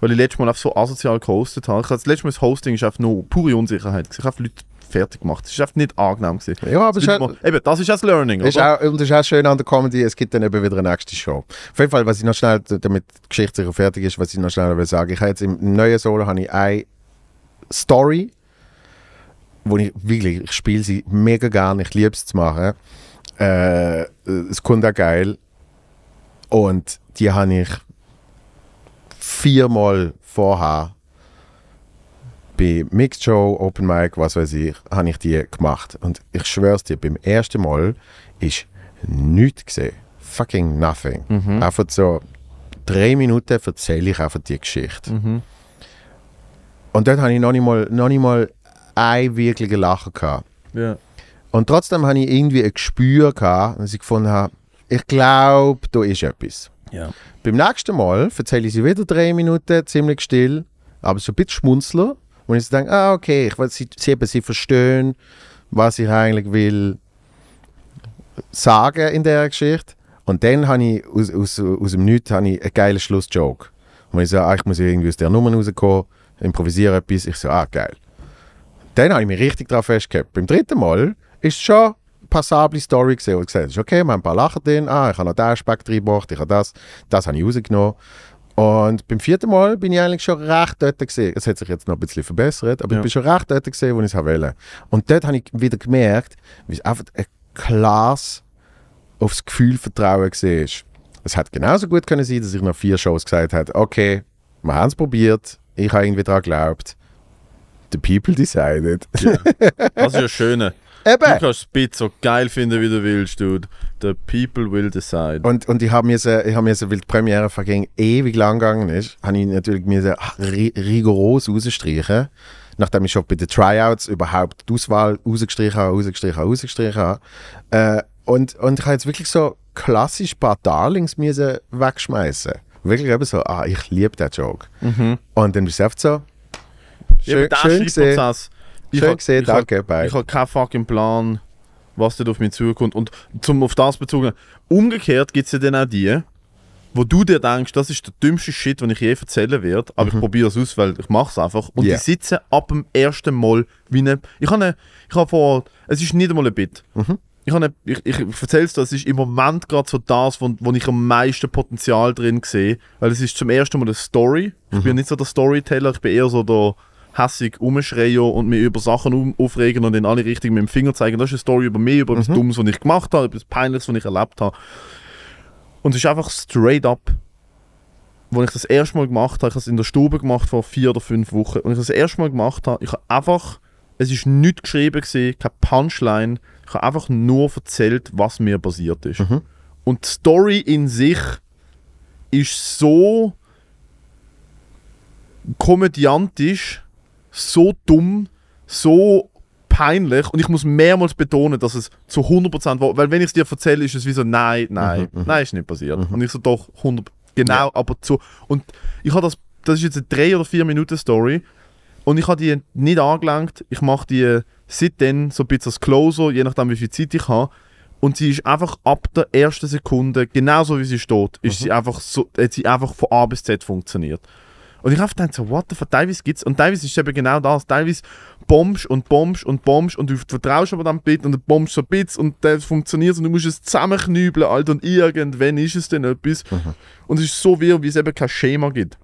weil ich letztes Mal einfach so asozial gehostet habe. Ich das letzte Mal das Hosting ist einfach nur pure Unsicherheit. Ich habe Leute fertig gemacht. Es ist einfach nicht angenehm. Gewesen. Ja, aber auch, mal- Eben, das ist das Learning, ist oder? auch, und das ist auch schön an der Comedy, es gibt dann eben wieder eine nächste Show. Auf jeden Fall, was ich noch schnell, damit die Geschichte sicher fertig ist, was ich noch schnell will sagen, ich habe jetzt im neuen Solo habe ich eine Story, wo ich wirklich, ich spiele sie mega gerne, ich liebe es zu machen. Äh, es kommt auch geil. Und die habe ich viermal vorher bei Mixed Show, Open Mic, was weiß ich, habe ich die gemacht. Und ich schwör's dir, beim ersten Mal ist nichts gesehen. Fucking nothing. Mhm. Einfach so drei Minuten erzähle ich einfach die Geschichte. Mhm. Und dort habe ich noch nicht mal, noch nicht mal einen wirklichen Lacher gehabt. Ja. Und trotzdem habe ich irgendwie ein Gespür gehabt, dass ich gefunden habe, ich glaube, da ist etwas. Ja. Beim nächsten Mal erzähle ich sie wieder drei Minuten, ziemlich still, aber so ein bisschen schmunzeln. Und ich denke, ah, okay, ich will sie, sie, sie verstehen, was ich eigentlich will sagen in der Geschichte. Und dann habe ich aus, aus, aus dem Nichts ich einen geilen Schlussjoke. Und ich so, ah, ich muss irgendwie aus der Nummer rauskommen, improvisiere etwas. Ich so, ah, geil. Dann habe ich mich richtig drauf festgehabt. Beim dritten Mal ist es schon passable Story gesehen. Und gesagt, ist okay, wir haben ein paar Lachen drin, ah, ich habe noch den Aspekt reingebracht, ich habe das, das habe ich rausgenommen. Und beim vierten Mal bin ich eigentlich schon recht dort gesehen. Es hat sich jetzt noch ein bisschen verbessert, aber Ja. ich bin schon recht dort gesehen, wo ich es wollte. Und dort habe ich wieder gemerkt, wie es einfach ein klares aufs Gefühl Vertrauen war. Es hätte genauso gut können sein, dass ich nach vier Shows gesagt habe, okay, wir haben es probiert, ich habe irgendwie daran geglaubt. The people decided. Das ist ja schön. Du Eben! kannst Bit so geil finden, wie du willst, dude. The people will decide. Und, und ich habe mir, so, ich hab mir so, weil die Premiere verging ewig lang gegangen ist, habe ich natürlich mir so ri rigoros rausstreichen. Nachdem ich schon bei den Tryouts überhaupt die Auswahl rausgestrichen habe, rausgestrichen habe, rausgestrichen habe. Äh, und, und ich habe jetzt wirklich so klassisch ein paar Darlings müssen wegschmeißen. Wirklich eben so, ah, ich liebe den Joke. Und dann bist du einfach so, Ja, schön, der schön gesehen, Schreibprozess. Ich schön hab- gesehen, hab- danke, bye. Ich habe keinen fucking Plan, was dort auf mich zukommt. Und zum auf das bezogen, umgekehrt gibt es ja dann auch die, wo du dir denkst, das ist der dümmste Shit, den ich je erzählen werde, aber ich probiere es aus, weil ich mache es einfach. Und Mhm. Ja. die sitzen ab dem ersten Mal wie eine... Ich habe eine, ich habe vor... Es ist nicht einmal ein Bit. Mhm. Ich, habe eine, ich, ich erzähle es dir, es ist im Moment gerade so das, wo, wo ich am meisten Potenzial drin sehe, weil es ist zum ersten Mal eine Story. Ich Mhm. bin nicht so der Storyteller, ich bin eher so der hässig rumschreien und mich über Sachen aufregen und in alle Richtungen mit dem Finger zeigen. Das ist eine Story über mich, über etwas Dummes, was ich gemacht habe, etwas Peinliches, was ich erlebt habe. Und es ist einfach straight up, als ich das erste Mal gemacht habe, ich habe es in der Stube gemacht vor vier oder fünf Wochen, und ich das erste Mal gemacht habe, ich habe einfach, es ist nichts geschrieben gewesen, keine Punchline, ich habe einfach nur erzählt, was mir passiert ist. Und die Story in sich ist so komödiantisch, so dumm, so peinlich und ich muss mehrmals betonen, dass es zu 100% war, weil wenn ich es dir erzähle, ist es wie so, nein, nein, nein, ist nicht passiert. Und ich so, doch, 100, genau, aber zu, und ich habe das, das ist jetzt eine 3 oder 4 Minuten Story und ich habe die nicht angelangt, ich mache die seitdem so ein bisschen als Closer, je nachdem wie viel Zeit ich habe und sie ist einfach ab der ersten Sekunde, genauso wie sie steht, ist sie einfach so, hat sie einfach von A bis Z funktioniert. Und ich habe gedacht, so, what the fuck, teilweise gibt's, und teilweise ist eben genau das, teilweise bombst und bombst und bombst und du vertraust aber dann Bit und du bombst so Bits und das funktioniert und du musst es zusammenknübeln, Alter, und irgendwann ist es dann etwas. Und es ist so wirr, wie es eben kein Schema gibt.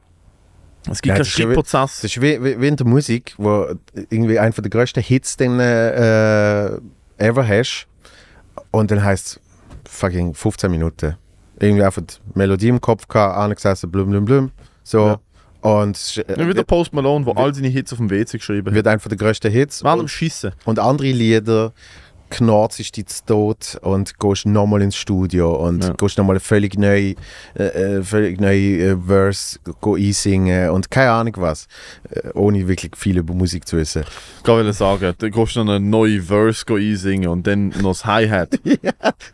Es gibt Ja, keinen Schrittprozess. Das ist wie, wie, wie in der Musik, wo irgendwie einer der größten Hits den äh, ever hast und dann heißt es fucking 15 Minuten. Irgendwie einfach die Melodie im Kopf gehabt, angesessen, blum blum blum. So. Ja. Und Ja, wie der Post Malone, wo all seine Hits auf dem WC geschrieben hat. wird einer der größten Hits. Während dem Und, Schiessen. und andere Lieder knarzt dich zu tot und gehst nochmal ins Studio und Ja. gehst nochmal eine völlig neue, äh, äh, völlig neue äh, Verse go einsingen und keine Ahnung was. Äh, ohne wirklich viel über Musik zu wissen. Ich wollte sagen, du noch eine neue Verse go einsingen und dann noch das Hi-Hat.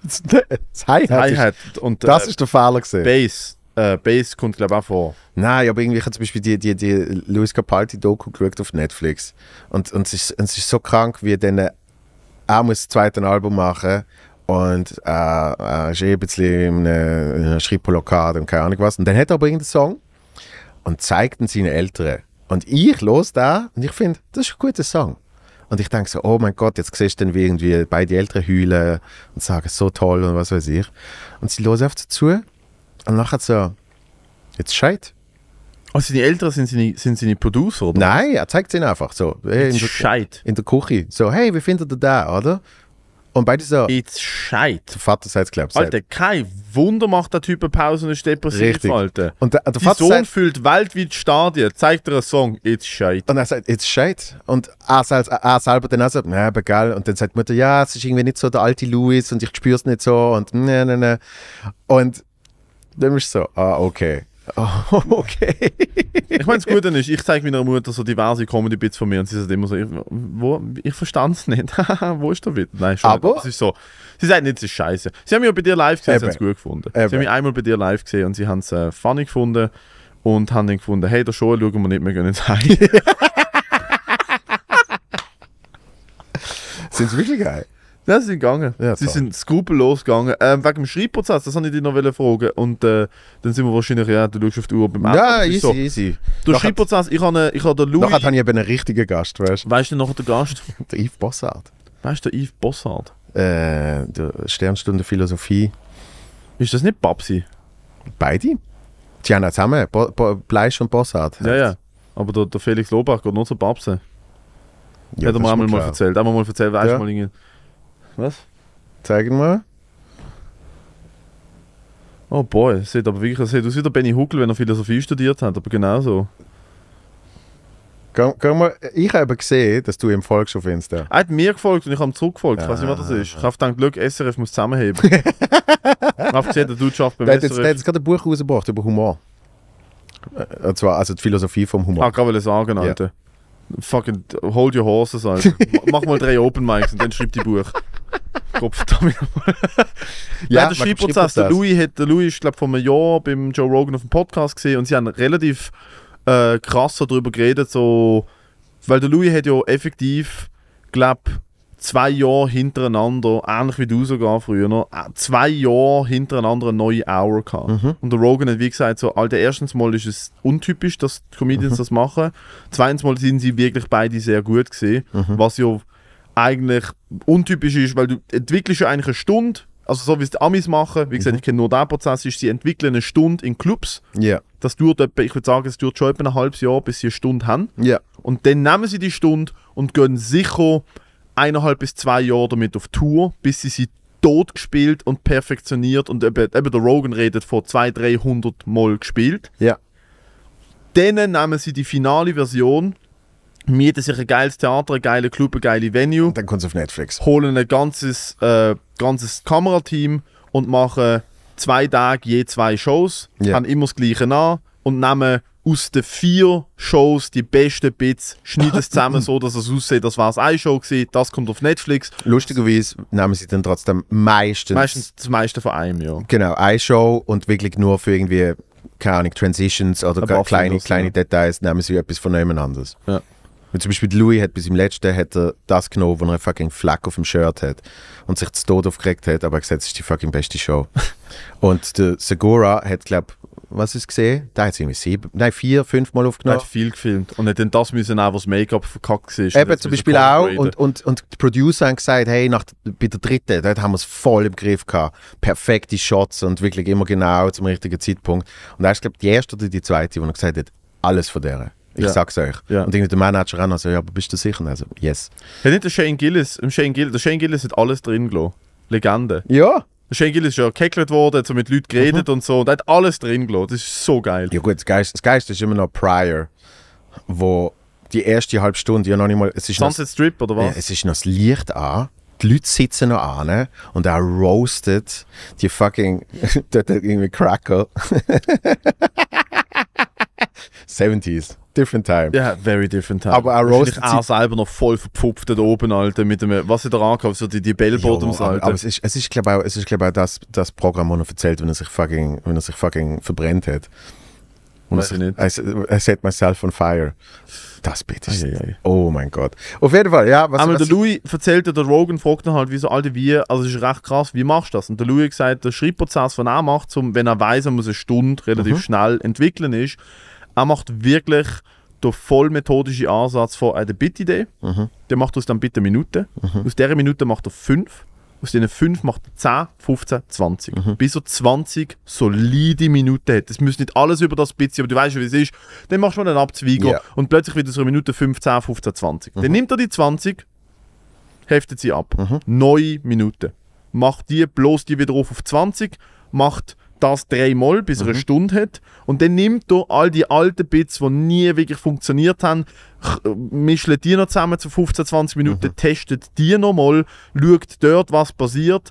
Das, das Hi-Hat und das äh, ist der Fehler gewesen. Bass. Äh, Bass kommt glaube ich auch vor. Nein, aber irgendwie, ich habe zum Beispiel die, die, die Louis Capaldi-Doku geschaut auf Netflix. Und, und, es ist, und es ist so krank, wie dann er muss das zweite Album machen und äh, er ist eh ein bisschen in einer, in und keine Ahnung was. Und dann hat er aber irgendeinen Song und zeigt ihn seinen Eltern. Und ich los da und ich finde, das ist ein guter Song. Und ich denke so, oh mein Gott, jetzt siehst du dann, wie irgendwie beide Eltern heulen und sagen, so toll und was weiß ich. Und sie hören einfach dazu und nachher so, jetzt scheit. Also seine Eltern sind seine, sind seine Producer, oder? Nein, er zeigt es ihnen einfach so. Hey, in, der, Scheit. in der Küche. So, hey, wie findet ihr da, oder? Und beide so, It's Scheit. der Vater sagt es, glaube ich. Alter, kein Wunder macht der Typ eine Pause und ist depressiv, Richtig. Alter. Und der, der Vater Sohn sagt, füllt weltweit Stadien, zeigt dir einen Song, It's Scheit. und er sagt, it's shit. Und er, selbst, er selber dann auch so, na, aber geil. Und dann sagt die Mutter, ja, es ist irgendwie nicht so der alte Louis und ich spüre es nicht so und ne, ne, ne. Und dann bist du so, ah, okay. Oh, okay. Ich meine, das Gute ist, ich zeige meiner Mutter so diverse Comedy-Bits von mir und sie sagt immer so, ich, wo, ich verstand es nicht. wo ist der Witz? Nein, schon Aber- nicht. Ist so. Sie sagt nicht, es ist scheiße. Sie haben mich ja bei dir live gesehen, sie Eben. haben es gut gefunden. Eben. Sie haben mich einmal bei dir live gesehen und sie haben es äh, funny gefunden und haben dann gefunden, hey, der Show schauen wir nicht, wir gehen jetzt heim. Sind sie wirklich geil? Ja, sie sind gegangen. Ja, sie sind skrupellos gegangen. Ähm, wegen dem Schreibprozess, das wollte ich dich noch fragen. Und äh, dann sind wir wahrscheinlich, ja, du schaust auf die Uhr beim Ende. Ja, easy, so. easy. Der Nachher- Schreibprozess, ich habe ich habe den Louis... Nachher habe ich eben einen richtigen Gast, weißt du? Weißt du noch der Gast? Der Yves Bossard. Weißt du, der Yves Bossard? Äh, der Sternstunde Philosophie. Ist das nicht Babsi? Beide? Die haben zusammen, Bo Bo Bleisch und Bossard. Ja, ja. Aber der, der Felix Lobach geht nur zur Babse. ja Hat er mir einmal mal erzählt. Einmal mal erzählt, weißt du Ja. mal irgendwie. Was? Zeigen wir. Oh boy, es sieht aber wirklich, sieht aus wie der Benny Huckel, wenn er Philosophie studiert hat, aber genau so. Geh, geh mal, ich habe gesehen, dass du ihm folgst auf Insta. Er hat mir gefolgt und ich habe ihm zurückgefolgt. Ich weiß nicht, was das ist. Ich habe gedacht, schau, SRF muss zusammenheben. ich habe gesehen, der Dude schafft beim Der hat jetzt, der hat SRF. jetzt gerade ein Buch rausgebracht über Humor. Äh, Und zwar also die Philosophie vom Humor. Ah, gerade wollte sagen, Alter. Fucking hold your horses, Alter. Mach mal drei Open Mics und dann schreib die Buch. Kopf damit. Ja, der wegen dem Schreibprozess. Der Louis, hat, der Louis ist, glaube vor einem Jahr beim Joe Rogan auf dem Podcast gesehen und sie haben relativ äh, krass darüber geredet, so, weil der Louis hat ja effektiv, glaube zwei Jahre hintereinander, ähnlich wie du sogar früher äh, zwei Jahre hintereinander eine neue Hour gehabt. Mhm. Und der Rogan hat wie gesagt so, Alter, erstens mal ist es untypisch, dass Comedians Mhm. das machen. Zweitens mal sind sie wirklich beide sehr gut gesehen, Mhm. was ja eigentlich untypisch ist, weil du entwickelst ja eigentlich eine Stunde, also so wie es die Amis machen, wie gesagt, Mhm. ich kenne nur den Prozess, ist, sie entwickeln eine Stunde in Clubs. Ja. Das dauert etwa, ich würde sagen, es dauert schon etwa ein halbes Jahr, bis sie eine Stunde haben. Ja. Und dann nehmen sie die Stunde und gehen sicher eineinhalb bis zwei Jahre damit auf Tour, bis sie sie tot gespielt und perfektioniert und eben, eben der Rogan redet von 200, 300 Mal gespielt. Ja. Dann nehmen sie die finale Version, mieten sich ein geiles Theater, einen geilen Club, eine geile Venue, Und dann kommt es auf Netflix. holen ein ganzes, äh, ganzes Kamerateam und machen zwei Tage je zwei Shows, Ja. haben immer das gleiche an und nehmen aus den vier Shows die besten Bits, schneiden es zusammen so, dass es aussieht, das war es eine Show gewesen, das kommt auf Netflix. Lustigerweise nehmen sie dann trotzdem meistens, Meistens das meiste von einem, ja. genau eine Show und wirklich nur für irgendwie, keine Ahnung, Transitions oder Ein kleine, kleine. Details nehmen sie etwas von jemand anderes. Ja. Und zum Beispiel Louis hat bis im letzten hat er das genommen, wo er einen fucking Fleck auf dem Shirt hat und sich zu Tod aufgeregt hat, aber er hat gesagt, es ist die fucking beste Show. und der Segura hat, glaube was ist gesehen? Da hat es irgendwie sieben, nein, vier, fünf Mal Er aufgenommen. hat viel gefilmt und hat dann das müssen auch, was Make-up verkackt war. Eben zum Beispiel auch. Und, und, und die Producer haben gesagt, hey, nach, bei der dritten, dort haben wir es voll im Griff gehabt. Perfekte Shots und wirklich immer genau zum richtigen Zeitpunkt. Und er ist, glaube ich, die erste oder die zweite, wo er gesagt hat, alles von der. Ich Ja. sag's euch. Ja. Und irgendwie der Manager auch noch so, ja, aber bist du sicher? Also, yes. Hat nicht der Shane Gillis, im Shane Gillis, der Shane Gillis hat alles drin gelassen. Legende. Ja. Der Shane Gillis ist ja gehackelt worden, hat so mit Leuten geredet und so. Und er hat alles drin gelassen. Das ist so geil. Ja gut, das Geist, das Geist ist immer noch Prior, wo die erste halbe Stunde ja noch nicht mal, es ist noch, Sunset Strip oder Ja, was? es ist noch das Licht an. Die Leute sitzen noch an und er roastet die fucking dort irgendwie Cracker. 70s, different time. Ja, very different time. Aber er Wahrscheinlich roastet er selber noch voll verpupft da oben, Alter, mit dem, was er da angehabt so die, die Bellbottoms, Alter. aber es ist, es ist glaube auch, es ist, glaub auch das, das Programm, das er erzählt, wenn er sich fucking, wenn er sich fucking verbrennt hat. Und Weiß er, ich sich- I, I set myself on fire. Das bitte. Eieiei. Oh mein Gott. Auf jeden Fall, ja. Was, Einmal was, der Louis erzählte, der Rogan fragt ihn halt, wie so, Alter, wie, also es ist recht krass, wie machst du das? Und der Louis gesagt, der Schreibprozess, den er macht, zum, wenn er weiß, er muss eine Stunde relativ Mhm. schnell entwickeln ist, er macht wirklich den vollmethodischen Ansatz von einer Bit-Idee. Mhm. Der macht aus dann bitte Minuten. Aus dieser Minute macht er fünf. Aus diesen fünf macht er 10, 15, 20. Mhm. Bis er 20 solide Minuten hat. Das muss nicht alles über das Bit sein, aber du weißt wie es ist. Dann machst du mal einen Abzweiger Ja. und plötzlich wird es so eine Minute 15, 15, 20. Dann nimmt er die 20, heftet sie ab. Neue Minuten. Macht die, bloß die wieder auf auf 20, macht das dreimal, bis er eine Stunde hat. Und dann nimmt er all die alten Bits, die nie wirklich funktioniert haben, ch- mischt die noch zusammen zu 15, 20 Minuten, testet die nochmal, schaut dort, was passiert,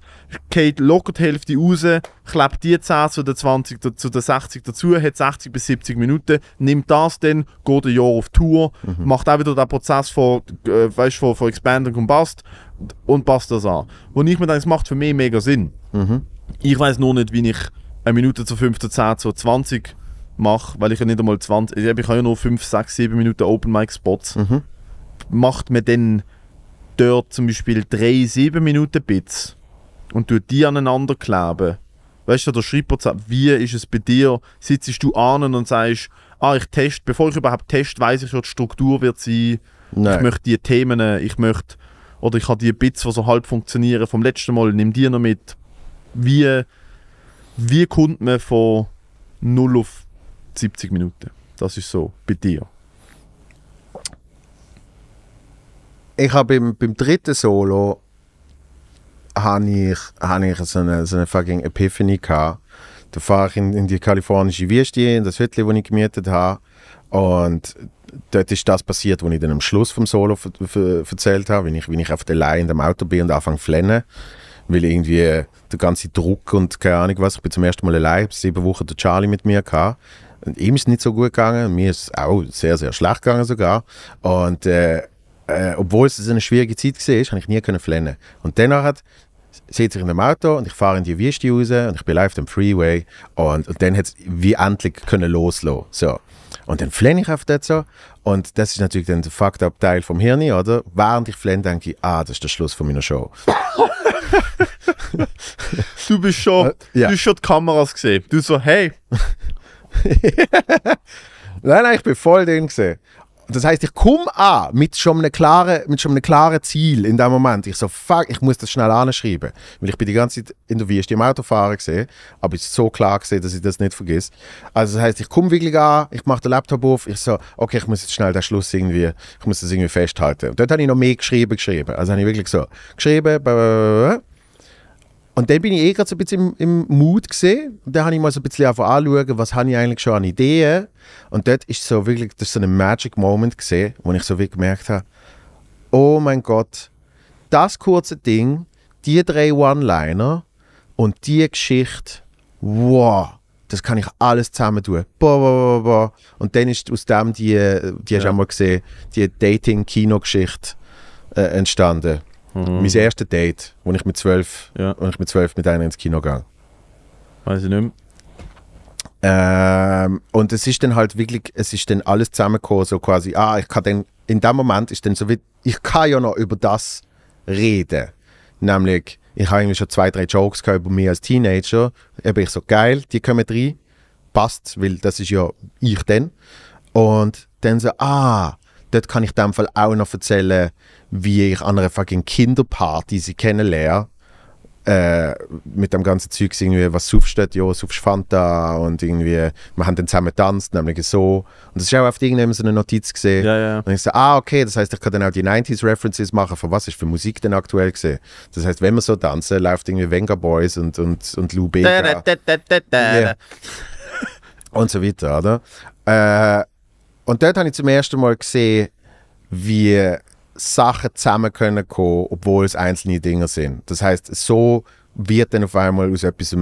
geht locker die Hälfte raus, klebt die 10 zu den 20, da- zu den 60 dazu, hat 60 bis 70 Minuten, nimmt das dann, geht ein Jahr auf Tour, macht auch wieder den Prozess von, äh, weißt, von, von Expand und Combust und passt das an. Wo ich mir denke, es macht für mich mega Sinn. Ich weiß nur nicht, wie ich eine Minute zu 15, 10 zu 20 mache, weil ich ja nicht einmal 20, ich habe ja nur 5, 6, 7 Minuten Open Mic Spots. Macht mir dann dort zum Beispiel 3, 7 Minuten Bits und tut die aneinander kleben. Weißt du, der Schreibprozess, wie ist es bei dir? Sitzt du an und sagst, ah, ich teste, bevor ich überhaupt teste, weiß ich schon, die Struktur wird sein, ich Nein. möchte die Themen, ich möchte, oder ich habe die Bits, die so halb funktionieren vom letzten Mal, nimm die noch mit. Wie, wie kommt man von 0 auf 70 Minuten? Das ist so, bei dir. ich habe beim, beim dritten Solo habe ich, habe ich so eine, so eine fucking Epiphany gehabt. Da fahre ich in, in die kalifornische Wüste, in das Hütchen, das ich gemietet habe. Und dort ist das passiert, was ich dann am Schluss vom Solo erzählt habe, wenn ich, wenn ich auf der Leine in dem Auto bin und anfange zu flennen. Weil irgendwie der ganze Druck und keine Ahnung was. Ich bin zum ersten Mal allein, sieben Wochen der Charlie mit mir gehabt. Und ihm ist es nicht so gut gegangen, mir ist es auch sehr, sehr schlecht gegangen sogar. Und äh, äh, obwohl es eine schwierige Zeit war, habe ich nie können flennen. Und danach hat sitze ich in dem Auto und ich fahre in die Wüste raus und ich bin live auf dem Freeway und, und dann hat es wie endlich können loslassen. So. Und dann flenne ich auf das so und das ist natürlich dann der fucked up Teil vom Hirn, oder? Während ich flenne, denke ich, ah, das ist der Schluss von meiner Show. Du bist schon, Äh, ja. du hast schon die Kameras gesehen. Du so, hey, Nein, nein, ich bin voll drin gesehen. Das heißt, ich komme an mit schon, einem klaren, mit schon einem klaren Ziel in dem Moment. Ich so, fuck, ich muss das schnell anschreiben. Weil ich bin die ganze Zeit in der Wüste im Auto fahren gesehen, aber es ist so klar gesehen, dass ich das nicht vergesse. Also das heißt, ich komme wirklich an, ich mache den Laptop auf, ich so, okay, ich muss jetzt schnell den Schluss irgendwie, ich muss das irgendwie festhalten. Und dort habe ich noch mehr geschrieben, geschrieben. Also habe ich wirklich so geschrieben, bla, bla, bla, bla. Und dann bin ich eh gerade so ein bisschen im, im Mood gesehen. Und dann habe ich mal so ein bisschen einfach anschauen, was habe ich eigentlich schon an Ideen. Und dort ist so wirklich, das ist so ein Magic Moment gesehen, wo ich so wirklich gemerkt habe, oh mein Gott, das kurze Ding, die drei One-Liner und die Geschichte, wow, das kann ich alles zusammen tun. Boah, boah, boah, boah. Und dann ist aus dem die, die hast du Ja. auch mal gesehen, die Dating-Kino-Geschichte äh, entstanden. Mein erstes Date, wo ich mit zwölf, Ja. wo ich mit zwölf mit einer ins Kino gegangen. weiß ich nicht mehr. Ähm, und es ist dann halt wirklich, es ist dann alles zusammengekommen, so quasi, ah, ich kann dann, in dem Moment ist dann so wie, ich kann ja noch über das reden. Nämlich, ich habe irgendwie schon zwei, drei Jokes gehabt über mich als Teenager. Eben ich so, geil, die kommen rein, passt, weil das ist ja ich dann. Und dann so, ah, dort kann ich dem Fall auch noch erzählen, wie ich an einer fucking Kinderparty sie kennenlerne äh, mit dem ganzen Zeug irgendwie, was dort? Ja, saufst Fanta und irgendwie, wir haben dann zusammen getanzt, nämlich so. Und das ist auch auf irgendeinem so eine Notiz gesehen. Ja, ja. Und ich so, ah, okay, das heißt, ich kann dann auch die 90s-References machen, von was ist für Musik denn aktuell gesehen. Das heißt, wenn wir so tanzen, läuft irgendwie Venga Boys und, und, und Lou Bega Ja. und so weiter, oder? Äh, und dort habe ich zum ersten Mal gesehen, wie Sachen zusammen können kommen, obwohl es einzelne Dinge sind. Das heißt, so wird dann auf einmal aus etwas,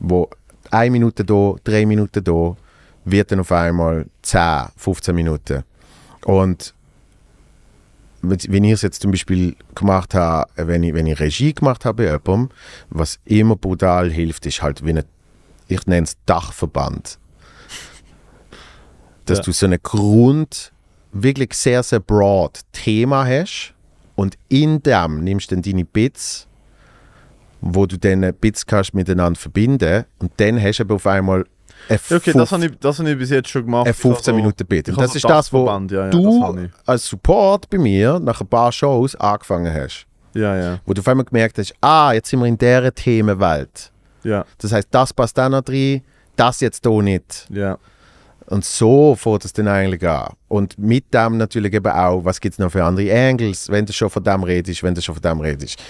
wo eine Minute da, drei Minuten da, wird dann auf einmal 10, 15 Minuten. Und wenn ich es jetzt zum Beispiel gemacht habe, wenn ich, wenn ich Regie gemacht habe bei jemandem, was immer brutal hilft, ist halt wie eine, ich nenne es Dachverband. Dass Ja. du so eine Grund, wirklich sehr, sehr broad Thema hast und in dem nimmst du dann deine Bits, wo du dann Bits kannst miteinander verbinden und dann hast du aber auf einmal ein Okay, das habe ich, das hab ich bis jetzt schon gemacht. ein 15 Minuten Bit. Und das habe ist das, wo ja, ja, das du habe ich. als Support bei mir nach ein paar Shows angefangen hast. Ja, ja, Wo du auf einmal gemerkt hast, ah, jetzt sind wir in dieser Themenwelt. ja, Das heißt, das passt da noch rein, das jetzt hier nicht. ja. Und so fängt es dann eigentlich an. Und mit dem natürlich eben auch, was gibt es noch für andere Angles, wenn du schon von dem redest, wenn du schon von dem redest.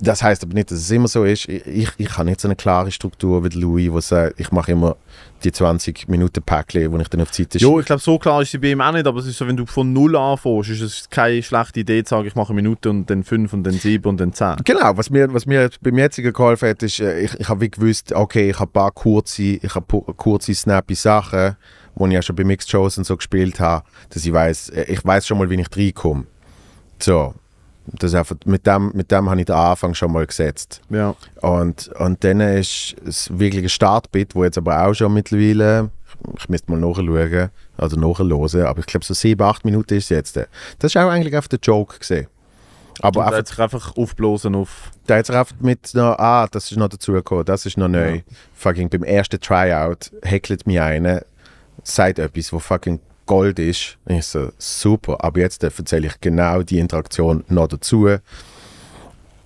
Das heißt aber nicht, dass es immer so ist. Ich, ich, ich habe nicht so eine klare Struktur wie Louis, wo sagt, ich mache immer die 20 Minuten Päckchen, wo ich dann auf die Seite Jo, ich glaube, so klar ist sie bei ihm auch nicht, aber es ist so, wenn du von null anfängst, ist es keine schlechte Idee zu sagen, ich mache eine Minute und dann fünf und dann sieben und dann zehn. Genau, was mir, was mir jetzt beim jetzigen geholfen hat, ist, äh, ich, ich habe wie gewusst, okay, ich habe ein paar kurze, ich habe kurze, snappy Sachen, die ich ja schon bei Mixed Shows und so gespielt habe, dass ich weiß, ich weiß schon mal, wie ich reinkomme. So, das einfach, mit dem, mit dem habe ich den Anfang schon mal gesetzt. Ja. Und, und dann ist es wirklich ein Startbit, wo jetzt aber auch schon mittlerweile, ich, ich müsste mal nachschauen, oder nachhören, aber ich glaube so sieben, acht Minuten ist es jetzt. Das ist auch eigentlich auf der Joke gesehen. Aber Aber einfach hat sich einfach aufblasen auf. da jetzt einfach mit noch, ah, das ist noch dazugekommen, das ist noch neu. Ja. Fucking beim ersten Tryout heckelt mich einer, sagt etwas, wo fucking Gold ist. Und ich so, super, aber jetzt äh, erzähle ich genau die Interaktion noch dazu.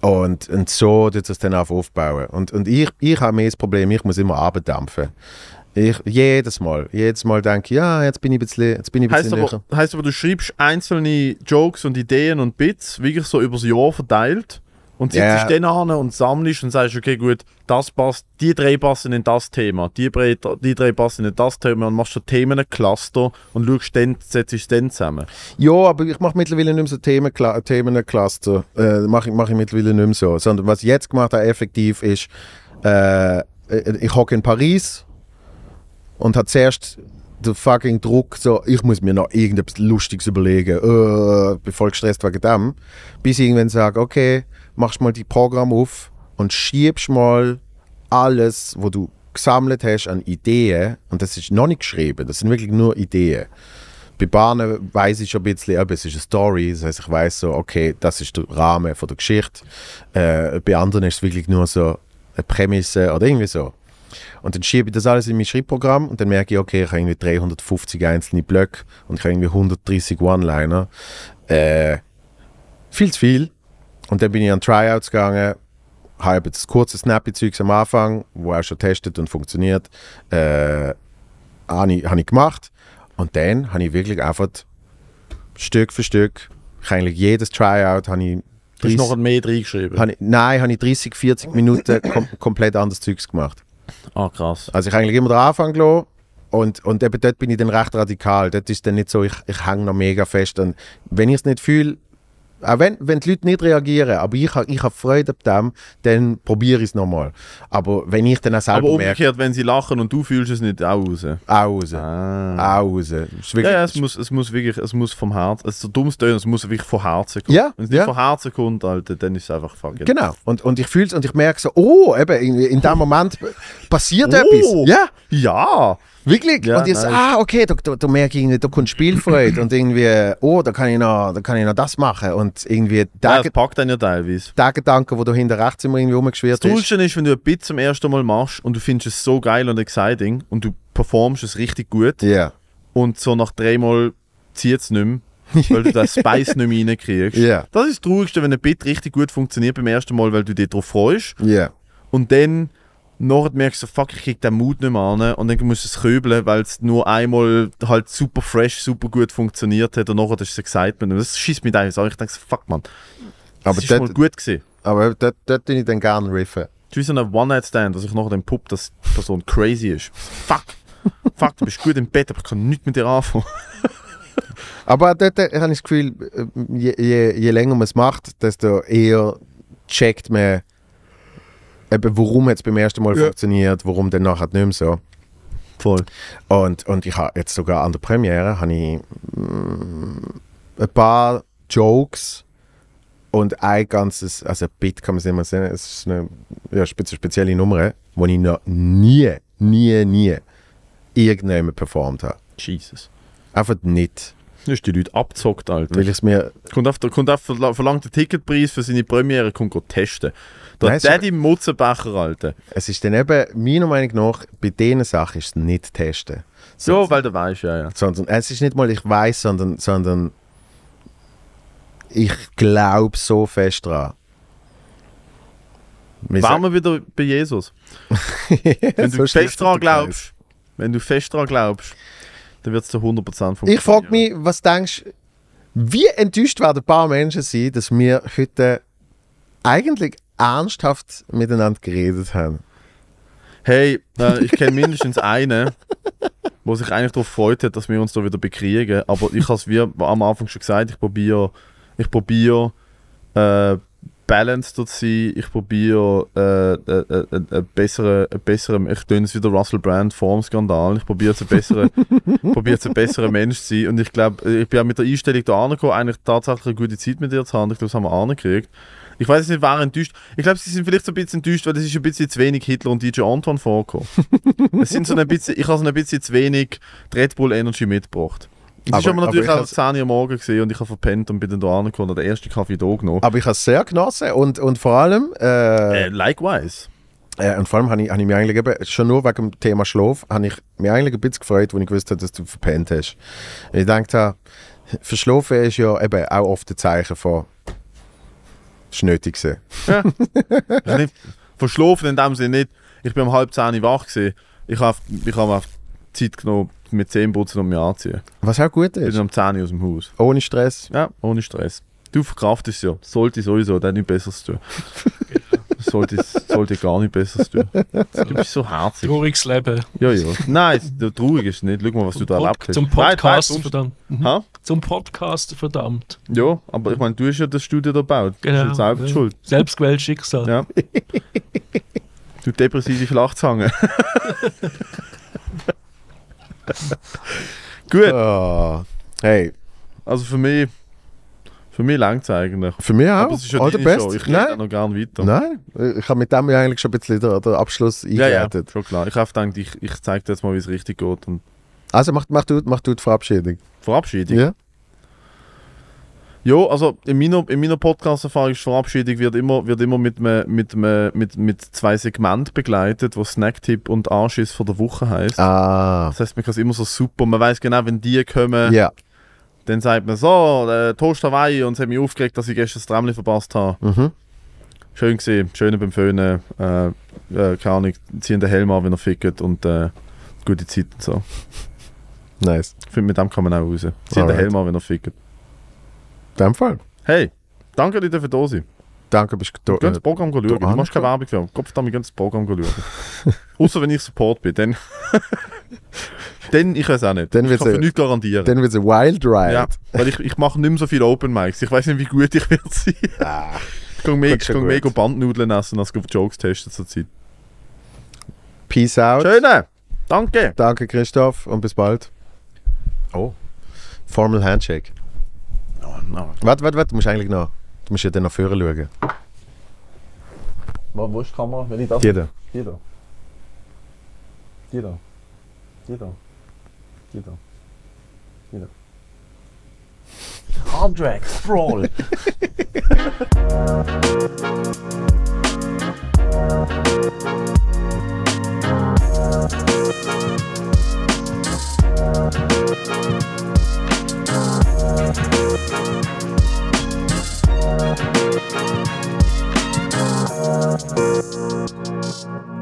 Und, und so tut es dann auf aufbauen. Und, und ich, ich habe mehr das Problem, ich muss immer abdampfen. Ich, jedes Mal, jedes Mal denke ich, ja, jetzt bin ich ein bisschen, jetzt bin ich ein Heißt bisschen aber, heißt aber, du schreibst einzelne Jokes und Ideen und Bits wirklich so übers Jahr verteilt und sitzt Ja. dann an und sammelst und sagst, okay, gut, das passt, die drei passen in das Thema, die drei, die drei passen in das Thema und machst so Themencluster und schaust dann, setzt es dann zusammen. Ja, aber ich mache mittlerweile nicht mehr so Themenkla Themencluster. Äh, mache ich, mach ich mittlerweile nicht mehr so. Sondern was ich jetzt gemacht habe, effektiv, ist, äh, äh, ich hocke in Paris und habe zuerst den fucking Druck, so, ich muss mir noch irgendetwas Lustiges überlegen. Äh, bin voll gestresst wegen dem. Bis ich irgendwann sage, okay, machst mal die Programm auf und schiebst mal alles, was du gesammelt hast an Ideen, und das ist noch nicht geschrieben, das sind wirklich nur Ideen. Bei Bahnen weiß ich schon ein bisschen, aber es ist eine Story, das heißt, ich weiß so, okay, das ist der Rahmen von der Geschichte. Äh, bei anderen ist es wirklich nur so eine Prämisse oder irgendwie so. Und dann schiebe ich das alles in mein Schreibprogramm und dann merke ich, okay, ich habe irgendwie 350 einzelne Blöcke und ich habe irgendwie 130 One-Liner. Äh, viel zu viel. Und dann bin ich an Tryouts gegangen, habe das kurze Snappy-Zeugs am Anfang, wo auch schon testet und funktioniert, äh, habe ich, habe ich gemacht. Und dann habe ich wirklich einfach Stück für Stück, eigentlich jedes Tryout, habe ich Du hast 30 noch mehr reingeschrieben. habe ich, nein, habe ich 30, 40 Minuten kom komplett anderes Zeugs gemacht. Ah, krass. Also ich habe eigentlich immer den Anfang gelassen und, und eben dort bin ich dann recht radikal. Dort ist dann nicht so, ich, ich hänge noch mega fest. Und wenn ich es nicht fühle, auch wenn, wenn die Leute nicht reagieren, aber ich habe ich hab Freude an dem, dann probiere ich es nochmal. Aber wenn ich dann auch selber Aber merke, umgekehrt, wenn sie lachen und du fühlst es nicht auch raus. auch raus. Ah. Auch raus. Ist Ja, wirklich, ja, es muss, es muss wirklich, es muss vom Herzen, es ist so dumm Tönen, es muss wirklich von Herzen kommen. Ja, Wenn es nicht ja. von Herzen kommt, Alter, dann ist es einfach fucking. Genau. Und, und ich fühle es und ich merke so, oh, eben, in, in dem Moment passiert Oh. etwas. Ja, Ja! Wirklich? Ja, und so, nice. ah, okay, da, da, da merke ich irgendwie, da kommt Spielfreude und irgendwie, oh, da kann ich noch, da kann ich noch das machen. Und irgendwie ja der, das packt dann ja teilweise. der Gedanke, wo du hinter rechts immer irgendwie Das rumgeschwirrt ist. Traurigste ist, wenn du ein Bit zum ersten Mal machst und du findest es so geil und exciting und du performst es richtig gut Ja, und so nach dreimal zieht es nicht mehr, weil du den Spice nicht mehr reinkriegst. Ja. Das ist das Traurigste, wenn ein Bit richtig gut funktioniert beim ersten Mal, weil du dich darauf freust ja. und dann nachher merkst du, fuck, ich krieg den Mut nicht mehr an und dann musst du es köbeln, weil es nur einmal halt super fresh, super gut funktioniert hat und nachher ist das Excitement und das schießt mich eigentlich an. Ich denke, so, fuck man, das Aber ist mal gut gewesen. aber dort, dort bin ich dann gerne riffen. Es ist wie so ein One-Night-Stand, dass ich nachher den Pup, dass die Person crazy ist. Fuck, fuck, du bist gut im Bett, aber ich kann nichts mit dir anfangen. Aber dort habe ich das Gefühl, äh, je, je, je länger man es macht, desto eher checkt man, eben, warum es beim ersten Mal Ja. funktioniert, warum dann nachher nicht mehr so. Voll. Und, und ich habe jetzt sogar an der Premiere habe ich mm, ein paar Jokes und ein ganzes, also ein Bit kann man es nicht mehr sehen, es ist eine ja, spezi spezielle Nummer, die ich noch nie, nie, nie irgendjemand performt habe. Jesus. Einfach nicht. Du hast die Leute abzockt, Alter. Weil ich es mir, Kommt auf, kommt auf verla- verlangt den Ticketpreis für seine Premiere, kommt testen. Der Nein, Daddy Mutzenbecher, Alter. es ist dann eben, meiner Meinung nach, bei diesen Sachen ist es nicht testen. So, weil du weißt, ja, ja. Sondern es ist nicht mal, ich weiß, sondern, sondern ich glaube so fest dran. Wir Waren wir wieder bei Jesus. Wenn So du schließt fest dran glaubst, wenn du fest dran glaubst, dann wird es zu 100% funktionieren. Ich frage mich, was denkst wie enttäuscht werden ein paar Menschen sein, dass wir heute eigentlich ernsthaft miteinander geredet haben. Hey, äh, ich kenne mindestens einen, der sich eigentlich darauf freut hat, dass wir uns da wieder bekriegen. Aber ich habe es wie am Anfang schon gesagt, ich probiere ich probiere äh, balanced zu sein, ich probiere äh, äh, äh, äh, bessere, äh, bessere, ich tue es wieder Russell Brand vor dem Skandal, ich probiere jetzt ein besserer, probiere besserer Mensch zu sein und ich glaube, ich bin auch mit der Einstellung da angekommen, eigentlich tatsächlich eine gute Zeit mit dir zu haben, ich glaube, das haben wir angekriegt. Ich weiß nicht, wer enttäuscht. Ich glaube, sie sind vielleicht so ein bisschen enttäuscht, weil es ist ein bisschen zu wenig Hitler und DJ Anton vorgekommen. es sind so ein bisschen, ich habe so ein bisschen zu wenig Red Bull Energy mitgebracht. Es ist Aber- natürlich aber ich auch 10 Uhr am Morgen gesehen und ich habe verpennt und bin dann da angekommen und den ersten Kaffee da genommen. Aber ich habe es sehr genossen und, und vor allem, äh, Äh, likewise. äh, und vor allem habe ich, hab ich mich eigentlich eben, schon nur wegen dem Thema Schlaf, habe ich mich eigentlich ein bisschen gefreut, als ich gewusst habe, dass du verpennt hast. Ich dachte, verschlafen ist ja eben auch oft ein Zeichen von es ist nötig gewesen. Ich hab nicht verschlafen in dem Sinne nicht. Ich bin um halb 10 Uhr wach gewesen. Ich habe ich hab mir Zeit genommen, mit Zähneputzen und mich anziehen. Was auch gut Ich ist. bin um 10 Uhr aus dem Haus. Ohne Stress. Ja, ohne Stress. Du verkraftest es ja. Sollte sowieso, dann nichts Besseres tun. sollte, sollte gar nicht Besseres tun. Du bist so herzig. Trauriges Leben. Ja, ja. Nein, traurig ist es nicht. Schau mal, was du da erlebt hast. Zum Nein, nein, Podcast, sonst- verdammt. Mhm. Ha? Zum Podcast, verdammt. Ja, aber ich meine, du hast ja das Studio da gebaut. Du Genau. bist ja selber Ja. schuld. Selbstgewähltes Schicksal. Ja. Du depressive Flachzange. Gut, Ah, hey, also für mich, für mich langt es eigentlich. für mich auch. Aber es ist ja All deine best. Show. Ich rede noch gerne weiter. nein. Ich habe mit dem ja eigentlich schon ein bisschen den, den Abschluss Ja, ja, eingeleitet. schon klar. Ich habe gedacht, ich, ich zeige dir jetzt mal, wie es richtig geht. Und Also mach, mach, du, mach du die Verabschiedung. Verabschiedung. Ja? Ja, also in meiner, in meiner Podcast-Erfahrung ist Verabschiedung wird immer, wird immer mit, einem- mit, einem- mit, mit zwei Segmenten begleitet, wo Snacktipp und Anschiss von der Woche heißt. Ah. Das heißt, man kann es immer so super. Man weiß genau, wenn die kommen, Ja. dann sagt man so, äh, Toast Hawaii und es hat mich aufgeregt, dass ich gestern das Tramli verpasst habe. Mhm. Schön gesehen, schön beim Föhnen. Äh, äh, keine Ahnung, ziehen den Helm an, wenn er fickt und äh, gute Zeit und so. Nice. Ich finde, mit dem kann man auch raus. Ziehen den. Helm an, wenn er fickt. In dem Fall. Hey, danke dir für da sein. Danke, bist du Du kannst das Programm schauen. Du da machst keine Werbung für. Kopf damit, das Programm schauen. Außer wenn ich Support bin, dann. dann ich weiß auch nicht. Dann ich kann für nichts garantieren. Dann wird es ein Wild Ride. ja, weil ich, ich mache nicht mehr so viele Open Mics. Ich weiß nicht, wie gut ich werde sein. Ah, Ich Kommt schon ich mega gut. Bandnudeln essen, als ich Jokes testen zur Zeit. peace out. Schöne! Danke! Danke, Christoph, und bis bald. Oh. Formal Handshake. Oh, no. Warte, warte, warte, du musst eigentlich noch. Du musst ja dann nach vorne schauen. Wo, wo ist die Kamera? Wenn ich das. Die da. Die da. Die da. Die da. Die da. Die da. Hard Thank you.